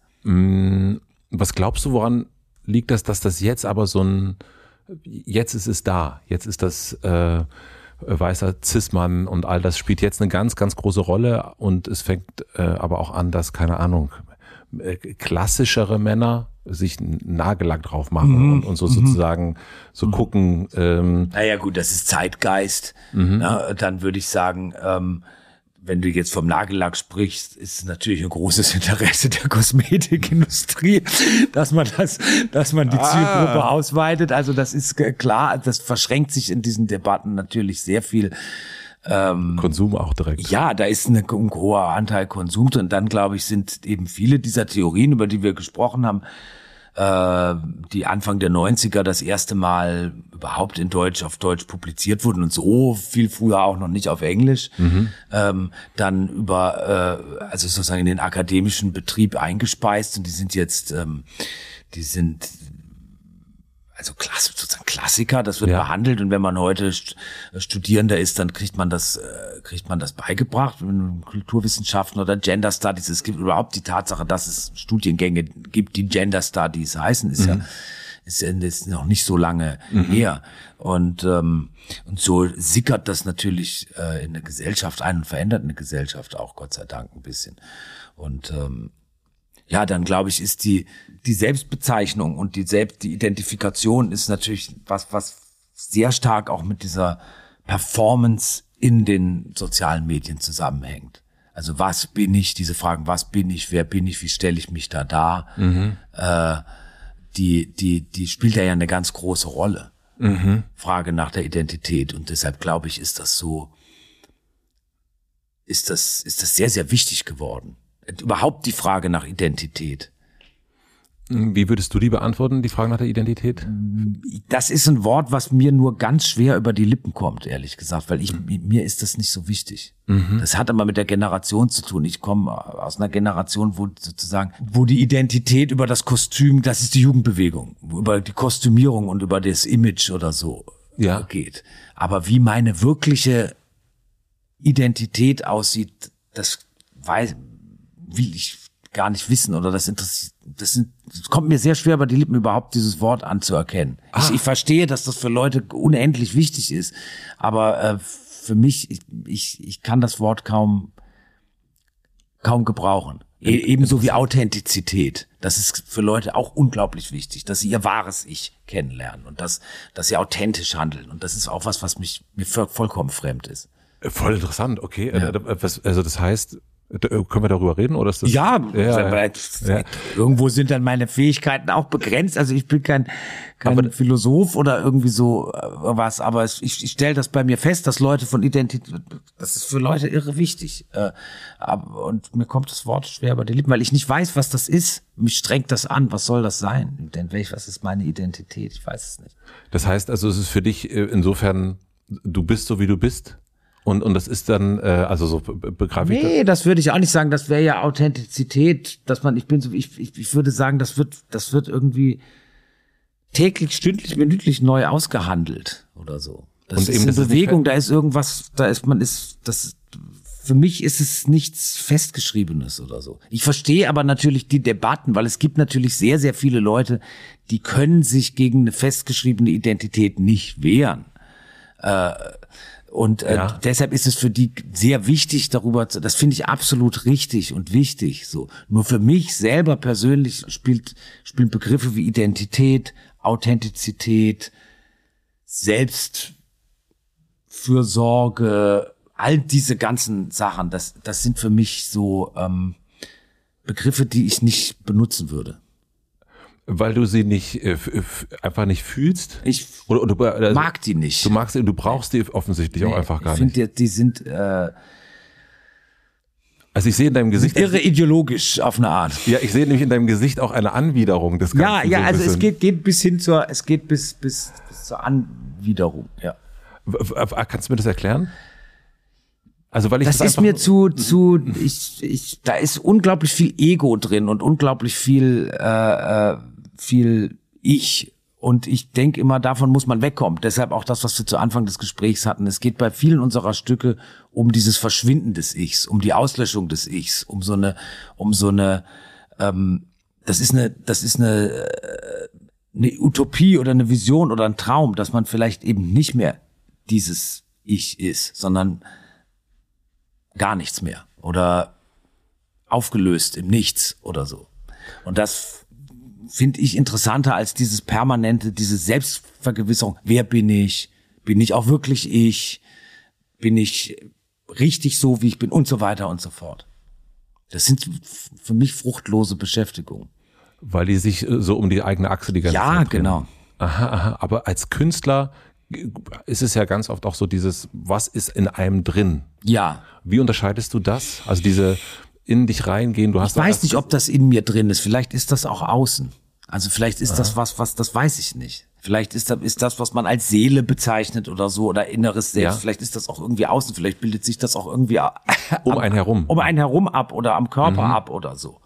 Was glaubst du, woran liegt das, dass das jetzt aber so ein, jetzt ist es da, jetzt ist das äh, weißer Cis-Mann und all das spielt jetzt eine ganz, ganz große Rolle und es fängt äh, aber auch an, dass, keine Ahnung, äh, klassischere Männer sich einen Nagellack drauf machen und, und so sozusagen so gucken, ähm, Naja gut, das ist Zeitgeist. Mhm. Ja, dann würde ich sagen, ähm, wenn du jetzt vom Nagellack sprichst, ist natürlich ein großes Interesse der Kosmetikindustrie, dass man das, dass man die ah. Zielgruppe ausweitet. Also das ist klar, das verschränkt sich in diesen Debatten natürlich sehr viel. Ähm, Konsum auch direkt. Ja, da ist eine, ein hoher Anteil Konsum drin. Dann glaube ich, sind eben viele dieser Theorien, über die wir gesprochen haben, äh, die Anfang der 90er das erste Mal überhaupt in Deutsch auf Deutsch publiziert wurden und so viel früher auch noch nicht auf Englisch, mhm. ähm, dann über äh, also sozusagen in den akademischen Betrieb eingespeist und die sind jetzt ähm, die sind also Klass, sozusagen Klassiker, das wird ja. behandelt und wenn man heute Studierender ist, dann kriegt man das, äh, kriegt man das beigebracht, Kulturwissenschaften oder Gender Studies. Es gibt überhaupt die Tatsache, dass es Studiengänge gibt, die Gender Studies heißen, ist mhm. ja ist, ist noch nicht so lange mhm. her. Und, ähm, und so sickert das natürlich äh, in der Gesellschaft ein und verändert eine Gesellschaft auch, Gott sei Dank, ein bisschen. Und ähm, ja, dann glaube ich, ist die, die Selbstbezeichnung und die Selbst, die Identifikation ist natürlich was, was sehr stark auch mit dieser Performance in den sozialen Medien zusammenhängt. Also was bin ich, diese Fragen, was bin ich, wer bin ich, wie stelle ich mich da dar, mhm. äh, die, die, die spielt ja eine ganz große Rolle. Mhm. Frage nach der Identität. Und deshalb glaube ich, ist das so, ist das, ist das sehr, sehr wichtig geworden überhaupt die Frage nach Identität. Wie würdest du die beantworten, die Frage nach der Identität? Das ist ein Wort, was mir nur ganz schwer über die Lippen kommt, ehrlich gesagt, weil ich, mir ist das nicht so wichtig. Mhm. Das hat aber mit der Generation zu tun. Ich komme aus einer Generation, wo sozusagen, wo die Identität über das Kostüm, das ist die Jugendbewegung, über die Kostümierung und über das Image oder so ja. geht. Aber wie meine wirkliche Identität aussieht, das weiß, will ich gar nicht wissen oder das interessiert, das, sind, das kommt mir sehr schwer bei die Lippen überhaupt dieses Wort anzuerkennen. Ah. Ich, ich verstehe, dass das für Leute unendlich wichtig ist, aber äh, für mich, ich, ich, ich kann das Wort kaum, kaum gebrauchen. E ebenso wie Authentizität. Das ist für Leute auch unglaublich wichtig, dass sie ihr wahres Ich kennenlernen und dass, dass sie authentisch handeln. Und das ist auch was, was mich mir vollkommen fremd ist. Voll interessant, okay. Ja. Äh, also das heißt, können wir darüber reden oder ist das? Ja, ja, ja. irgendwo sind dann meine Fähigkeiten auch begrenzt. Also ich bin kein, kein aber, Philosoph oder irgendwie so äh, was, aber ich, ich stelle das bei mir fest, dass Leute von Identität, das ist für Leute irre wichtig. Äh, und mir kommt das Wort schwer bei den Lippen, weil ich nicht weiß, was das ist. Mich strengt das an. Was soll das sein? Denn welch, was ist meine Identität? Ich weiß es nicht. Das heißt also, es ist für dich äh, insofern, du bist so wie du bist? Und, und das ist dann, äh, also so begreife ich Nee, das? das würde ich auch nicht sagen. Das wäre ja Authentizität, dass man, ich bin so, ich, ich, ich würde sagen, das wird, das wird irgendwie täglich, stündlich, minütlich neu ausgehandelt oder so. Das und ist eben, eine Bewegung, da ist irgendwas, da ist man ist, das, für mich ist es nichts Festgeschriebenes oder so. Ich verstehe aber natürlich die Debatten, weil es gibt natürlich sehr, sehr viele Leute, die können sich gegen eine festgeschriebene Identität nicht wehren. Äh, und äh, ja. deshalb ist es für die sehr wichtig, darüber zu, das finde ich absolut richtig und wichtig. So. Nur für mich selber persönlich spielt, spielen Begriffe wie Identität, Authentizität, Selbstfürsorge, all diese ganzen Sachen, das, das sind für mich so ähm, Begriffe, die ich nicht benutzen würde. Weil du sie nicht äh, einfach nicht fühlst? Ich oder, oder, also, mag die nicht. Du magst sie, du brauchst die offensichtlich nee, auch einfach gar ich nicht. Ich finde, die, die sind äh, also ich sehe in deinem Gesicht irre ideologisch auf eine Art. Ja, ich sehe nämlich in deinem Gesicht auch eine Anwiderung des Ganzen. Ja, ja, so also es geht, geht bis hin zur, es geht bis, bis, bis zur Anwiderung, ja. Kannst du mir das erklären? Also weil ich das, das ist mir zu zu ich ich da ist unglaublich viel Ego drin und unglaublich viel äh, äh viel Ich. Und ich denke immer, davon muss man wegkommen. Deshalb auch das, was wir zu Anfang des Gesprächs hatten. Es geht bei vielen unserer Stücke um dieses Verschwinden des Ichs, um die Auslöschung des Ichs, um so eine, um so eine, ähm, das ist eine, das ist eine, äh, eine Utopie oder eine Vision oder ein Traum, dass man vielleicht eben nicht mehr dieses Ich ist, sondern gar nichts mehr oder aufgelöst im Nichts oder so. Und das finde ich interessanter als dieses permanente, diese Selbstvergewisserung. Wer bin ich? Bin ich auch wirklich ich? Bin ich richtig so, wie ich bin und so weiter und so fort. Das sind für mich fruchtlose Beschäftigungen. Weil die sich äh, so um die eigene Achse die ganze ja, Zeit Ja, genau. Aha, aha. Aber als Künstler ist es ja ganz oft auch so dieses, was ist in einem drin? Ja. Wie unterscheidest du das? Also diese in dich reingehen, du hast. Ich weiß nicht, ob das in mir drin ist. Vielleicht ist das auch außen. Also vielleicht ist das was, was, das weiß ich nicht. Vielleicht ist das, ist das, was man als Seele bezeichnet oder so oder inneres Selbst. Ja. Vielleicht ist das auch irgendwie außen. Vielleicht bildet sich das auch irgendwie um einen herum. um einen herum ab oder am Körper ab oder so.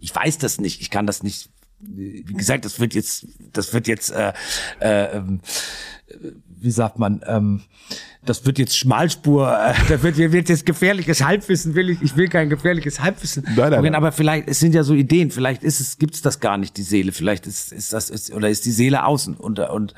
Ich weiß das nicht. Ich kann das nicht. Wie gesagt, das wird jetzt, das wird jetzt, äh, äh, ähm, wie sagt man, ähm, das wird jetzt Schmalspur, äh, da wird, wird jetzt gefährliches Halbwissen, will ich, ich will kein gefährliches Halbwissen. Nein, nein, nein. Aber vielleicht, es sind ja so Ideen, vielleicht ist es, gibt's das gar nicht, die Seele, vielleicht ist, ist das, ist, oder ist die Seele außen und, und,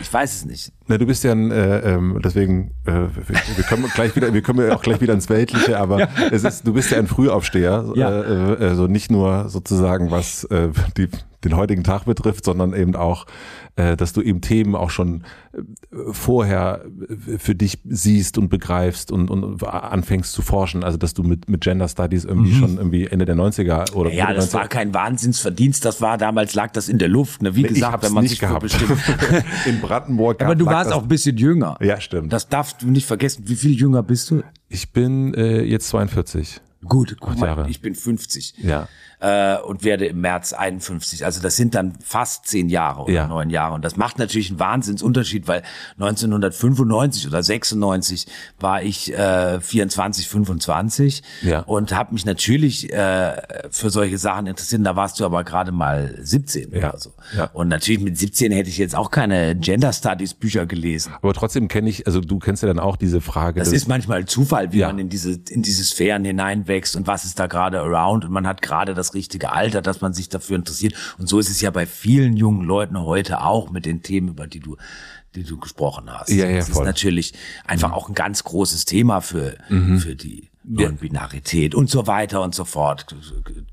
ich weiß es nicht. Na, du bist ja ein, äh, ähm, deswegen, äh, wir, wir kommen gleich wieder, wir kommen ja auch gleich wieder ins Weltliche, aber es ist, du bist ja ein Frühaufsteher, Ja. äh, äh, also nicht nur sozusagen was äh, die, den heutigen Tag betrifft, sondern eben auch, äh, dass du eben Themen auch schon äh, vorher äh, für dich siehst und begreifst und, und anfängst zu forschen, also dass du mit, mit Gender Studies irgendwie schon irgendwie Ende der 90er oder Mhm. Ja, das 90er war kein Wahnsinnsverdienst, das war damals lag das in der Luft, ne? Wie ich gesagt, wenn man nicht sich gehabt. bestimmt In Brandenburg. Aber du warst das- auch ein bisschen jünger. Ja, stimmt. Das darfst du nicht vergessen. Wie viel jünger bist du? Ich bin äh, jetzt 42. Gut, guck mal, Jahre. ich bin 50 Ja. Äh, und werde im März 51. Also das sind dann fast zehn Jahre oder Ja. neun Jahre. Und das macht natürlich einen Wahnsinnsunterschied, weil 1995 oder 96 war ich äh, 24, 25 Ja. und habe mich natürlich äh, für solche Sachen interessiert. Da warst du aber gerade mal 17 Ja. oder so. Ja. Und natürlich mit 17 hätte ich jetzt auch keine Gender Studies Bücher gelesen. Aber trotzdem kenne ich, also du kennst ja dann auch diese Frage. Das ist manchmal Zufall, wie man in diese, in diese Sphären hineinwächst und was ist da gerade around und man hat gerade das richtige Alter, dass man sich dafür interessiert. Und so ist es ja bei vielen jungen Leuten heute auch mit den Themen, über die du, die du gesprochen hast. Ja, ja, das voll. Mhm. ist natürlich einfach auch ein ganz großes Thema für, für die Non-Binarität und so weiter und so fort.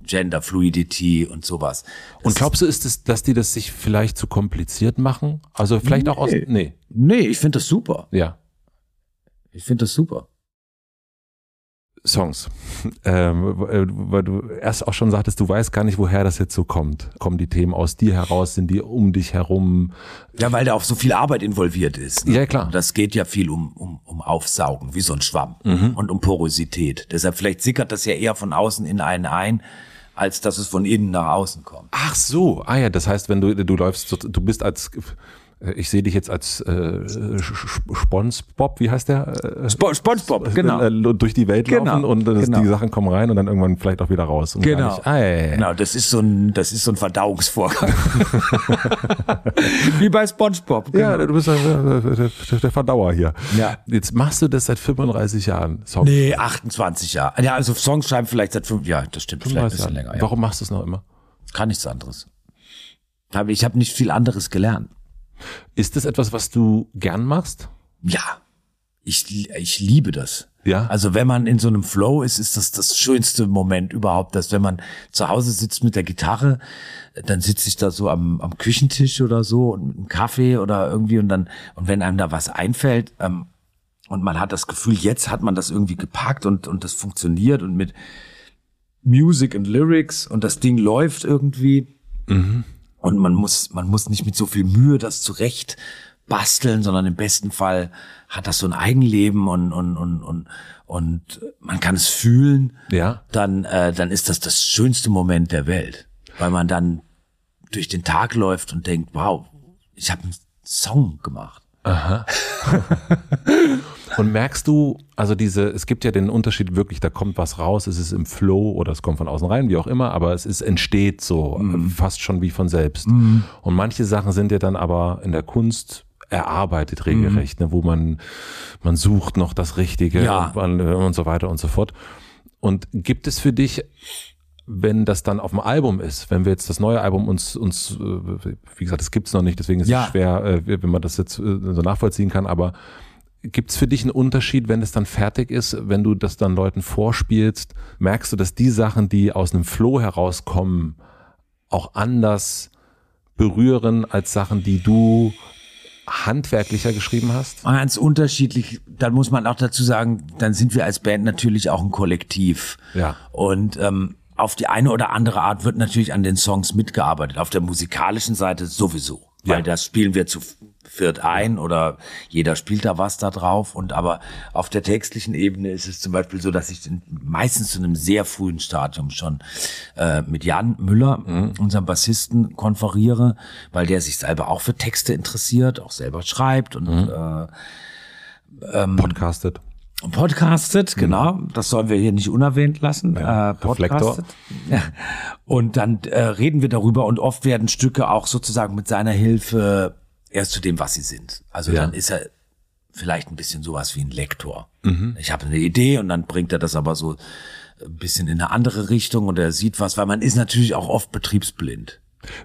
Gender Fluidity und sowas. und glaubst du, ist es, dass die das sich vielleicht zu kompliziert machen? Also vielleicht auch aus. Nee. Nee, ich finde das super. Ja. Ich finde das super. Songs. Ähm, äh, weil du erst auch schon sagtest, du weißt gar nicht, woher das jetzt so kommt. Kommen die Themen aus dir heraus? Sind die um dich herum? Ja, weil da auch so viel Arbeit involviert ist. Ne? Ja, klar. Und das geht ja viel um, um, um Aufsaugen, wie so ein Schwamm. Mhm. Und um Porosität. Deshalb vielleicht sickert das ja eher von außen in einen ein, als dass es von innen nach außen kommt. Ach so. Ah ja, das heißt, wenn du du läufst, du bist als ich sehe dich jetzt als äh, Spongebob, wie heißt der? Äh, Spo Spongebob, genau. äh, durch die Welt Genau, laufen und ist- genau. die Sachen kommen rein und dann irgendwann vielleicht auch wieder raus. Genau. Ja. Genau, das ist so ein, das ist so ein Verdauungsvorgang. wie bei SpongeBob. Genau. Ja, du bist der, der, Verdauer hier. Ja. Jetzt machst du das seit 35 Jahren. Song. Nee, 28 Jahre. Ja, also Songs schreiben vielleicht seit fünf Jahren. Das stimmt, vielleicht ein 35 bisschen Jahren. länger. Ja. Warum machst du es noch immer? Kann nichts anderes. Aber ich habe nicht viel anderes gelernt. Ist das etwas, was du gern machst? Ja, ich, ich liebe das. Ja. Also wenn man in so einem Flow ist, ist das das schönste Moment überhaupt, dass wenn man zu Hause sitzt mit der Gitarre, dann sitze ich da so am, am Küchentisch oder so und mit einem Kaffee oder irgendwie und dann, und wenn einem da was einfällt, ähm, und man hat das Gefühl, jetzt hat man das irgendwie gepackt und, und das funktioniert und mit Music und Lyrics und das Ding läuft irgendwie. Und man muss, man muss nicht mit so viel Mühe das zurecht basteln, sondern im besten Fall hat das so ein Eigenleben und, und, und, und, und man kann es fühlen. Ja. Dann, äh, dann ist das das schönste Moment der Welt, weil man dann durch den Tag läuft und denkt, wow, ich habe einen Song gemacht. Und merkst du, also diese, es gibt ja den Unterschied wirklich, da kommt was raus, es ist im Flow oder es kommt von außen rein, wie auch immer, aber es ist, entsteht so, Mhm. fast schon wie von selbst. Und manche Sachen sind ja dann aber in der Kunst erarbeitet regelrecht, ne, wo man, man sucht noch das Richtige Mhm. Ja. und, man, äh, und so weiter und so fort. Und gibt es für dich wenn das dann auf dem Album ist, wenn wir jetzt das neue Album uns, uns äh, wie gesagt, das gibt's noch nicht, deswegen ist Ja. es schwer, äh, wenn man das jetzt so nachvollziehen kann, aber gibt's für dich einen Unterschied, wenn es dann fertig ist, wenn du das dann Leuten vorspielst, merkst du, dass die Sachen, die aus einem Flow herauskommen, auch anders berühren als Sachen, die du handwerklicher geschrieben hast? Ganz unterschiedlich. Dann muss man auch dazu sagen, dann sind wir als Band natürlich auch ein Kollektiv. Ja. Und ähm, auf die eine oder andere Art wird natürlich an den Songs mitgearbeitet. Auf der musikalischen Seite sowieso. Weil Ja. das spielen wir zu viert ein oder jeder spielt da was da drauf. Und aber auf der textlichen Ebene ist es zum Beispiel so, dass ich meistens zu einem sehr frühen Stadium schon äh, mit Jan Müller, unserem Bassisten, konferiere, weil der sich selber auch für Texte interessiert, auch selber schreibt und äh, Podcastet. Podcastet, genau. Das sollen wir hier nicht unerwähnt lassen. Ja, äh, podcastet. Ja. Und dann äh, reden wir darüber und oft werden Stücke auch sozusagen mit seiner Hilfe erst zu dem, was sie sind. Also Ja. dann ist er vielleicht ein bisschen sowas wie ein Lektor. Ich habe eine Idee und dann bringt er das aber so ein bisschen in eine andere Richtung und er sieht was, weil man ist natürlich auch oft betriebsblind.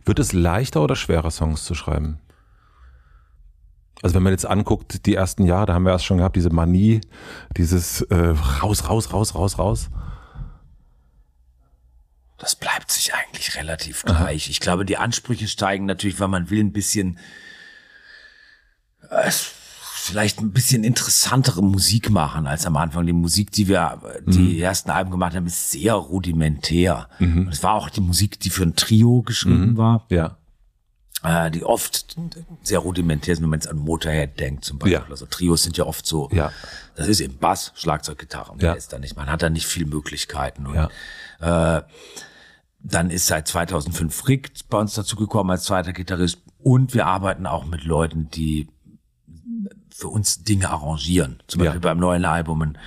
Wird es leichter oder schwerer, Songs zu schreiben? Also wenn man jetzt anguckt, die ersten Jahre, da haben wir erst schon gehabt, diese Manie, dieses äh, raus, raus, raus, raus, raus. Das bleibt sich eigentlich relativ gleich. Ich glaube, die Ansprüche steigen natürlich, weil man will ein bisschen, äh, vielleicht ein bisschen interessantere Musik machen als am Anfang. Die Musik, die wir, die ersten Alben gemacht haben, ist sehr rudimentär. Und es war auch die Musik, die für ein Trio geschrieben war, Ja. äh, die oft sehr rudimentär sind, wenn man jetzt an Motorhead denkt zum Beispiel. Ja. Also Trios sind ja oft so, Ja. das ist eben Bass, Schlagzeug, Gitarre. Ja. ist da nicht. Man hat da nicht viel Möglichkeiten. Und, Ja. äh, dann ist seit 2005 Rick bei uns dazugekommen als zweiter Gitarrist. Und wir arbeiten auch mit Leuten, die für uns Dinge arrangieren. Zum Ja. Beispiel beim neuen Album ein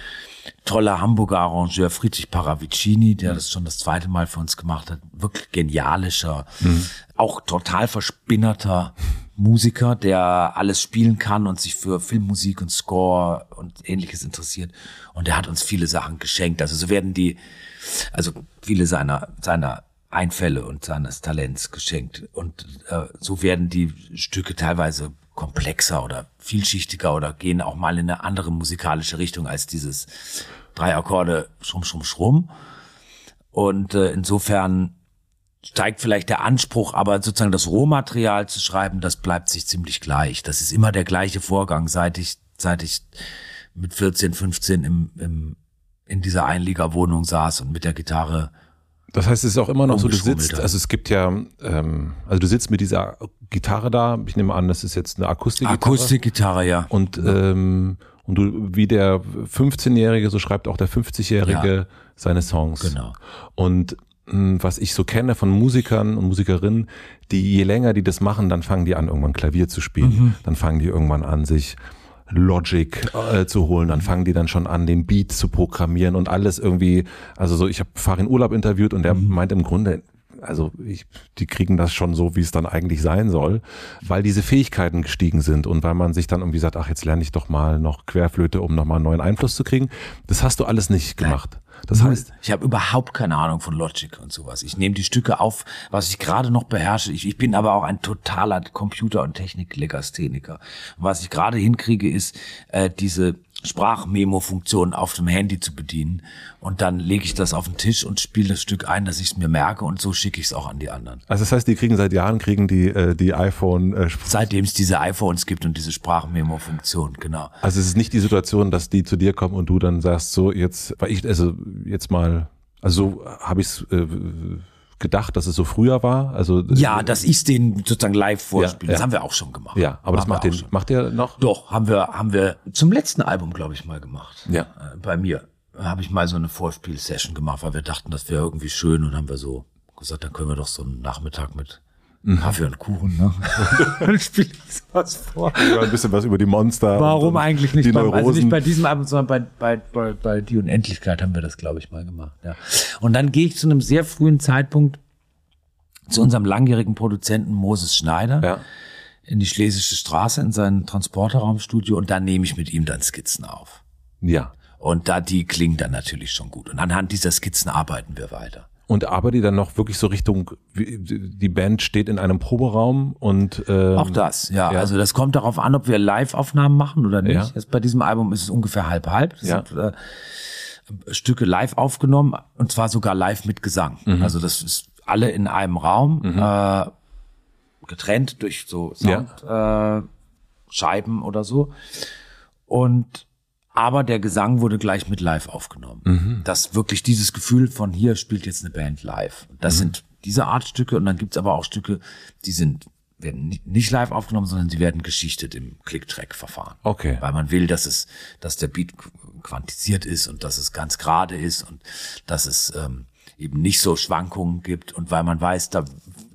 toller Hamburger Arrangeur, Friedrich Paravicini, der das schon das zweite Mal für uns gemacht hat. Wirklich genialischer, auch total verspinnerter Musiker, der alles spielen kann und sich für Filmmusik und Score und ähnliches interessiert. Und der hat uns viele Sachen geschenkt. Also so werden die, also viele seiner, seiner Einfälle und seines Talents geschenkt. Und äh, so werden die Stücke teilweise komplexer oder vielschichtiger oder gehen auch mal in eine andere musikalische Richtung als dieses drei Akkorde schrumm, schrumm, schrumm. Und äh, insofern steigt vielleicht der Anspruch, aber sozusagen das Rohmaterial zu schreiben, das bleibt sich ziemlich gleich. Das ist immer der gleiche Vorgang, seit ich, seit ich mit 14, 15 im, im, in dieser Einliegerwohnung saß und mit der Gitarre Das heißt, es ist auch immer noch so, du sitzt, also es gibt ja, ähm, also du sitzt mit dieser Gitarre da, ich nehme an, das ist jetzt eine Akustikgitarre. Akustikgitarre, ja. Und, ähm, und du, wie der 15-Jährige, so schreibt auch der 50-Jährige Ja. seine Songs. Genau. Und mh, was ich so kenne von Musikern und Musikerinnen, die je länger die das machen, dann fangen die an, irgendwann Klavier zu spielen. Mhm. Dann fangen die irgendwann an, sich Logic äh, zu holen, dann fangen die dann schon an, den Beat zu programmieren und alles irgendwie, also so, ich habe Farin Urlaub interviewt und der Mhm. meint im Grunde, also ich, die kriegen das schon so, wie es dann eigentlich sein soll, weil diese Fähigkeiten gestiegen sind und weil man sich dann irgendwie sagt, ach, jetzt lerne ich doch mal noch Querflöte, um nochmal einen neuen Einfluss zu kriegen. Das hast du alles nicht gemacht. Das heißt, ich habe überhaupt keine Ahnung von Logic und sowas. Ich nehme die Stücke auf, was ich gerade noch beherrsche. Ich, ich bin aber auch ein totaler Computer- und Technik-Legastheniker. Und was ich gerade hinkriege, ist äh, diese Sprachmemo-Funktion auf dem Handy zu bedienen. Und dann lege ich das auf den Tisch und spiele das Stück ein, dass ich es mir merke und so schicke ich es auch an die anderen. also das heißt, die kriegen seit Jahren kriegen die äh, die iPhone. Äh, Seitdem es diese iPhones gibt und diese Sprachmemo-Funktion, genau. also es ist nicht die Situation, dass die zu dir kommen und du dann sagst, so jetzt, weil ich also jetzt mal, also so habe ich es äh, gedacht, dass es so früher war. Also Ja, dass ich denen sozusagen live vorspiele, Ja, das ja. haben wir auch schon gemacht. ja, aber das Haben macht den schon. macht der noch. Doch, haben wir, haben wir zum letzten Album, glaube ich, mal gemacht. Ja. Äh, Bei mir habe ich mal so eine Vorspiel-Session gemacht, weil wir dachten, das wäre irgendwie schön und haben wir so gesagt, dann können wir doch so einen Nachmittag mit Mhm. Kaffee und Kuchen, ne? Dann spiele ich sowas vor. Ja, ein bisschen was über die Monster. Warum eigentlich nicht? Beim, also nicht bei diesem Album, sondern bei, bei, bei, bei Die Unendlichkeit haben wir das, glaube ich, mal gemacht. Ja. Und dann gehe ich zu einem sehr frühen Zeitpunkt zu unserem langjährigen Produzenten Moses Schneider ja. in die Schlesische Straße in sein Transporterraumstudio und da nehme ich mit ihm dann Skizzen auf. ja. Und da die klingen dann natürlich schon gut. Und anhand dieser Skizzen arbeiten wir weiter. Und arbeitet dann noch wirklich so Richtung, wie- die Band steht in einem Proberaum und ähm, Auch das, ja. ja. Also das kommt darauf an, ob wir Live-Aufnahmen machen oder nicht. Ja. Jetzt bei diesem Album ist es ungefähr halb-halb. Das Ja. sind äh, Stücke live aufgenommen und zwar sogar live mit Gesang. Mhm. Also das ist alle in einem Raum, äh, getrennt durch so Sound. Äh, Scheiben oder so. Und aber der Gesang wurde gleich mit live aufgenommen. Mhm. Das wirklich dieses Gefühl von hier spielt jetzt eine Band live. Das mhm. sind diese Art Stücke und dann gibt's aber auch Stücke, die sind werden nicht live aufgenommen, sondern sie werden geschichtet im Click-Track-Verfahren. Okay. Weil man will, dass es, dass der Beat quantisiert ist und dass es ganz gerade ist und dass es ähm, eben nicht so Schwankungen gibt und weil man weiß, da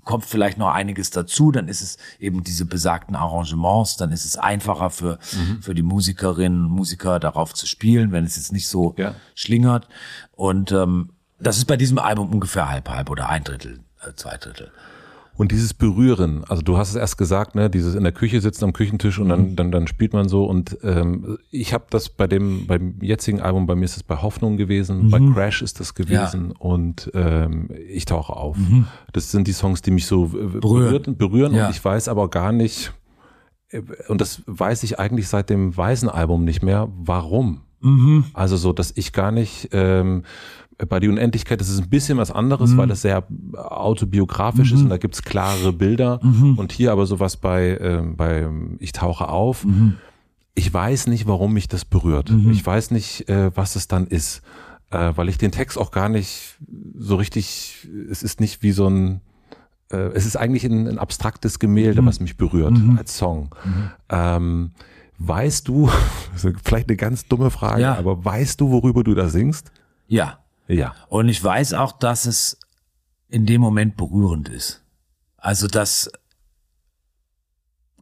kommt vielleicht noch einiges dazu, dann ist es eben diese besagten Arrangements, dann ist es einfacher für, mhm. für die Musikerinnen und Musiker darauf zu spielen, wenn es jetzt nicht so ja. schlingert. Und ähm, das ist bei diesem Album ungefähr halb halb oder ein Drittel, äh, zwei Drittel. Und dieses Berühren, also du hast es erst gesagt, ne, dieses in der Küche sitzen am Küchentisch und dann, mhm. dann, dann spielt man so. Und ähm, ich habe das bei dem, beim jetzigen Album, bei mir ist es bei Hoffnung gewesen, mhm. bei Crash ist das gewesen ja. und ähm, ich tauche auf. Mhm. Das sind die Songs, die mich so berühren, berühren ja. und ich weiß aber gar nicht, äh, und das weiß ich eigentlich seit dem Weißen Album nicht mehr, warum. Mhm. Also so, dass ich gar nicht ähm, bei die Unendlichkeit, das ist ein bisschen was anderes, mhm. weil das sehr autobiografisch mhm. ist und da gibt's klare Bilder. Mhm. Und hier aber sowas bei, äh, bei Ich tauche auf. Mhm. Ich weiß nicht, warum mich das berührt. Mhm. Ich weiß nicht, äh, was es dann ist. Äh, weil ich den Text auch gar nicht so richtig, es ist nicht wie so ein, äh, es ist eigentlich ein, ein abstraktes Gemälde, mhm. was mich berührt als Song. Ähm, weißt du, vielleicht eine ganz dumme Frage, ja. aber weißt du, worüber du da singst? Ja. Ja. Und ich weiß auch, dass es in dem Moment berührend ist. Also das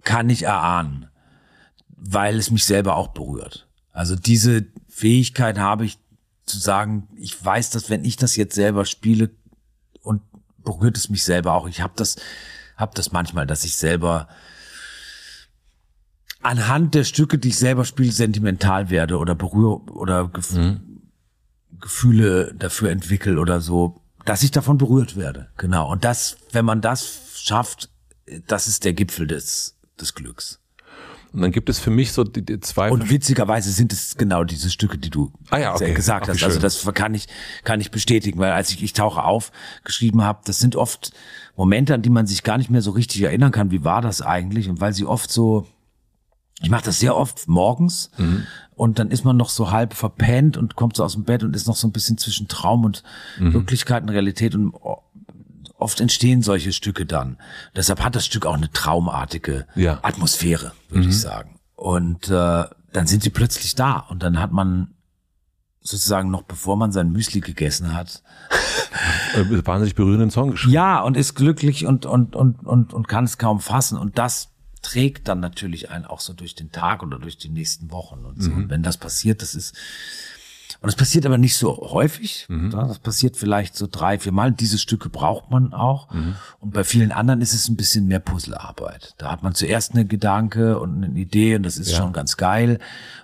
kann ich erahnen, weil es mich selber auch berührt. Also diese Fähigkeit habe ich zu sagen, ich weiß, dass wenn ich das jetzt selber spiele und berührt es mich selber auch. Ich habe das, habe das manchmal, dass ich selber anhand der Stücke, die ich selber spiele, sentimental werde oder berühre oder mhm. Gefühle dafür entwickle oder so, dass ich davon berührt werde. Genau. Und das, wenn man das schafft, das ist der Gipfel des, des Glücks. Und dann gibt es für mich so die, die zwei. Und witzigerweise sind es genau diese Stücke, die du ah ja, okay. gesagt hast. Also das kann ich, kann ich bestätigen, weil als ich Ich tauche auf geschrieben habe, das sind oft Momente, an die man sich gar nicht mehr so richtig erinnern kann, wie war das eigentlich? Und weil sie oft so, ich mache das sehr oft morgens mhm und dann ist man noch so halb verpennt und kommt so aus dem Bett und ist noch so ein bisschen zwischen Traum und mhm. Wirklichkeit und Realität und oft entstehen solche Stücke dann. Deshalb hat das Stück auch eine traumartige ja. Atmosphäre, würde mhm. ich sagen. Und äh, dann sind sie plötzlich da und dann hat man sozusagen noch bevor man sein Müsli gegessen hat. Äh, wahnsinnig berührenden Song geschrieben. Ja, und ist glücklich und, und, und, und, und kann es kaum fassen. Und das trägt dann natürlich einen auch so durch den Tag oder durch die nächsten Wochen und so. Mhm. Und wenn das passiert, das ist, und es passiert aber nicht so häufig. Mhm. Das passiert vielleicht so drei, vier Mal. Diese Stücke braucht man auch. Mhm. Und bei vielen anderen ist es ein bisschen mehr Puzzlearbeit. Da hat man zuerst eine Gedanke und eine Idee und das ist ja. schon ganz geil.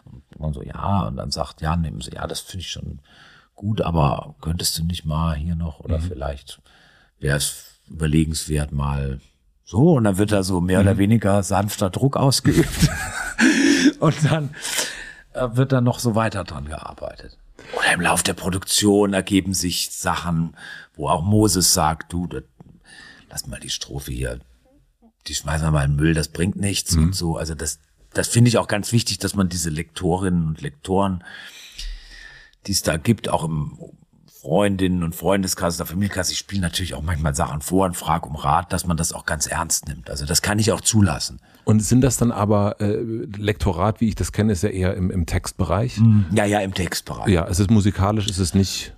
Und man so, ja, und dann sagt, ja, nehmen Sie, ja, das finde ich schon gut, aber könntest du nicht mal hier noch oder mhm. vielleicht wäre es überlegenswert mal so, und dann wird da so mehr mhm. oder weniger sanfter Druck ausgeübt. und dann äh, wird da noch so weiter dran gearbeitet. Oder im Lauf der Produktion ergeben sich Sachen, wo auch Moses sagt, du, das, lass mal die Strophe hier, die schmeißen wir mal in den Müll, das bringt nichts mhm. und so. Also das, das finde ich auch ganz wichtig, dass man diese Lektorinnen und Lektoren, die es da gibt, auch im Freundinnen und Freundeskreis oder Familienkreis, ich spiele natürlich auch manchmal Sachen vor und frage um Rat, dass man das auch ganz ernst nimmt. Also das kann ich auch zulassen. Und sind das dann aber äh, Lektorat, wie ich das kenne, ist ja eher im, im Textbereich? Mhm. Ja, ja, im Textbereich. Ja, es ist musikalisch, ist es nicht.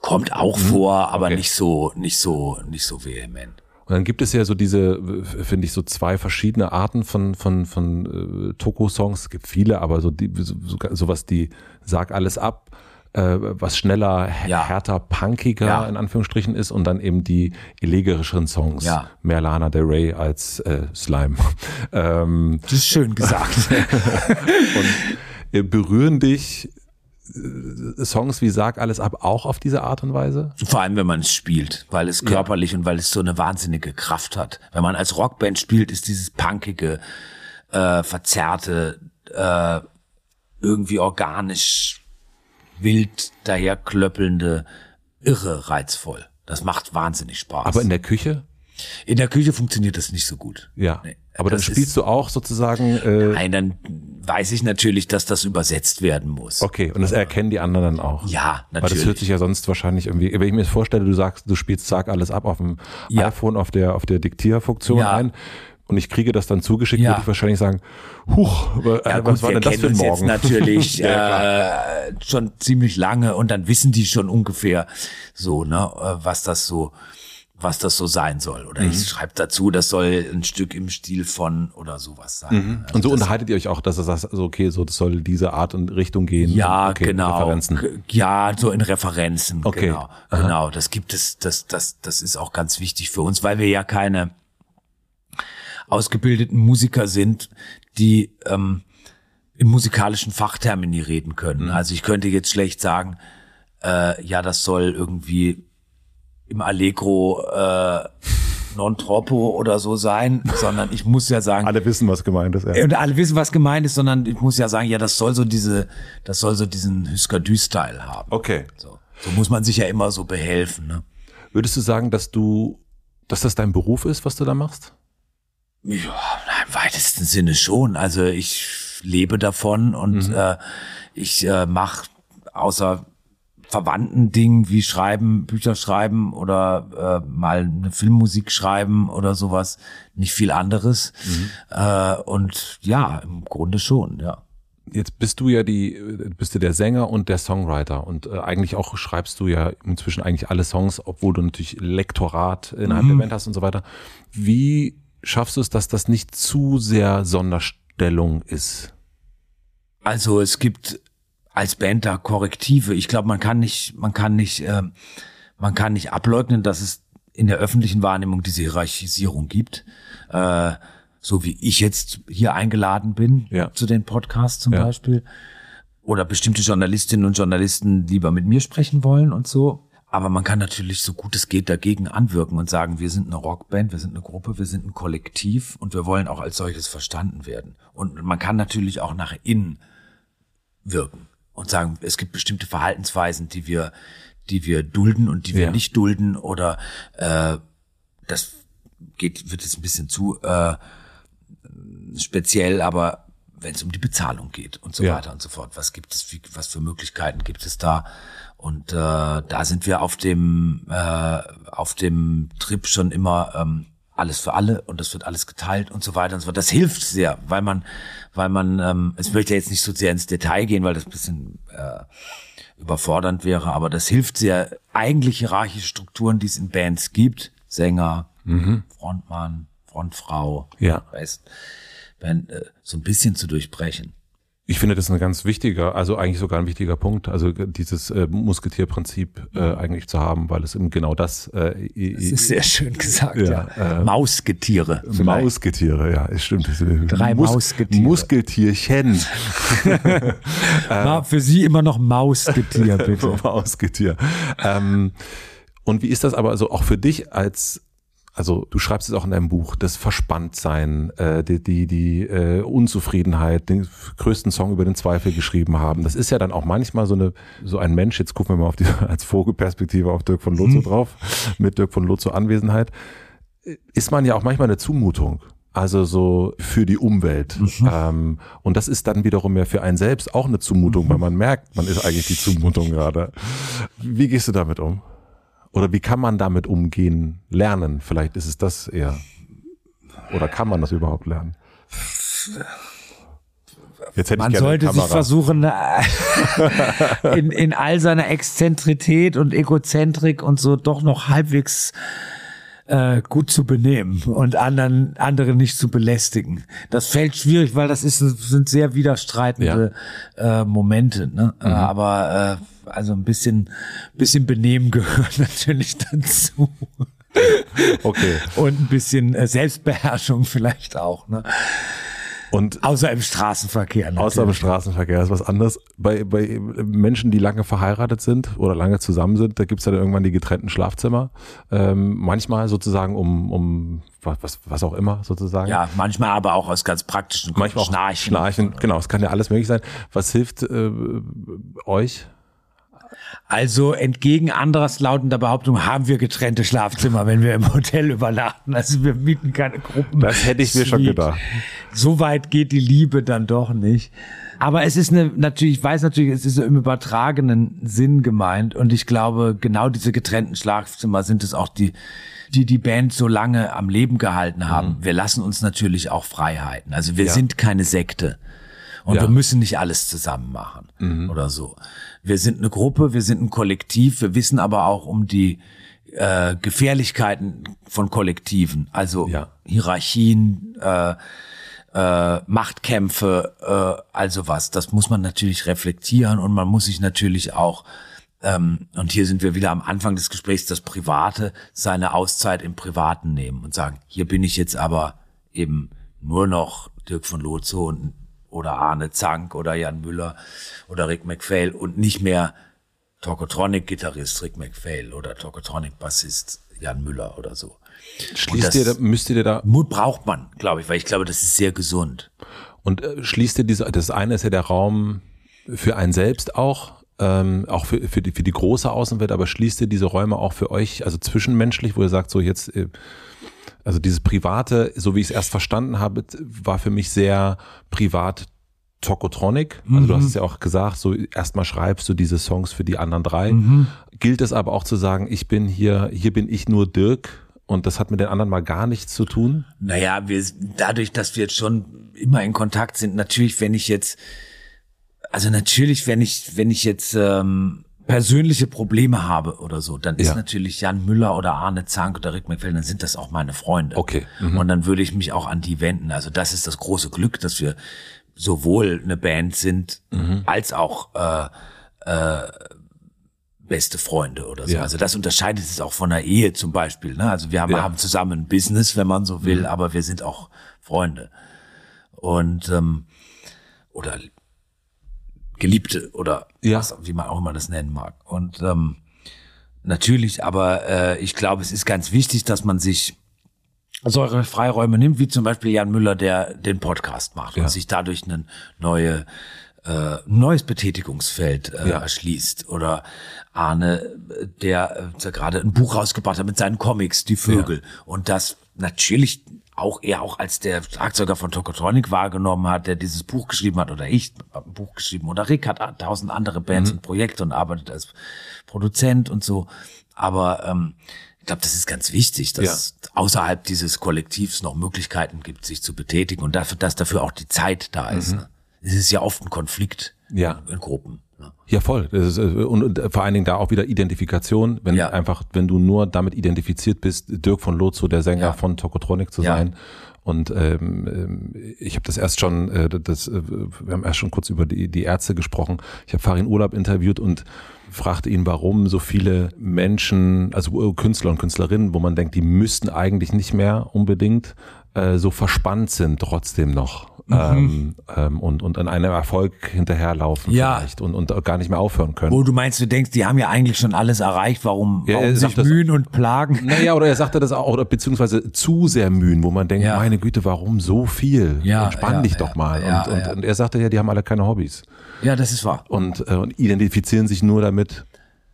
Kommt auch mhm. vor, aber okay. nicht so, nicht so, nicht so vehement. Und dann gibt es ja so diese, finde ich, so zwei verschiedene Arten von von von äh, Toko-Songs. Es gibt viele, aber so die so, sowas, die sag alles ab äh, was schneller, ja. härter, punkiger ja. in Anführungsstrichen ist und dann eben die elegerischeren Songs. Ja. Mehr Lana Del Rey als äh, Slime. ähm, das ist schön gesagt. und äh, berühren dich äh, Songs wie Sag alles ab auch auf diese Art und Weise? Vor allem, wenn man es spielt, weil es körperlich ja. und weil es so eine wahnsinnige Kraft hat. Wenn man als Rockband spielt, ist dieses punkige, äh, verzerrte, äh, irgendwie organisch wild daherklöppelnde, irre reizvoll. Das macht wahnsinnig Spaß. Aber in der Küche? In der Küche funktioniert das nicht so gut. Ja. Nee. Aber dann spielst ist- du auch sozusagen. Äh, Nein, dann weiß ich natürlich, dass das übersetzt werden muss. okay, und das erkennen die anderen dann auch. Ja, Weil das natürlich. hört sich ja sonst wahrscheinlich irgendwie, wenn ich mir das vorstelle, du sagst, du spielst Sag alles ab auf dem Ja. iPhone auf der, auf der Diktierfunktion Ja. ein und ich kriege das dann zugeschickt, Ja. würde ich wahrscheinlich sagen, huch, äh, Ja, was gut, war wir denn das für ein Morgen? jetzt natürlich Ja, äh, schon ziemlich lange und dann wissen die schon ungefähr so, ne, äh, was das so, was das so sein soll. Oder Mhm. ich schreibe dazu, das soll ein Stück im Stil von oder sowas sein. Mhm. Also Und so das, unterhaltet ihr euch auch, dass du sagst, also okay, so das soll diese Art und Richtung gehen. ja, okay, genau. Referenzen. Ja, so in Referenzen. Okay. Genau. Genau. Das gibt es, das, das, das ist auch ganz wichtig für uns, weil wir ja keine ausgebildeten Musiker sind, die ähm, in musikalischen Fachtermini reden Mhm. können. Also ich könnte jetzt schlecht sagen, äh, ja, das soll irgendwie im Allegro äh, non troppo oder so sein, sondern ich muss ja sagen, Alle wissen, was gemeint ist. Ja. und alle wissen, was gemeint ist, sondern ich muss ja sagen, ja, das soll so diese, das soll so diesen Hüsker-Dü-Style haben. Okay. So. so muss man sich ja immer so behelfen. Ne? Würdest du sagen, dass du, dass das dein Beruf ist, was du da machst? Ja, im weitesten Sinne schon. Also ich lebe davon und äh, ich äh, mache außer verwandten Dingen wie schreiben, Bücher schreiben oder äh, mal eine Filmmusik schreiben oder sowas, nicht viel anderes. Äh, und ja, im Grunde schon, ja. Jetzt bist du ja die, bist du der Sänger und der Songwriter und äh, eigentlich auch schreibst du ja inzwischen eigentlich alle Songs, obwohl du natürlich Lektorat innerhalb Mhm. der Band hast und so weiter. Wie schaffst du es, dass das nicht zu sehr Sonderstellung ist? Also es gibt als Band da Korrektive. Ich glaube, man kann nicht, man kann nicht, ähm, man kann nicht ableugnen, dass es in der öffentlichen Wahrnehmung diese Hierarchisierung gibt. Äh, so wie ich jetzt hier eingeladen bin Ja. zu den Podcasts zum Ja. Beispiel. Oder bestimmte Journalistinnen und Journalisten lieber mit mir sprechen wollen und so. Aber man kann natürlich so gut es geht dagegen anwirken und sagen, wir sind eine Rockband, wir sind eine Gruppe, wir sind ein Kollektiv und wir wollen auch als solches verstanden werden. Und man kann natürlich auch nach innen wirken und sagen, es gibt bestimmte Verhaltensweisen, die wir, die wir dulden und die wir Ja. nicht dulden oder äh, das geht, wird jetzt ein bisschen zu äh, speziell, aber wenn es um die Bezahlung geht und so Ja. weiter und so fort, was gibt es, wie, was für Möglichkeiten gibt es da? Und äh, da sind wir auf dem äh, auf dem Trip schon immer ähm, alles für alle und das wird alles geteilt und so weiter und so fort. Das hilft sehr, weil man, weil man, ähm, es möchte jetzt nicht so sehr ins Detail gehen, weil das ein bisschen äh, überfordernd wäre, aber das hilft sehr, eigentlich hierarchische Strukturen, die es in Bands gibt, Sänger, Frontmann, Frontfrau, Ja. wenn, äh, so ein bisschen zu durchbrechen. Ich finde, das ist ein ganz wichtiger, also eigentlich sogar ein wichtiger Punkt, also dieses äh, Musketierprinzip äh, eigentlich zu haben, weil es eben genau das, äh, Das ist sehr schön gesagt, Ja, ja. äh, Mausgetiere. vielleicht. Mausgetiere, ja, es stimmt. Drei Mausgetiere. Muskeltierchen. Ma- Für Sie immer noch Mausgetier, bitte. Mausgetier. Ähm, und wie ist das aber also auch für dich als also du schreibst es auch in deinem Buch, das Verspanntsein, äh, die, die, die äh, Unzufriedenheit, den größten Song über den Zweifel geschrieben haben. Das ist ja dann auch manchmal so eine, so ein Mensch, jetzt gucken wir mal auf die, als Vogelperspektive auf Dirk von Lotzo drauf, mit Dirk von Lotzo Anwesenheit, ist man ja auch manchmal eine Zumutung. Also so für die Umwelt. Ähm, und das ist dann wiederum ja für einen selbst auch eine Zumutung, weil man merkt, man ist eigentlich die Zumutung gerade. Wie gehst du damit um? Oder wie kann man damit umgehen, lernen? Vielleicht ist es das eher. Oder kann man das überhaupt lernen? Jetzt hätte Man ich gerne sollte sich versuchen, äh, in, in all seiner Exzentrität und Egozentrik und so doch noch halbwegs äh, gut zu benehmen und anderen andere nicht zu belästigen. Das fällt schwierig, weil das ist, sind sehr widerstreitende äh, Momente. Ne? Mhm. Aber äh, also ein bisschen, bisschen Benehmen gehört natürlich dazu. Okay. Und ein bisschen äh, Selbstbeherrschung vielleicht auch. Ne? Und Außer im Straßenverkehr. Natürlich. Außer im Straßenverkehr ist was anderes. Bei, bei Menschen, die lange verheiratet sind oder lange zusammen sind, da gibt's ja dann irgendwann die getrennten Schlafzimmer. Ähm, manchmal sozusagen um, um was, was, was auch immer sozusagen. Ja, manchmal aber auch aus ganz praktischen Gründen. manchmal auch Schnarchen. Schnarchen. Genau, es kann ja alles möglich sein. Was hilft äh, euch Also entgegen anderer lautender Behauptung haben wir getrennte Schlafzimmer, wenn wir im Hotel übernachten. Also wir mieten keine Gruppen. Das hätte ich mir schon gedacht. So weit geht die Liebe dann doch nicht. Aber es ist eine, natürlich, ich weiß natürlich, es ist im übertragenen Sinn gemeint. Und ich glaube, genau diese getrennten Schlafzimmer sind es auch, die, die die Band so lange am Leben gehalten haben. Mhm. Wir lassen uns natürlich auch Freiheiten. Also wir ja. sind keine Sekte. Und ja. wir müssen nicht alles zusammen machen mhm. oder so. Wir sind eine Gruppe, wir sind ein Kollektiv, wir wissen aber auch um die äh, Gefährlichkeiten von Kollektiven, also ja. Hierarchien, äh, äh, Machtkämpfe, äh, also was. Das muss man natürlich reflektieren und man muss sich natürlich auch ähm, und hier sind wir wieder am Anfang des Gesprächs, das Private, seine Auszeit im Privaten nehmen und sagen, hier bin ich jetzt aber eben nur noch Dirk von Lotzo und oder Arne Zank oder Jan Müller oder Rick McPhail und nicht mehr Tokotronic-Gitarrist Rick McPhail oder Tokotronic-Bassist Jan Müller oder so. Schließt ihr, da, müsst ihr da Mut braucht man, glaube ich, weil ich glaube, das ist sehr gesund. Und äh, schließt ihr diese, das eine ist ja der Raum für einen selbst auch, ähm, auch für, für, die, für die große Außenwelt, aber schließt ihr diese Räume auch für euch, also zwischenmenschlich, wo ihr sagt, so jetzt, äh, also dieses Private, so wie ich es erst verstanden habe, war für mich sehr privat Tokotronic. Also mhm. du hast es ja auch gesagt, so erstmal schreibst du diese Songs für die anderen drei. Mhm. Gilt es aber auch zu sagen, ich bin hier, hier bin ich nur Dirk und das hat mit den anderen mal gar nichts zu tun? Naja, wir, dadurch, dass wir jetzt schon immer in Kontakt sind, natürlich, wenn ich jetzt, also natürlich, wenn ich, wenn ich jetzt ähm, persönliche Probleme habe oder so, dann ist ja. natürlich Jan Müller oder Arne Zank oder Rick McFell, dann sind das auch meine Freunde. Okay. Mhm. Und dann würde ich mich auch an die wenden. Also das ist das große Glück, dass wir sowohl eine Band sind mhm. als auch äh, äh, beste Freunde oder so. Ja. Also das unterscheidet es auch von einer Ehe zum Beispiel. Ne? Also wir haben, ja. haben zusammen ein Business, wenn man so will, mhm. aber wir sind auch Freunde. Und ähm, oder Geliebte oder ja. was, wie man auch immer das nennen mag. Und ähm, natürlich, aber äh, ich glaube, es ist ganz wichtig, dass man sich solche Freiräume nimmt, wie zum Beispiel Jan Müller, der den Podcast macht ja. und sich dadurch ein neue, äh, neues Betätigungsfeld äh, ja. erschließt. Oder Arne, der äh, gerade ein Buch rausgebracht hat mit seinen Comics, Die Vögel. Ja. Und das natürlich auch er auch als der Schlagzeuger von Tokotronic wahrgenommen hat, der dieses Buch geschrieben hat, oder ich habe ein Buch geschrieben, oder Rick hat tausend andere Bands mhm. und Projekte und arbeitet als Produzent und so. Aber ähm, ich glaube, das ist ganz wichtig, dass ja. außerhalb dieses Kollektivs noch Möglichkeiten gibt, sich zu betätigen und dafür, dass dafür auch die Zeit da ist. Mhm. Ne? Es ist ja oft ein Konflikt ja. in, in Gruppen. Ne? Ja, voll. Ist, äh, und, und, vor allen Dingen da auch wieder Identifikation, wenn ja. einfach, wenn du nur damit identifiziert bist, Dirk von Lotso, der Sänger ja. von Tokotronic zu sein. Und ähm, ähm ich habe das erst schon, äh, das, äh, wir haben erst schon kurz über die, die Ärzte gesprochen. Ich habe Farin Urlaub interviewt und fragte ihn, warum so viele Menschen, also Künstler und Künstlerinnen, wo man denkt, die müssten eigentlich nicht mehr unbedingt äh, so verspannt sind trotzdem noch mhm. ähm, ähm, und, und an einem Erfolg hinterherlaufen ja. vielleicht und, und gar nicht mehr aufhören können. Wo du meinst, du denkst, die haben ja eigentlich schon alles erreicht, warum, ja, warum sich mühen und plagen? Naja, oder er sagte das auch, oder beziehungsweise zu sehr mühen, wo man denkt, ja. meine Güte, warum so viel? Ja, Entspann ja, dich doch mal. und, und, und er sagte ja, die haben alle keine Hobbys. Ja, das ist wahr. Und, äh, und identifizieren sich nur damit,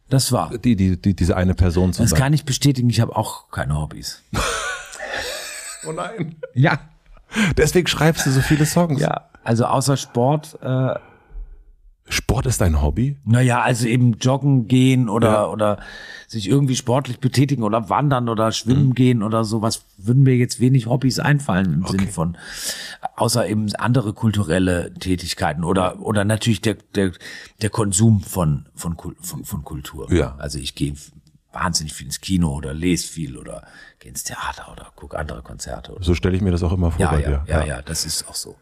das war. Die, die, die, diese eine Person zu Das sein. kann ich bestätigen, ich habe auch keine Hobbys. oh nein. Ja. Deswegen schreibst du so viele Songs. Ja, also außer Sport. Äh, Sport ist dein Hobby? Naja, also eben joggen gehen oder, ja. oder sich irgendwie sportlich betätigen oder wandern oder schwimmen mhm. gehen oder sowas, würden mir jetzt wenig Hobbys einfallen im okay. Sinn von, außer eben andere kulturelle Tätigkeiten oder, oder natürlich der, der, der Konsum von, von, von, von Kultur. Ja. Also ich gehe wahnsinnig viel ins Kino oder lese viel oder gehe ins Theater oder gucke andere Konzerte. so stelle ich mir das auch immer vor ja, bei ja, dir. Ja, ja, ja, das ist auch so.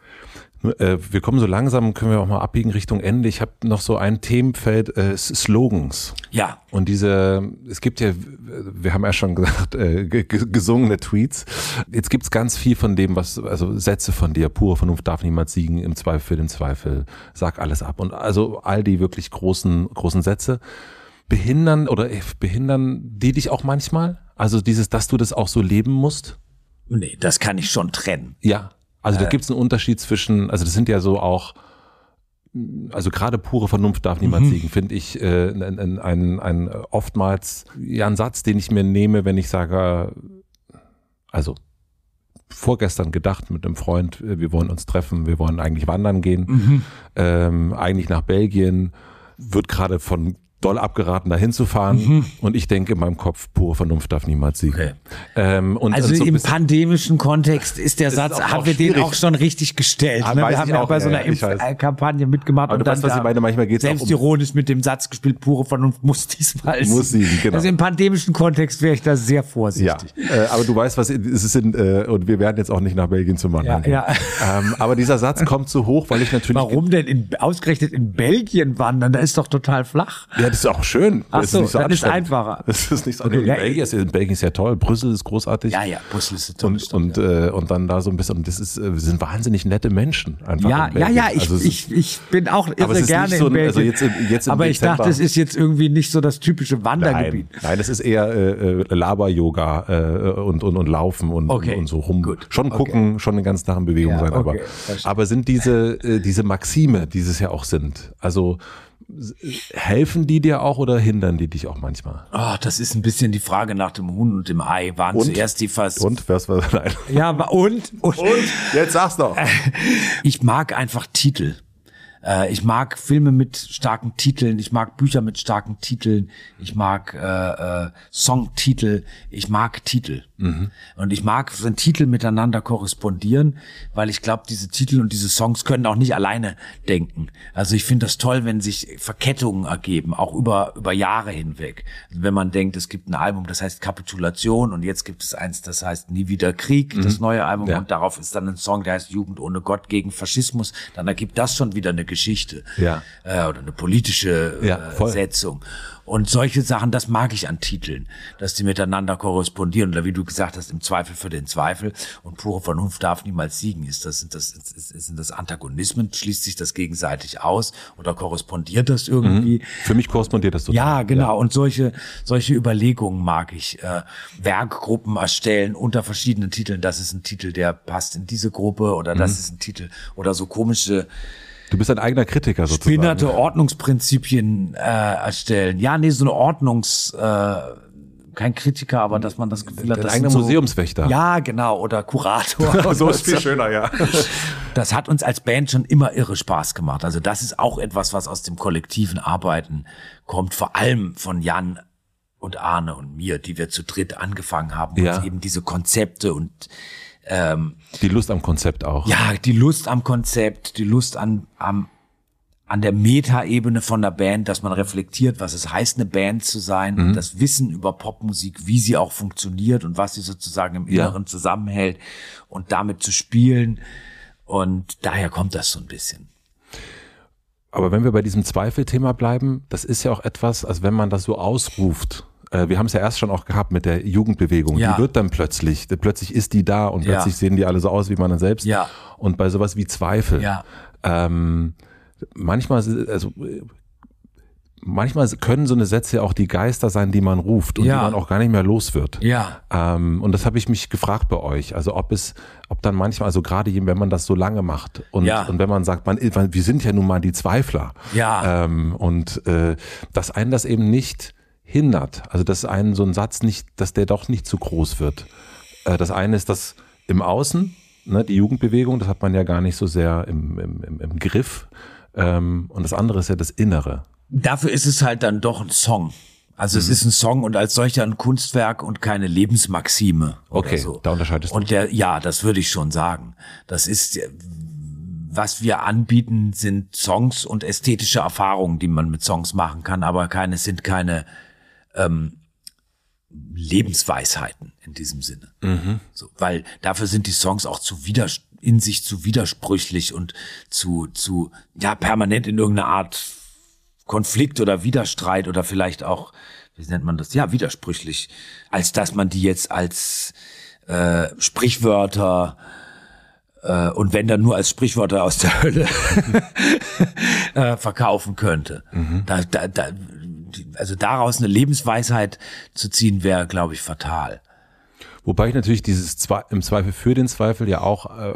Äh, wir kommen so langsam, können wir auch mal abbiegen Richtung Ende. Ich habe noch so ein Themenfeld äh, Slogans. Ja. Und diese, es gibt ja, wir haben ja schon gesagt, äh, gesungene Tweets. Jetzt gibt's ganz viel von dem, was, also Sätze von dir, pure Vernunft darf niemand siegen, im Zweifel für den Zweifel, sag alles ab. Und also all die wirklich großen, großen Sätze behindern oder äh, behindern die dich auch manchmal? Also dieses, dass du das auch so leben musst? Nee, das kann ich schon trennen. Ja. Also da äh, gibt es einen Unterschied zwischen, also das sind ja so auch also gerade pure Vernunft darf niemals mhm. siegen, finde ich äh, ein, ein, ein, oftmals ja ein Satz, den ich mir nehme, wenn ich sage, also vorgestern gedacht mit einem Freund, äh, wir wollen uns treffen, wir wollen eigentlich wandern gehen, mhm. ähm, eigentlich nach Belgien, wird gerade von doll abgeraten, da hinzufahren. Mhm. Und ich denke in meinem Kopf, pure Vernunft darf niemals siegen. Okay. Ähm, und also so im pandemischen Kontext ist der Satz, haben wir den auch schon richtig gestellt. Ah, ne? Wir haben ja auch, bei so einer ja, Kampagne mitgemacht Aber und dann weißt, was ich meine, manchmal geht's selbstironisch um mit dem Satz gespielt, pure Vernunft muss diesmal Muss siegen, genau. Also im pandemischen Kontext wäre ich da sehr vorsichtig. Ja, äh, aber du weißt, was es ist in, äh, und wir werden jetzt auch nicht nach Belgien zum Wandern ja, ja. Ähm, aber dieser Satz kommt so hoch, weil ich natürlich... Warum denn in, ausgerechnet in Belgien wandern? Da ist doch total flach. Ja, das ist auch schön. Ach so, ist so dann ist einfacher. Das ist nicht so okay, ja, Belgien, ist, Belgien ist ja toll, Brüssel ist großartig. Ja, ja, Brüssel ist toll. Und, und, ja. äh, und dann da so ein bisschen, das ist, äh, sind wahnsinnig nette Menschen. Einfach ja, ja, ja, ich, also ich, ich bin auch irre gerne so, in Belgien. Also jetzt, jetzt aber ich dachte, es ist jetzt irgendwie nicht so das typische Wandergebiet. Nein, nein das ist eher äh, äh Laber-Yoga äh, und, und, und Laufen und, okay. und, und so rum. Gut. Schon gucken, okay. schon den ganzen Tag in Bewegung ja, sein. Aber, aber sind diese, äh, diese Maxime, die es ja auch sind, also helfen die dir auch oder hindern die dich auch manchmal? Oh, das ist ein bisschen die Frage nach dem Huhn und dem Ei. Waren und? zuerst die fast. Und? Was war nein. Ja, und? Und? und? Jetzt sag's doch. Ich mag einfach Titel. Äh, ich mag Filme mit starken Titeln, ich mag Bücher mit starken Titeln, ich mag äh, äh, Songtitel, ich mag Titel. Mhm. Und ich mag, wenn Titel miteinander korrespondieren, weil ich glaube, diese Titel und diese Songs können auch nicht alleine denken. Also ich finde das toll, wenn sich Verkettungen ergeben, auch über, über Jahre hinweg. Also wenn man denkt, es gibt ein Album, das heißt Kapitulation und jetzt gibt es eins, das heißt Nie wieder Krieg, mhm. das neue Album ja. und darauf ist dann ein Song, der heißt Jugend ohne Gott gegen Faschismus, dann ergibt das schon wieder eine Geschichte ja. äh, oder eine politische äh, ja, Setzung. Und solche Sachen, das mag ich an Titeln, dass die miteinander korrespondieren. Oder wie du gesagt hast, im Zweifel für den Zweifel. Und pure Vernunft darf niemals siegen. Ist das, sind das, sind das Antagonismen? Schließt sich das gegenseitig aus? Oder korrespondiert das irgendwie? Mhm. Für mich korrespondiert das total. Ja, genau. Ja. Und solche, solche Überlegungen mag ich. Äh, Werkgruppen erstellen unter verschiedenen Titeln. Das ist ein Titel, der passt in diese Gruppe. Oder das mhm. ist ein Titel. Oder so komische, Du bist ein eigener Kritiker sozusagen. Spinnerte Ordnungsprinzipien äh, erstellen. Ja, nee, so eine Ordnungs... Äh, kein Kritiker, aber dass man das Gefühl hat, das eigener so, Museumswächter. Ja, genau, oder Kurator. so ist viel schöner, ja. Das hat uns als Band schon immer irre Spaß gemacht. Also das ist auch etwas, was aus dem kollektiven Arbeiten kommt, vor allem von Jan und Arne und mir, die wir zu dritt angefangen haben, ja. eben diese Konzepte und ähm, die Lust am Konzept auch. Ja, die Lust am Konzept, die Lust an, am, an der Metaebene von der Band, dass man reflektiert, was es heißt, eine Band zu sein, mhm. das Wissen über Popmusik, wie sie auch funktioniert und was sie sozusagen im Inneren ja. zusammenhält und damit zu spielen. Und daher kommt das so ein bisschen. Aber wenn wir bei diesem Zweifelthema bleiben, das ist ja auch etwas, als wenn man das so ausruft, äh, wir haben es ja erst schon auch gehabt mit der Jugendbewegung. Ja. Die wird dann plötzlich, plötzlich ist die da und plötzlich ja. sehen die alle so aus wie man dann selbst. Ja. Und bei sowas wie Zweifel. Ja. Ähm, manchmal, also manchmal können so eine Sätze auch die Geister sein, die man ruft und ja. die man auch gar nicht mehr los wird. Ja. Ähm, und das habe ich mich gefragt bei euch. Also ob es, ob dann manchmal, also gerade wenn man das so lange macht und, ja. und wenn man sagt, man, wir sind ja nun mal die Zweifler. Ja. Ähm, und äh, dass einen das eben nicht hindert. Also dass einen so ein Satz nicht, dass der doch nicht zu groß wird. Äh, das eine ist das im Außen, ne, die Jugendbewegung, das hat man ja gar nicht so sehr im, im, im, im Griff. Ähm, und das andere ist ja das Innere. Dafür ist es halt dann doch ein Song. Also mhm. es ist ein Song und als solcher ein Kunstwerk und keine Lebensmaxime. Okay, so. da unterscheidest du. Und der, ja, das würde ich schon sagen. Das ist, was wir anbieten, sind Songs und ästhetische Erfahrungen, die man mit Songs machen kann, aber keine sind keine ähm, Lebensweisheiten in diesem Sinne. Mhm. So, weil dafür sind die Songs auch zu wieder in sich zu widersprüchlich und zu zu ja permanent in irgendeiner Art Konflikt oder Widerstreit oder vielleicht auch wie nennt man das ja widersprüchlich, als dass man die jetzt als äh, Sprichwörter äh, und wenn dann nur als Sprichwörter aus der Hölle äh, verkaufen könnte. Mhm. Da, da, da, also daraus eine Lebensweisheit zu ziehen, wäre, glaube ich, fatal. Wobei ich natürlich dieses Zwe im Zweifel für den Zweifel ja auch, äh,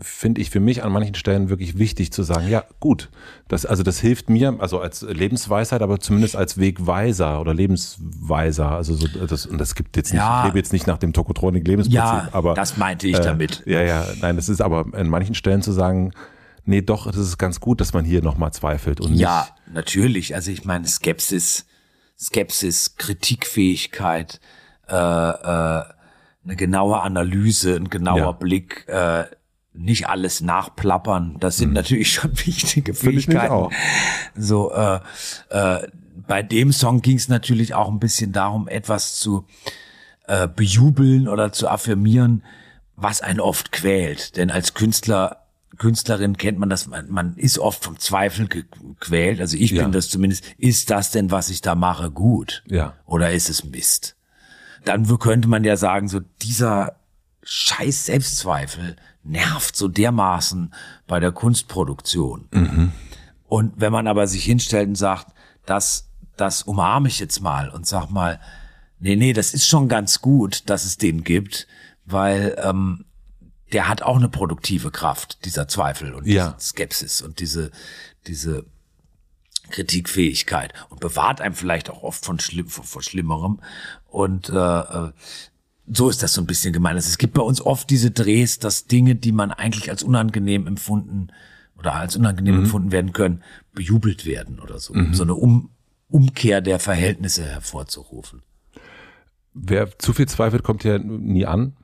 finde ich für mich an manchen Stellen wirklich wichtig zu sagen, ja gut, das, also das hilft mir, also als Lebensweisheit, aber zumindest als Wegweiser oder Lebensweiser. Also so, das, und das gibt jetzt nicht, Ja. ich lebe jetzt nicht nach dem Tokotronik-Lebensprinzip, Ja, aber das meinte ich äh, damit. Ja, ja, nein, das ist aber an manchen Stellen zu sagen, nee, doch, das ist ganz gut, dass man hier nochmal zweifelt und Ja, natürlich. Also ich meine, Skepsis, Skepsis, Kritikfähigkeit, äh, äh, eine genaue Analyse, ein genauer Ja. Blick, äh, nicht alles nachplappern. Das sind natürlich schon wichtige Fähigkeiten. auch. So, äh, äh, bei dem Song ging es natürlich auch ein bisschen darum, etwas zu äh, bejubeln oder zu affirmieren, was einen oft quält. Denn als Künstler, Künstlerin kennt man das, man, man ist oft vom Zweifel gequält. Also ich Ja. bin das zumindest. Ist das denn, was ich da mache, gut? Ja. Oder ist es Mist? Dann könnte man ja sagen, so dieser scheiß Selbstzweifel nervt so dermaßen bei der Kunstproduktion. Und wenn man aber sich hinstellt und sagt, das, das umarme ich jetzt mal und sag mal, nee, nee, das ist schon ganz gut, dass es den gibt, weil ähm, der hat auch eine produktive Kraft, dieser Zweifel und Ja. diese Skepsis und diese, diese Kritikfähigkeit und bewahrt einem vielleicht auch oft von schlimm, vor, vor Schlimmerem. Und äh, äh, so ist das so ein bisschen gemeint. Also es gibt bei uns oft diese Drehs, dass Dinge, die man eigentlich als unangenehm empfunden oder als unangenehm empfunden werden können, bejubelt werden oder so. Um so eine um Umkehr der Verhältnisse hervorzurufen. Wer zu viel zweifelt, kommt ja nie an,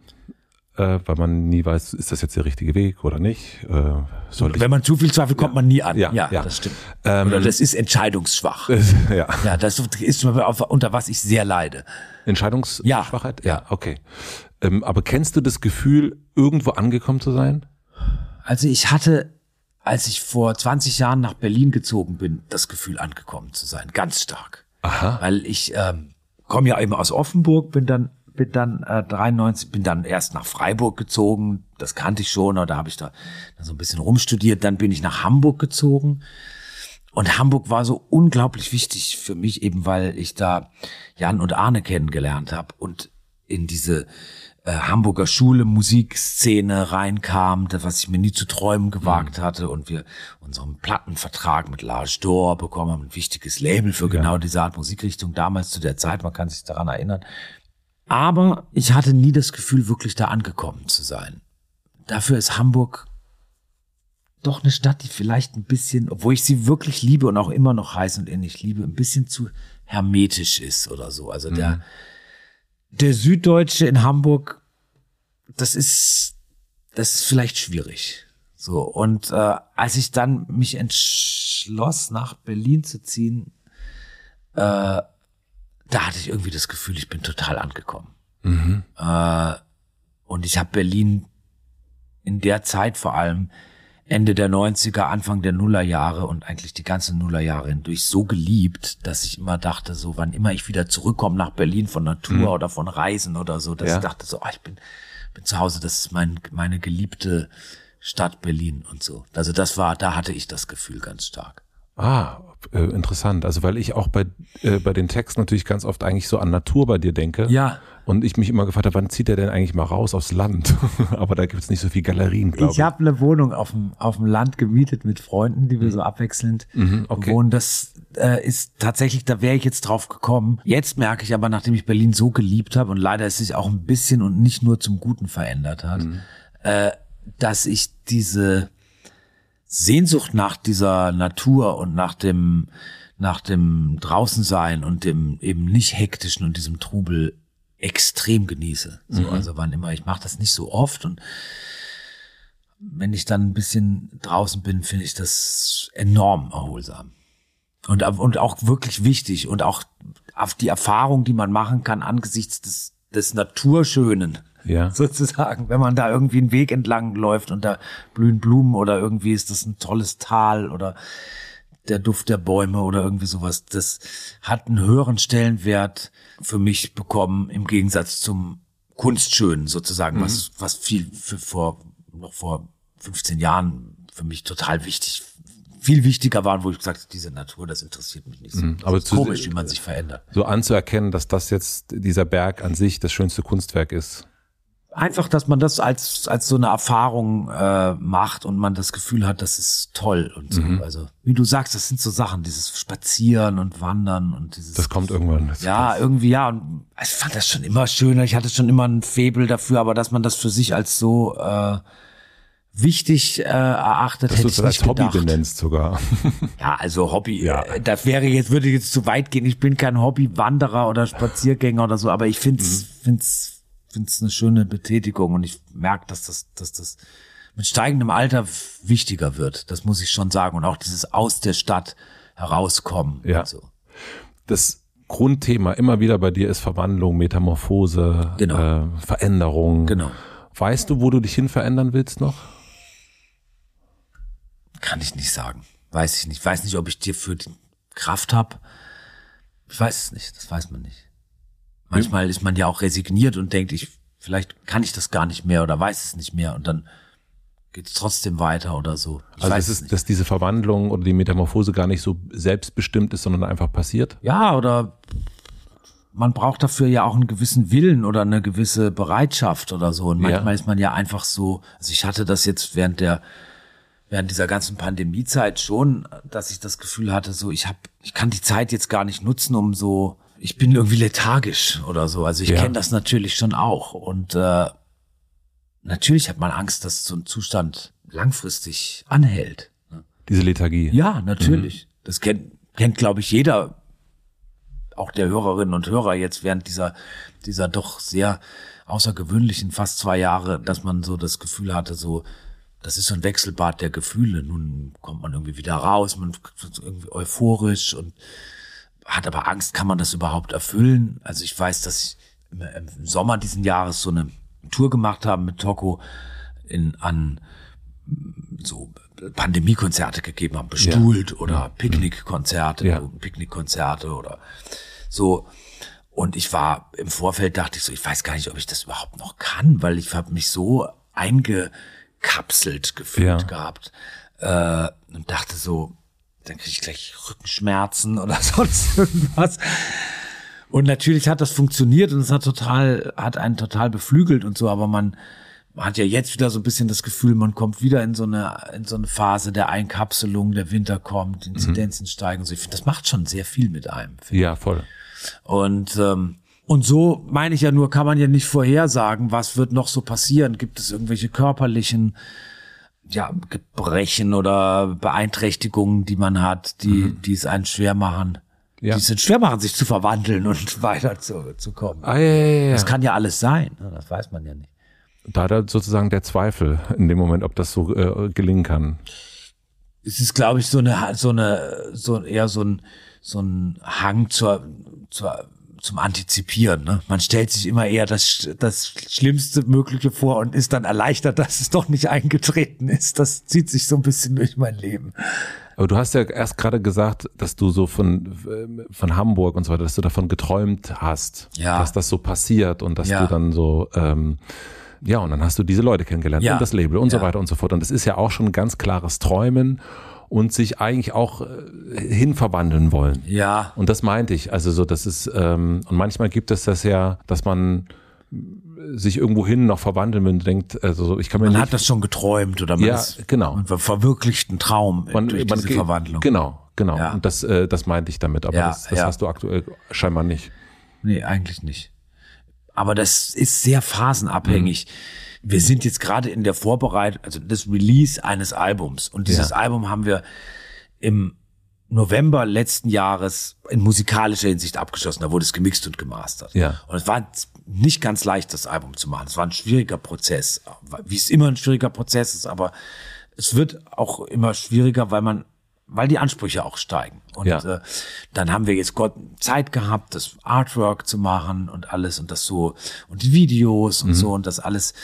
äh, weil man nie weiß, ist das jetzt der richtige Weg oder nicht. Äh, soll ich, Wenn man zu viel zweifelt, kommt man nie an. Ja, ja, ja. das stimmt. Ähm, oder das ist entscheidungsschwach. ja. ja, das ist unter was ich sehr leide. Entscheidungsschwachheit? Ja. okay. Ähm, aber kennst du das Gefühl, irgendwo angekommen zu sein? Also ich hatte, als ich vor 20 Jahren nach Berlin gezogen bin, das Gefühl angekommen zu sein, ganz stark. Aha. Weil ich ähm, komme ja eben aus Offenburg, bin dann bin dann äh, 93, bin dann erst nach Freiburg gezogen, das kannte ich schon, da habe ich da so ein bisschen rumstudiert, dann bin ich nach Hamburg gezogen. Und Hamburg war so unglaublich wichtig für mich, eben weil ich da Jan und Arne kennengelernt habe und in diese äh, Hamburger Schule, Musikszene reinkam, das, was ich mir nie zu träumen gewagt hatte. Und wir unseren Plattenvertrag mit Lars Dor bekommen haben, ein wichtiges Label für genau diese Art Musikrichtung damals zu der Zeit, man kann sich daran erinnern. Aber ich hatte nie das Gefühl, wirklich da angekommen zu sein. Dafür ist Hamburg doch eine Stadt, die vielleicht ein bisschen, obwohl ich sie wirklich liebe und auch immer noch heiß und innig liebe, ein bisschen zu hermetisch ist oder so. Also der, der Süddeutsche in Hamburg, das ist, das ist vielleicht schwierig. So, und äh, als ich dann mich entschloss, nach Berlin zu ziehen, äh, da hatte ich irgendwie das Gefühl, ich bin total angekommen. Äh, und ich habe Berlin in der Zeit vor allem Ende der 90er, Anfang der Nullerjahre und eigentlich die ganzen Nullerjahre hindurch so geliebt, dass ich immer dachte, so wann immer ich wieder zurückkomme nach Berlin von Natur oder von Reisen oder so, dass Ja. ich dachte so, ah, ich bin, bin zu Hause, das ist mein, meine geliebte Stadt Berlin und so. Also das war, da hatte ich das Gefühl ganz stark. Ah, äh, interessant. Also weil ich auch bei, äh, bei den Texten natürlich ganz oft eigentlich so an Natur bei dir denke. Ja. Und ich mich immer gefragt habe, wann zieht er denn eigentlich mal raus aufs Land? Aber da gibt es nicht so viel Galerien, glaube ich. Ich habe eine Wohnung auf dem, auf dem Land gemietet mit Freunden, die wir so abwechselnd okay. wohnen. Das äh, ist tatsächlich, da wäre ich jetzt drauf gekommen. Jetzt merke ich aber, nachdem ich Berlin so geliebt habe und leider es sich auch ein bisschen und nicht nur zum Guten verändert hat, äh, dass ich diese Sehnsucht nach dieser Natur und nach dem nach dem Draußensein und dem eben nicht hektischen und diesem Trubel extrem genieße. So, also wann immer ich mache das nicht so oft und wenn ich dann ein bisschen draußen bin, finde ich das enorm erholsam. Und, und auch wirklich wichtig und auch auf die Erfahrung, die man machen kann angesichts des, des Naturschönen, Ja. sozusagen. Wenn man da irgendwie einen Weg entlang läuft und da blühen Blumen oder irgendwie ist das ein tolles Tal oder der Duft der Bäume oder irgendwie sowas, das hat einen höheren Stellenwert für mich bekommen im Gegensatz zum Kunstschönen sozusagen, was, was viel für vor, noch vor 15 Jahren für mich total wichtig, viel wichtiger war, wo ich gesagt habe, diese Natur, das interessiert mich nicht so. aber das ist zu- komisch, wie man sich verändert. So anzuerkennen, dass das jetzt dieser Berg an sich das schönste Kunstwerk ist. Einfach, dass man das als als so eine Erfahrung äh, macht und man das Gefühl hat, das ist toll und so. Mhm. Also wie du sagst, das sind so Sachen, dieses Spazieren und Wandern und dieses. Das kommt irgendwann. Das, ja, irgendwie ja. Und ich fand das schon immer schöner. Ich hatte schon immer ein Faible dafür, aber dass man das für sich als so äh, wichtig äh, erachtet, dass hätte du ich als nicht Hobby gedacht. benennst sogar. Ja, also Hobby. Ja. Äh, das wäre jetzt, würde jetzt zu weit gehen. Ich bin kein Hobbywanderer oder Spaziergänger oder so, aber ich find's, Mhm. find's, find's eine schöne Betätigung und ich merke, dass das, dass das mit steigendem Alter wichtiger wird. Das muss ich schon sagen. Und auch dieses aus der Stadt herauskommen. Ja. So. Das Grundthema immer wieder bei dir ist Verwandlung, Metamorphose, Genau. äh, Veränderung. Genau. Weißt du, wo du dich hin verändern willst noch? Kann ich nicht sagen. Weiß ich nicht. Weiß nicht, ob ich dir für die Kraft habe. Ich weiß es nicht. Das weiß man nicht. Manchmal ist man ja auch resigniert und denkt, ich, vielleicht kann ich das gar nicht mehr oder weiß es nicht mehr und dann geht es trotzdem weiter oder so. Ich Also weiß es ist, nicht. dass diese Verwandlung oder die Metamorphose gar nicht so selbstbestimmt ist, sondern einfach passiert. Ja, oder man braucht dafür ja auch einen gewissen Willen oder eine gewisse Bereitschaft oder so. Und Ja. manchmal ist man ja einfach so, also ich hatte das jetzt während der während dieser ganzen Pandemiezeit schon, dass ich das Gefühl hatte, so ich habe, ich kann die Zeit jetzt gar nicht nutzen, um so, ich bin irgendwie lethargisch oder so. Also ich Ja. kenne das natürlich schon auch und äh, natürlich hat man Angst, dass so ein Zustand langfristig anhält. ne? Diese Lethargie. Ja, natürlich. Das kennt, kennt glaube ich, jeder, auch der Hörerinnen und Hörer jetzt während dieser, dieser doch sehr außergewöhnlichen fast zwei Jahre, dass man so das Gefühl hatte, so, das ist so ein Wechselbad der Gefühle. Nun kommt man irgendwie wieder raus, man ist irgendwie euphorisch und hat aber Angst, kann man das überhaupt erfüllen? Also ich weiß, dass ich im, Sommer diesen Jahres so eine Tour gemacht habe mit Toko in, an so Pandemiekonzerte gegeben haben, bestuhlt oder Picknickkonzerte, Ja. Picknickkonzerte oder so. Und ich war im Vorfeld dachte ich so, ich weiß gar nicht, ob ich das überhaupt noch kann, weil ich habe mich so eingekapselt gefühlt Ja. gehabt äh, und dachte so, dann kriege ich gleich Rückenschmerzen oder sonst irgendwas. Und natürlich hat das funktioniert und es hat total, hat einen total beflügelt und so, aber man, hat ja jetzt wieder so ein bisschen das Gefühl, man kommt wieder in so eine, in so eine Phase der Einkapselung, der Winter kommt, Inzidenzen steigen. und So, ich finde, das macht schon sehr viel mit einem. Ja, voll. Und, ähm, und so meine ich ja nur, kann man ja nicht vorhersagen, was wird noch so passieren. Gibt es irgendwelche körperlichen ja, Gebrechen oder Beeinträchtigungen, die man hat, die, die es einen schwer machen, Ja. die es schwer machen, sich zu verwandeln und weiter zu, zu kommen. Ah, ja, ja, ja. Das kann ja alles sein. ne? Das weiß man ja nicht. Da da sozusagen der Zweifel in dem Moment, ob das so äh, gelingen kann. Es ist, glaube ich, so eine, so eine, so eher so ein, so ein Hang zur, zur, zum Antizipieren. Ne? Man stellt sich immer eher das, das Schlimmste Mögliche vor und ist dann erleichtert, dass es doch nicht eingetreten ist. Das zieht sich so ein bisschen durch mein Leben. Aber du hast ja erst gerade gesagt, dass du so von, ähm, von Hamburg und so weiter, dass du davon geträumt hast, Ja. dass das so passiert und dass Ja. du dann so, ähm, ja, und dann hast du diese Leute kennengelernt Ja. und das Label und so weiter und so fort. Und das ist ja auch schon ein ganz klares Träumen und sich eigentlich auch äh, hinverwandeln wollen. Ja, Und das meinte ich. Also so, das ist, ähm, und manchmal gibt es das ja, dass man sich irgendwo hin noch verwandeln will und denkt, also so, ich kann mir man nicht, hat das schon geträumt oder man, Ja, ist, genau. man ver- verwirklicht einen Traum man, durch man diese Verwandlung. Genau, genau. Ja. Und das, äh, das meinte ich damit. Aber Ja, das, das ja. hast du aktuell scheinbar nicht. Nee, eigentlich nicht. Aber das ist sehr phasenabhängig. Mhm. Wir sind jetzt gerade in der Vorbereitung, also das Release eines Albums. Und dieses Ja. Album haben wir im November letzten Jahres in musikalischer Hinsicht abgeschlossen. Da wurde es gemixt und gemastert. Ja. Und es war nicht ganz leicht, das Album zu machen. Es war ein schwieriger Prozess, wie es immer ein schwieriger Prozess ist, aber es wird auch immer schwieriger, weil man, weil die Ansprüche auch steigen. Und Ja. äh, dann haben wir jetzt Gott Zeit gehabt, das Artwork zu machen und alles und das so und die Videos und so und das alles.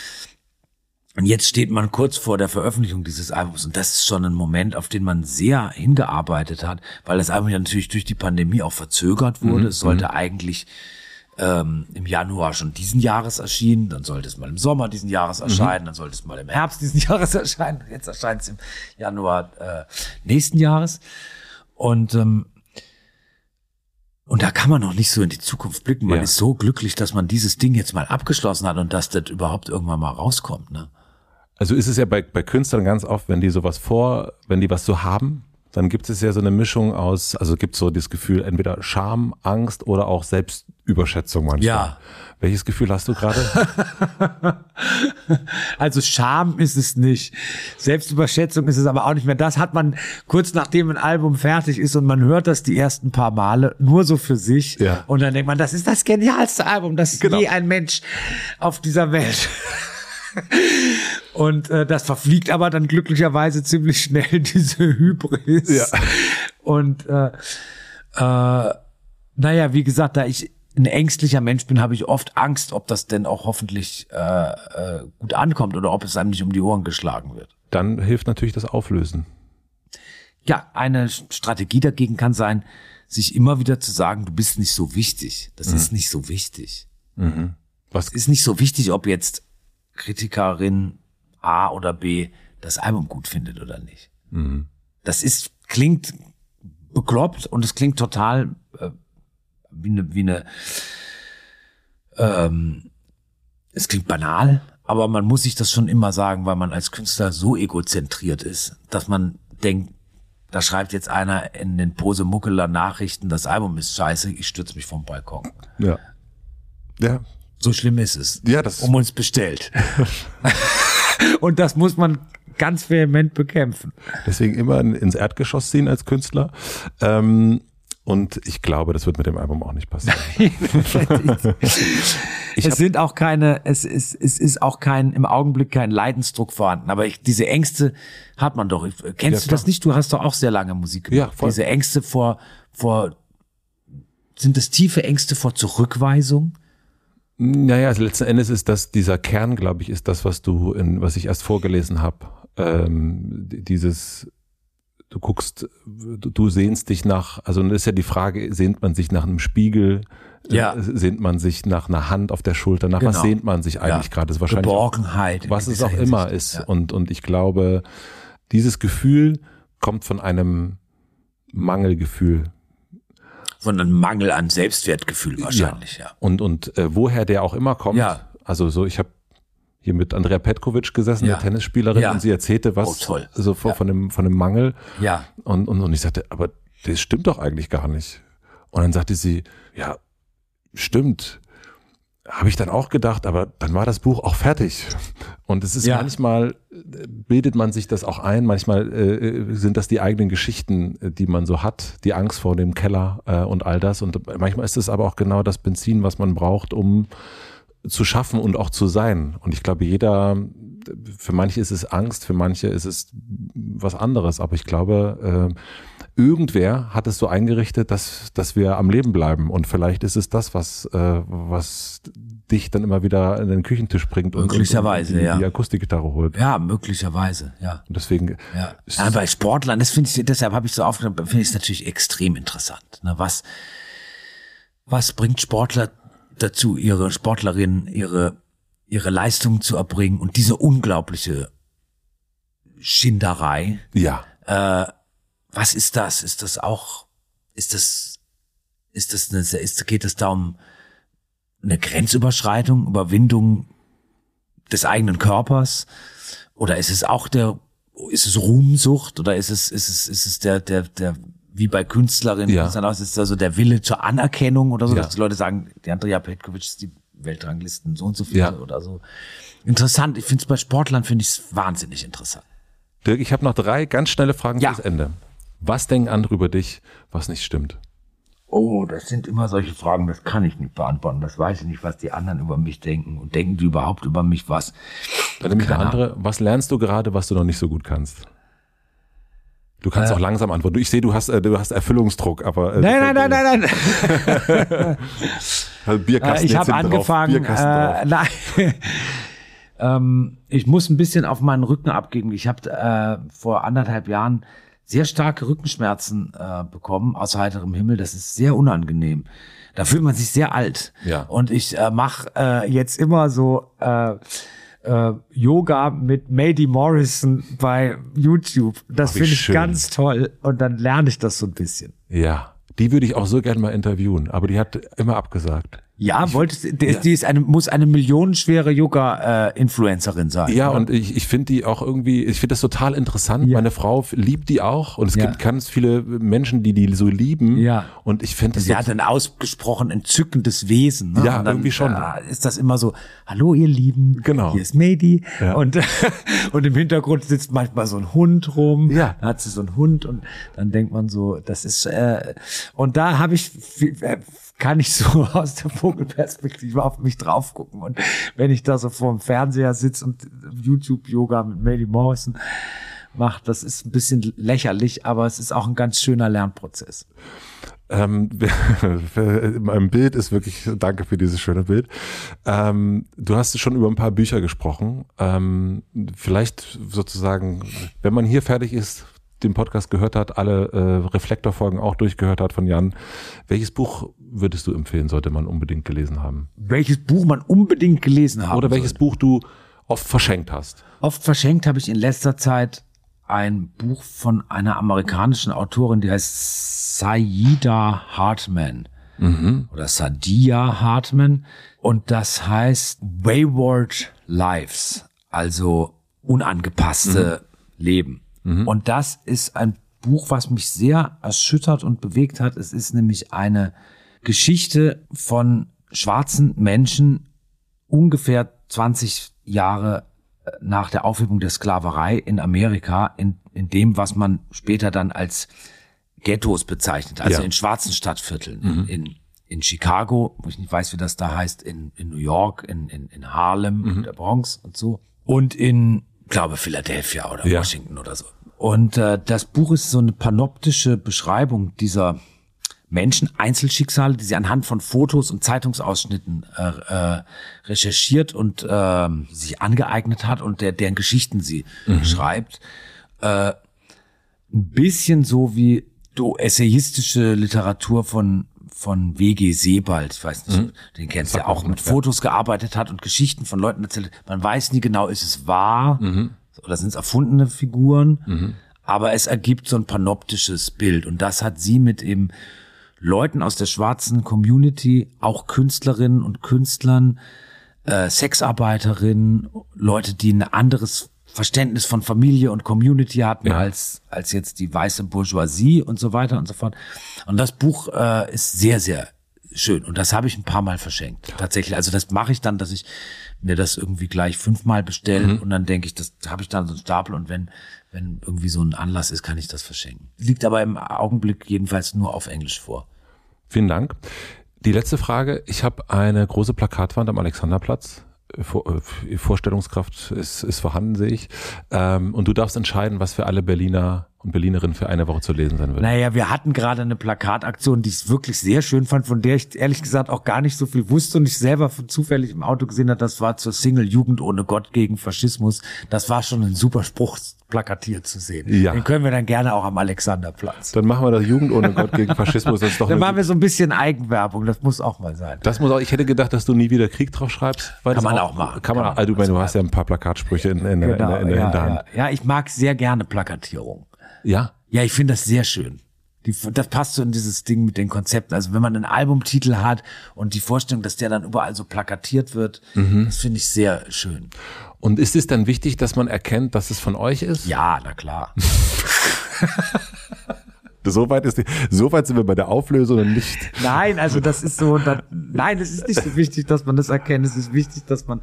Und jetzt steht man kurz vor der Veröffentlichung dieses Albums und das ist schon ein Moment, auf den man sehr hingearbeitet hat, weil das Album ja natürlich durch die Pandemie auch verzögert wurde. Es sollte eigentlich ähm, im Januar schon diesen Jahres erschienen, dann sollte es mal im Sommer diesen Jahres erscheinen, dann sollte es mal im Herbst diesen Jahres erscheinen. Jetzt erscheint es im Januar äh, nächsten Jahres. Und ähm, Und da kann man noch nicht so in die Zukunft blicken. Man Ja. ist so glücklich, dass man dieses Ding jetzt mal abgeschlossen hat und dass das überhaupt irgendwann mal rauskommt. Ne? Also ist es ja bei, bei Künstlern ganz oft, wenn die sowas vor, wenn die was so haben, dann gibt es ja so eine Mischung aus, also gibt so das Gefühl entweder Scham, Angst oder auch Selbstüberschätzung manchmal. Ja. Welches Gefühl hast du gerade? Also Scham ist es nicht. Selbstüberschätzung ist es aber auch nicht mehr. Das hat man kurz nachdem ein Album fertig ist und man hört das die ersten paar Male nur so für sich. Ja. Und dann denkt man, das ist das genialste Album, das Genau. je ein Mensch auf dieser Welt. Und äh, das verfliegt aber dann glücklicherweise ziemlich schnell diese Hybris. Ja. Und äh, äh, naja, wie gesagt, da ich ein ängstlicher Mensch bin, habe ich oft Angst, ob das denn auch hoffentlich äh, äh, gut ankommt oder ob es einem nicht um die Ohren geschlagen wird. Dann hilft natürlich das Auflösen. Ja, eine Strategie dagegen kann sein, sich immer wieder zu sagen, du bist nicht so wichtig. Das ist nicht so wichtig. Was Es ist nicht so wichtig, ob jetzt Kritikerin A oder B das Album gut findet oder nicht. Das ist, klingt bekloppt und es klingt total äh, wie eine, wie eine ähm, es klingt banal, aber man muss sich das schon immer sagen, weil man als Künstler so egozentriert ist, dass man denkt, da schreibt jetzt einer in den Pose Muckeler Nachrichten, das Album ist scheiße, ich stürze mich vom Balkon. ja. Ja. So schlimm ist es. Ja, das- um uns bestellt. Und das muss man ganz vehement bekämpfen. Deswegen immer in- ins Erdgeschoss ziehen als Künstler. Ähm, und ich glaube, das wird mit dem Album auch nicht passieren. es sind auch keine, es ist, es ist auch kein, im Augenblick kein Leidensdruck vorhanden. Aber ich, diese Ängste hat man doch. Kennst Ja, du das nicht? Du hast doch auch sehr lange Musik gemacht. Ja, voll. Diese Ängste vor, vor, sind das tiefe Ängste vor Zurückweisung? Naja, also letzten Endes ist das, dieser Kern, glaube ich, ist das, was du in, was ich erst vorgelesen habe. Ähm, dieses, du guckst, du, du sehnst dich nach, also das ist ja die Frage, sehnt man sich nach einem Spiegel? Ja. Äh, Sehnt man sich nach einer Hand auf der Schulter? Nach was Genau. sehnt man sich eigentlich Ja. gerade? Das ist wahrscheinlich Geborgenheit. was es auch immer ist. Ja. Und, und ich glaube, dieses Gefühl kommt von einem Mangelgefühl. Von einem Mangel an Selbstwertgefühl wahrscheinlich, ja. Und, und äh, woher der auch immer kommt. Ja. Also so, ich habe hier mit Andrea Petkovic gesessen, Ja. der Tennisspielerin, Ja. und sie erzählte was Oh, toll. so von, von, dem, von dem Mangel. Ja. Und, und, und ich sagte, aber das stimmt doch eigentlich gar nicht. Und dann sagte sie, ja, stimmt. Habe ich dann auch gedacht, aber dann war das Buch auch fertig. Und es ist Ja. manchmal, äh, bildet man sich das auch ein, manchmal äh, sind das die eigenen Geschichten, äh, die man so hat, die Angst vor dem Keller äh, und all das. Und manchmal ist es aber auch genau das Benzin, was man braucht, um zu schaffen und auch zu sein. Und ich glaube, jeder, für manche ist es Angst, für manche ist es was anderes. Aber ich glaube, äh, irgendwer hat es so eingerichtet, dass, dass wir am Leben bleiben. Und vielleicht ist es das, was, äh, was dich dann immer wieder an den Küchentisch bringt und, Möglicherweise, und die, ja. die Akustikgitarre holt. Ja, möglicherweise, ja. Und deswegen, Ja. ja bei Sportlern, das finde ich, deshalb habe ich so aufgenommen, finde ich es natürlich extrem interessant. Ne? Was, was bringt Sportler dazu, ihre Sportlerinnen, ihre, ihre Leistungen zu erbringen und diese unglaubliche Schinderei? ja, Äh, was ist das? Ist das auch, ist das, ist das eine, ist, geht es da um eine Grenzüberschreitung, Überwindung des eigenen Körpers? Oder ist es auch der, ist es Ruhmsucht oder ist es, ist es, ist es der, der, der, wie bei Künstlerinnen, Ja. ist dann auch- ist es also der Wille zur Anerkennung oder so, Ja. dass die Leute sagen, die Andrea Petkovic ist die Weltranglisten so und so viel Ja. oder so. Interessant. Ich finde es bei Sportlern finde ich es wahnsinnig interessant. Dirk, ich habe noch drei ganz schnelle Fragen Ja. fürs Ende. Was denken andere über dich, was nicht stimmt? Oh, das sind immer solche Fragen, das kann ich nicht beantworten. Das weiß ich nicht, was die anderen über mich denken. Und denken die überhaupt über mich was? Dann nämlich eine Keine andere, was lernst du gerade, was du noch nicht so gut kannst? Du kannst Äh. auch langsam antworten. Ich sehe, du hast, äh, du hast Erfüllungsdruck, aber äh, Nein, nein, nein, nein, nein. Also Bierkasten Äh, ich habe hinten drauf, angefangen. Bierkasten Äh, drauf. nein. ähm, ich muss ein bisschen auf meinen Rücken abgeben. Ich habe äh, vor anderthalb Jahren sehr starke Rückenschmerzen äh, bekommen aus heiterem Himmel. Das ist sehr unangenehm. Da fühlt man sich sehr alt. Ja. Und ich äh, mache äh, jetzt immer so äh, äh, Yoga mit Mady Morrison bei YouTube. Das finde ich schön. ganz toll. Und dann lerne ich das so ein bisschen. Ja, Die würde ich auch so gerne mal interviewen, aber die hat immer abgesagt. Ja, wolltest die, die ist eine, muss eine millionenschwere Yoga-Influencerin sein. Ja, oder? und ich, ich finde die auch irgendwie, ich finde das total interessant. Ja. Meine Frau liebt die auch und es Ja. gibt ganz viele Menschen, die die so lieben. Ja. Und ich finde das Sie so, hat ein ausgesprochen entzückendes Wesen. Ne? Ja, dann, irgendwie schon. äh, ist das immer so, hallo ihr Lieben, Genau. hier ist Medi. Ja. Und, und im Hintergrund sitzt manchmal so ein Hund rum. Ja. Da hat sie so einen Hund und dann denkt man so, das ist, äh, und da habe ich, äh, kann ich so aus der Vogelperspektive auf mich drauf gucken. Und wenn ich da so vor dem Fernseher sitze und YouTube-Yoga mit Medi Morrison macht, das ist ein bisschen lächerlich, aber es ist auch ein ganz schöner Lernprozess. ähm, mein Bild ist wirklich, danke für dieses schöne Bild. Ähm, du hast schon über ein paar Bücher gesprochen. Ähm, vielleicht sozusagen, wenn man hier fertig ist, den Podcast gehört hat, alle äh, Reflektorfolgen auch durchgehört hat von Jan, welches Buch würdest du empfehlen, sollte man unbedingt gelesen haben? welches Buch man unbedingt gelesen haben Oder welches sollte. Buch du oft verschenkt hast? Oft verschenkt habe ich in letzter Zeit ein Buch von einer amerikanischen Autorin, die heißt Saida Hartman oder Sadia Hartman und das heißt Wayward Lives, also unangepasste Leben. Und das ist ein Buch, was mich sehr erschüttert und bewegt hat. Es ist nämlich eine Geschichte von schwarzen Menschen ungefähr 20 Jahre äh, nach der Aufhebung der Sklaverei in Amerika, in, in dem, was man später dann als Ghettos bezeichnet, also Ja. in schwarzen Stadtvierteln, in, in, in Chicago, wo ich nicht weiß, wie das da heißt, in, in New York, in, in, in Harlem, der Bronx und so, und in, glaube Philadelphia oder Ja. Washington oder so. Und äh, das Buch ist so eine panoptische Beschreibung dieser Menschen, Einzelschicksale, die sie anhand von Fotos und Zeitungsausschnitten äh, äh, recherchiert und äh, sich angeeignet hat und der, deren Geschichten sie schreibt. Äh, ein bisschen so wie du essayistische Literatur von von W.G. Sebald, ich weiß nicht, den kennst du ja auch, mit Fotos gearbeitet hat und Geschichten von Leuten erzählt. Man weiß nie genau, ist es wahr oder sind es erfundene Figuren, aber es ergibt so ein panoptisches Bild und das hat sie mit eben Leuten aus der schwarzen Community, auch Künstlerinnen und Künstlern, äh, Sexarbeiterinnen, Leute, die ein anderes Verständnis von Familie und Community hatten Ja. als, als jetzt die weiße Bourgeoisie und so weiter und so fort. Und das Buch äh, ist sehr, sehr schön. Und das habe ich ein paar Mal verschenkt. Tatsächlich. Also das mache ich dann, dass ich mir das irgendwie gleich fünfmal bestelle und dann denke ich, das habe ich dann so einen Stapel und wenn, wenn irgendwie so ein Anlass ist, kann ich das verschenken. Liegt aber im Augenblick jedenfalls nur auf Englisch vor. Vielen Dank. Die letzte Frage. Ich habe eine große Plakatwand am Alexanderplatz. Vor, äh, Vorstellungskraft ist, ist vorhanden, sehe ich. Ähm, und du darfst entscheiden, was für alle Berliner und Berlinerinnen für eine Woche zu lesen sein wird. Naja, wir hatten gerade eine Plakataktion, die ich wirklich sehr schön fand, von der ich ehrlich gesagt auch gar nicht so viel wusste und ich selber zufällig im Auto gesehen habe, das war zur Single Jugend ohne Gott gegen Faschismus. Das war schon ein super Spruch plakatiert zu sehen. Ja. Den können wir dann gerne auch am Alexanderplatz. Dann machen wir das Jugend ohne Gott gegen Faschismus. Das ist doch Dann machen wir so ein bisschen Eigenwerbung, das muss auch mal sein. das muss auch, ich hätte gedacht, dass du nie wieder Krieg drauf schreibst. Kann man auch machen. Kann man, Kann man also, du, meine, du also hast ja ein paar Plakatsprüche in, in, der- in, der- in der ja, Hinterhand. ja. ja, ich mag sehr gerne Plakatierung. Ja. Ja, ich finde das sehr schön. Die, das passt so in dieses Ding mit den Konzepten. Also wenn man einen Albumtitel hat und die Vorstellung, dass der dann überall so plakatiert wird, Mhm. das finde ich sehr schön. Und ist es dann wichtig, dass man erkennt, dass es von euch ist? Ja, na klar. So weit, ist die, so weit sind wir bei der Auflösung und nicht. Nein, also das ist so, nein, es ist nicht so wichtig, dass man das erkennt. Es ist wichtig, dass man,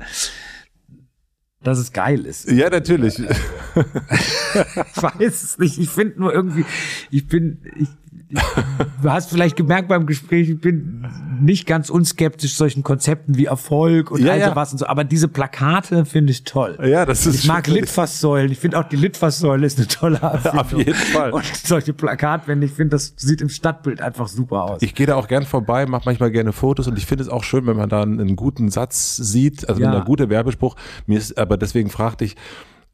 dass es geil ist. Ja, natürlich. Ich weiß es nicht. Ich finde nur irgendwie, ich bin, ich, ich, du hast vielleicht gemerkt beim Gespräch, ich bin nicht ganz unskeptisch solchen Konzepten wie Erfolg und Ja, all ja. sowas und so. Aber diese Plakate finde ich toll. Ja, das ist Ich mag Litfaßsäulen. Ich finde auch die Litfaßsäule ist eine tolle Erfindung. Auf jeden Fall. Und solche Plakatwände, ich finde, das sieht im Stadtbild einfach super aus. Ich gehe da auch gern vorbei, mache manchmal gerne Fotos und ich finde es auch schön, wenn man da einen, einen guten Satz sieht, also Ja. ein guter Werbespruch. Mir ist, aber deswegen fragte ich,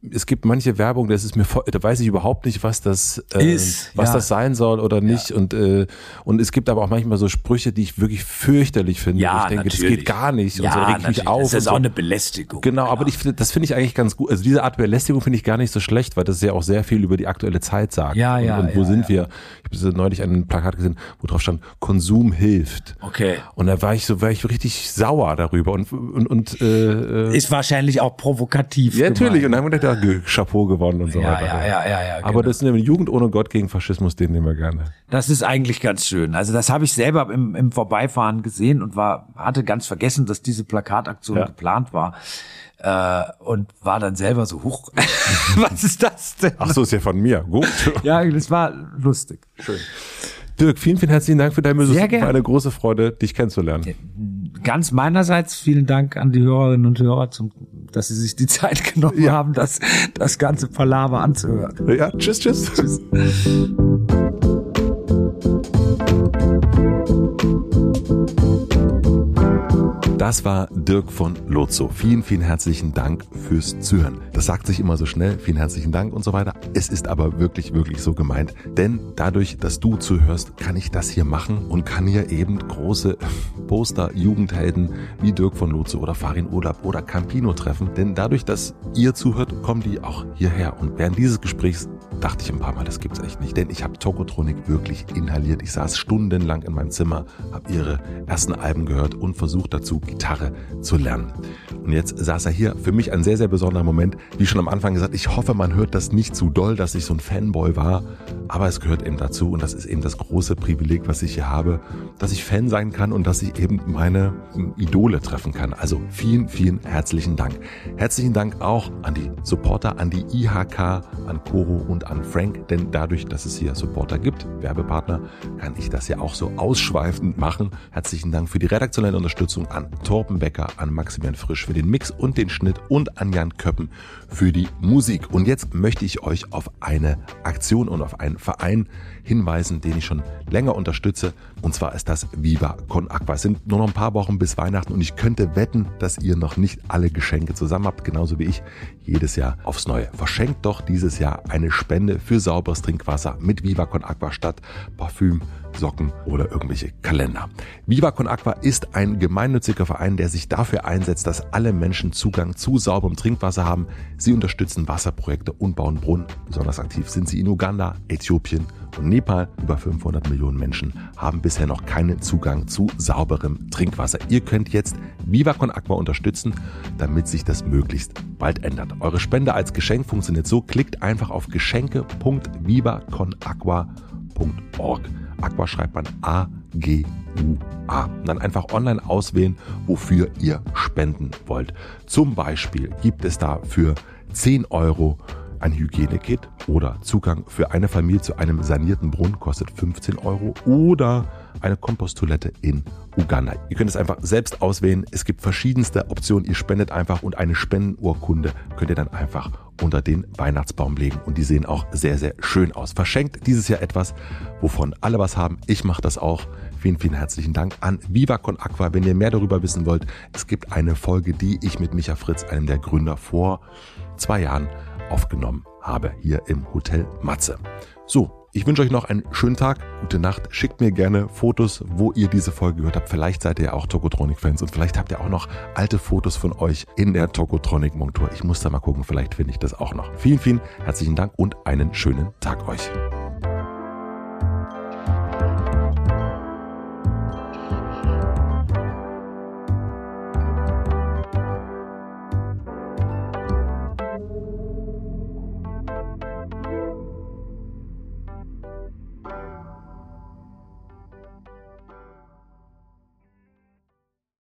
es gibt manche Werbung, das ist mir voll, da weiß ich überhaupt nicht, was das äh, Ist, was ja. das sein soll oder nicht und äh, und es gibt aber auch manchmal so Sprüche, die ich wirklich fürchterlich finde. Ja, ich denke, das natürlich. geht gar nicht und ja, so reg ich mich natürlich. auf. Das ist und auch so. eine Belästigung. Genau, aber ich das finde ich eigentlich ganz gut. Also diese Art Belästigung finde ich gar nicht so schlecht, weil das ja auch sehr viel über die aktuelle Zeit sagt. Ja, ja, Und, und wo ja, sind ja. wir? Ich habe neulich ein Plakat gesehen, wo drauf stand, Konsum hilft. Okay. Und da war ich so, war ich richtig sauer darüber und und, und äh, äh, Ist wahrscheinlich auch provokativ. ja, natürlich. Und dann haben wir gedacht, ja, Chapeau gewonnen und so Ja, weiter. ja, ja, ja, ja, Aber genau. das ist eine Jugend ohne Gott gegen Faschismus, den nehmen wir gerne. Das ist eigentlich ganz schön. Also das habe ich selber im, im Vorbeifahren gesehen und war hatte ganz vergessen, dass diese Plakataktion Ja. geplant war. Äh, und war dann selber so hoch. Was ist das denn? Ach so, ist ja von mir. Gut. Ja, das war lustig. Schön. Dirk, vielen, vielen herzlichen Dank für deinen Besuch. Sehr war gerne. eine große Freude, dich kennenzulernen. Ganz meinerseits vielen Dank an die Hörerinnen und Hörer, zum, dass sie sich die Zeit genommen haben, das, das ganze Palaver anzuhören. Ja, tschüss, tschüss. tschüss. Das war Dirk von Lozo. Vielen, vielen herzlichen Dank fürs Zuhören. Das sagt sich immer so schnell, vielen herzlichen Dank und so weiter. Es ist aber wirklich, wirklich so gemeint. Denn dadurch, dass du zuhörst, kann ich das hier machen und kann hier eben große Poster, Jugendhelden wie Dirk von Lozo oder Farin Urlaub oder Campino treffen. Denn dadurch, dass ihr zuhört, kommen die auch hierher. Und während dieses Gesprächs dachte ich ein paar Mal, das gibt's echt nicht. Denn ich habe Tokotronik wirklich inhaliert. Ich saß stundenlang in meinem Zimmer, habe ihre ersten Alben gehört und versucht dazu, Gitarre zu lernen. Und jetzt saß er hier. Für mich ein sehr, sehr besonderer Moment. Wie schon am Anfang gesagt, ich hoffe, man hört das nicht zu doll, dass ich so ein Fanboy war. Aber es gehört eben dazu und das ist eben das große Privileg, was ich hier habe, dass ich Fan sein kann und dass ich eben meine Idole treffen kann. Also vielen, vielen herzlichen Dank. Herzlichen Dank auch an die Supporter, an die IHK, an Coro und an Frank, denn dadurch, dass es hier Supporter gibt, Werbepartner, kann ich das ja auch so ausschweifend machen. Herzlichen Dank für die redaktionelle Unterstützung an Torben Becker, an Maximilian Frisch für den Mix und den Schnitt und an Jan Köppen für die Musik. Und jetzt möchte ich euch auf eine Aktion und auf einen Verein hinweisen, den ich schon länger unterstütze. Und zwar ist das Viva Con Aqua. Es sind nur noch ein paar Wochen bis Weihnachten und ich könnte wetten, dass ihr noch nicht alle Geschenke zusammen habt, genauso wie ich jedes Jahr aufs Neue. Verschenkt doch dieses Jahr eine Spende für sauberes Trinkwasser mit Viva Con Aqua statt Parfüm, Socken oder irgendwelche Kalender. Viva Con Aqua ist ein gemeinnütziger Verein, der sich dafür einsetzt, dass alle Menschen Zugang zu sauberem Trinkwasser haben. Sie unterstützen Wasserprojekte und bauen Brunnen. Besonders aktiv sind sie in Uganda, Äthiopien und Nepal. Über 500 Millionen Menschen haben bisher noch keinen Zugang zu sauberem Trinkwasser. Ihr könnt jetzt Viva Con Aqua unterstützen, damit sich das möglichst bald ändert. Eure Spende als Geschenk funktioniert so. Klickt einfach auf geschenke.vivaconaqua.org. Aqua schreibt man A-G-U-A. Dann einfach online auswählen, wofür ihr spenden wollt. Zum Beispiel gibt es da für 10 Euro ein Hygienekit oder Zugang für eine Familie zu einem sanierten Brunnen kostet 15 Euro oder eine Komposttoilette in Uganda. Ihr könnt es einfach selbst auswählen. Es gibt verschiedenste Optionen. Ihr spendet einfach und eine Spendenurkunde könnt ihr dann einfach unter den Weihnachtsbaum legen und die sehen auch sehr, sehr schön aus. Verschenkt dieses Jahr etwas, wovon alle was haben. Ich mache das auch. Vielen, vielen herzlichen Dank an Viva Con Aqua. Wenn ihr mehr darüber wissen wollt, es gibt eine Folge, die ich mit Micha Fritz, einem der Gründer, vor zwei Jahren aufgenommen habe, hier im Hotel Matze. So, ich wünsche euch noch einen schönen Tag, gute Nacht. Schickt mir gerne Fotos, wo ihr diese Folge gehört habt. Vielleicht seid ihr ja auch Tokotronic-Fans und vielleicht habt ihr auch noch alte Fotos von euch in der Tokotronic-Montur. Ich muss da mal gucken, vielleicht finde ich das auch noch. Vielen, vielen herzlichen Dank und einen schönen Tag euch.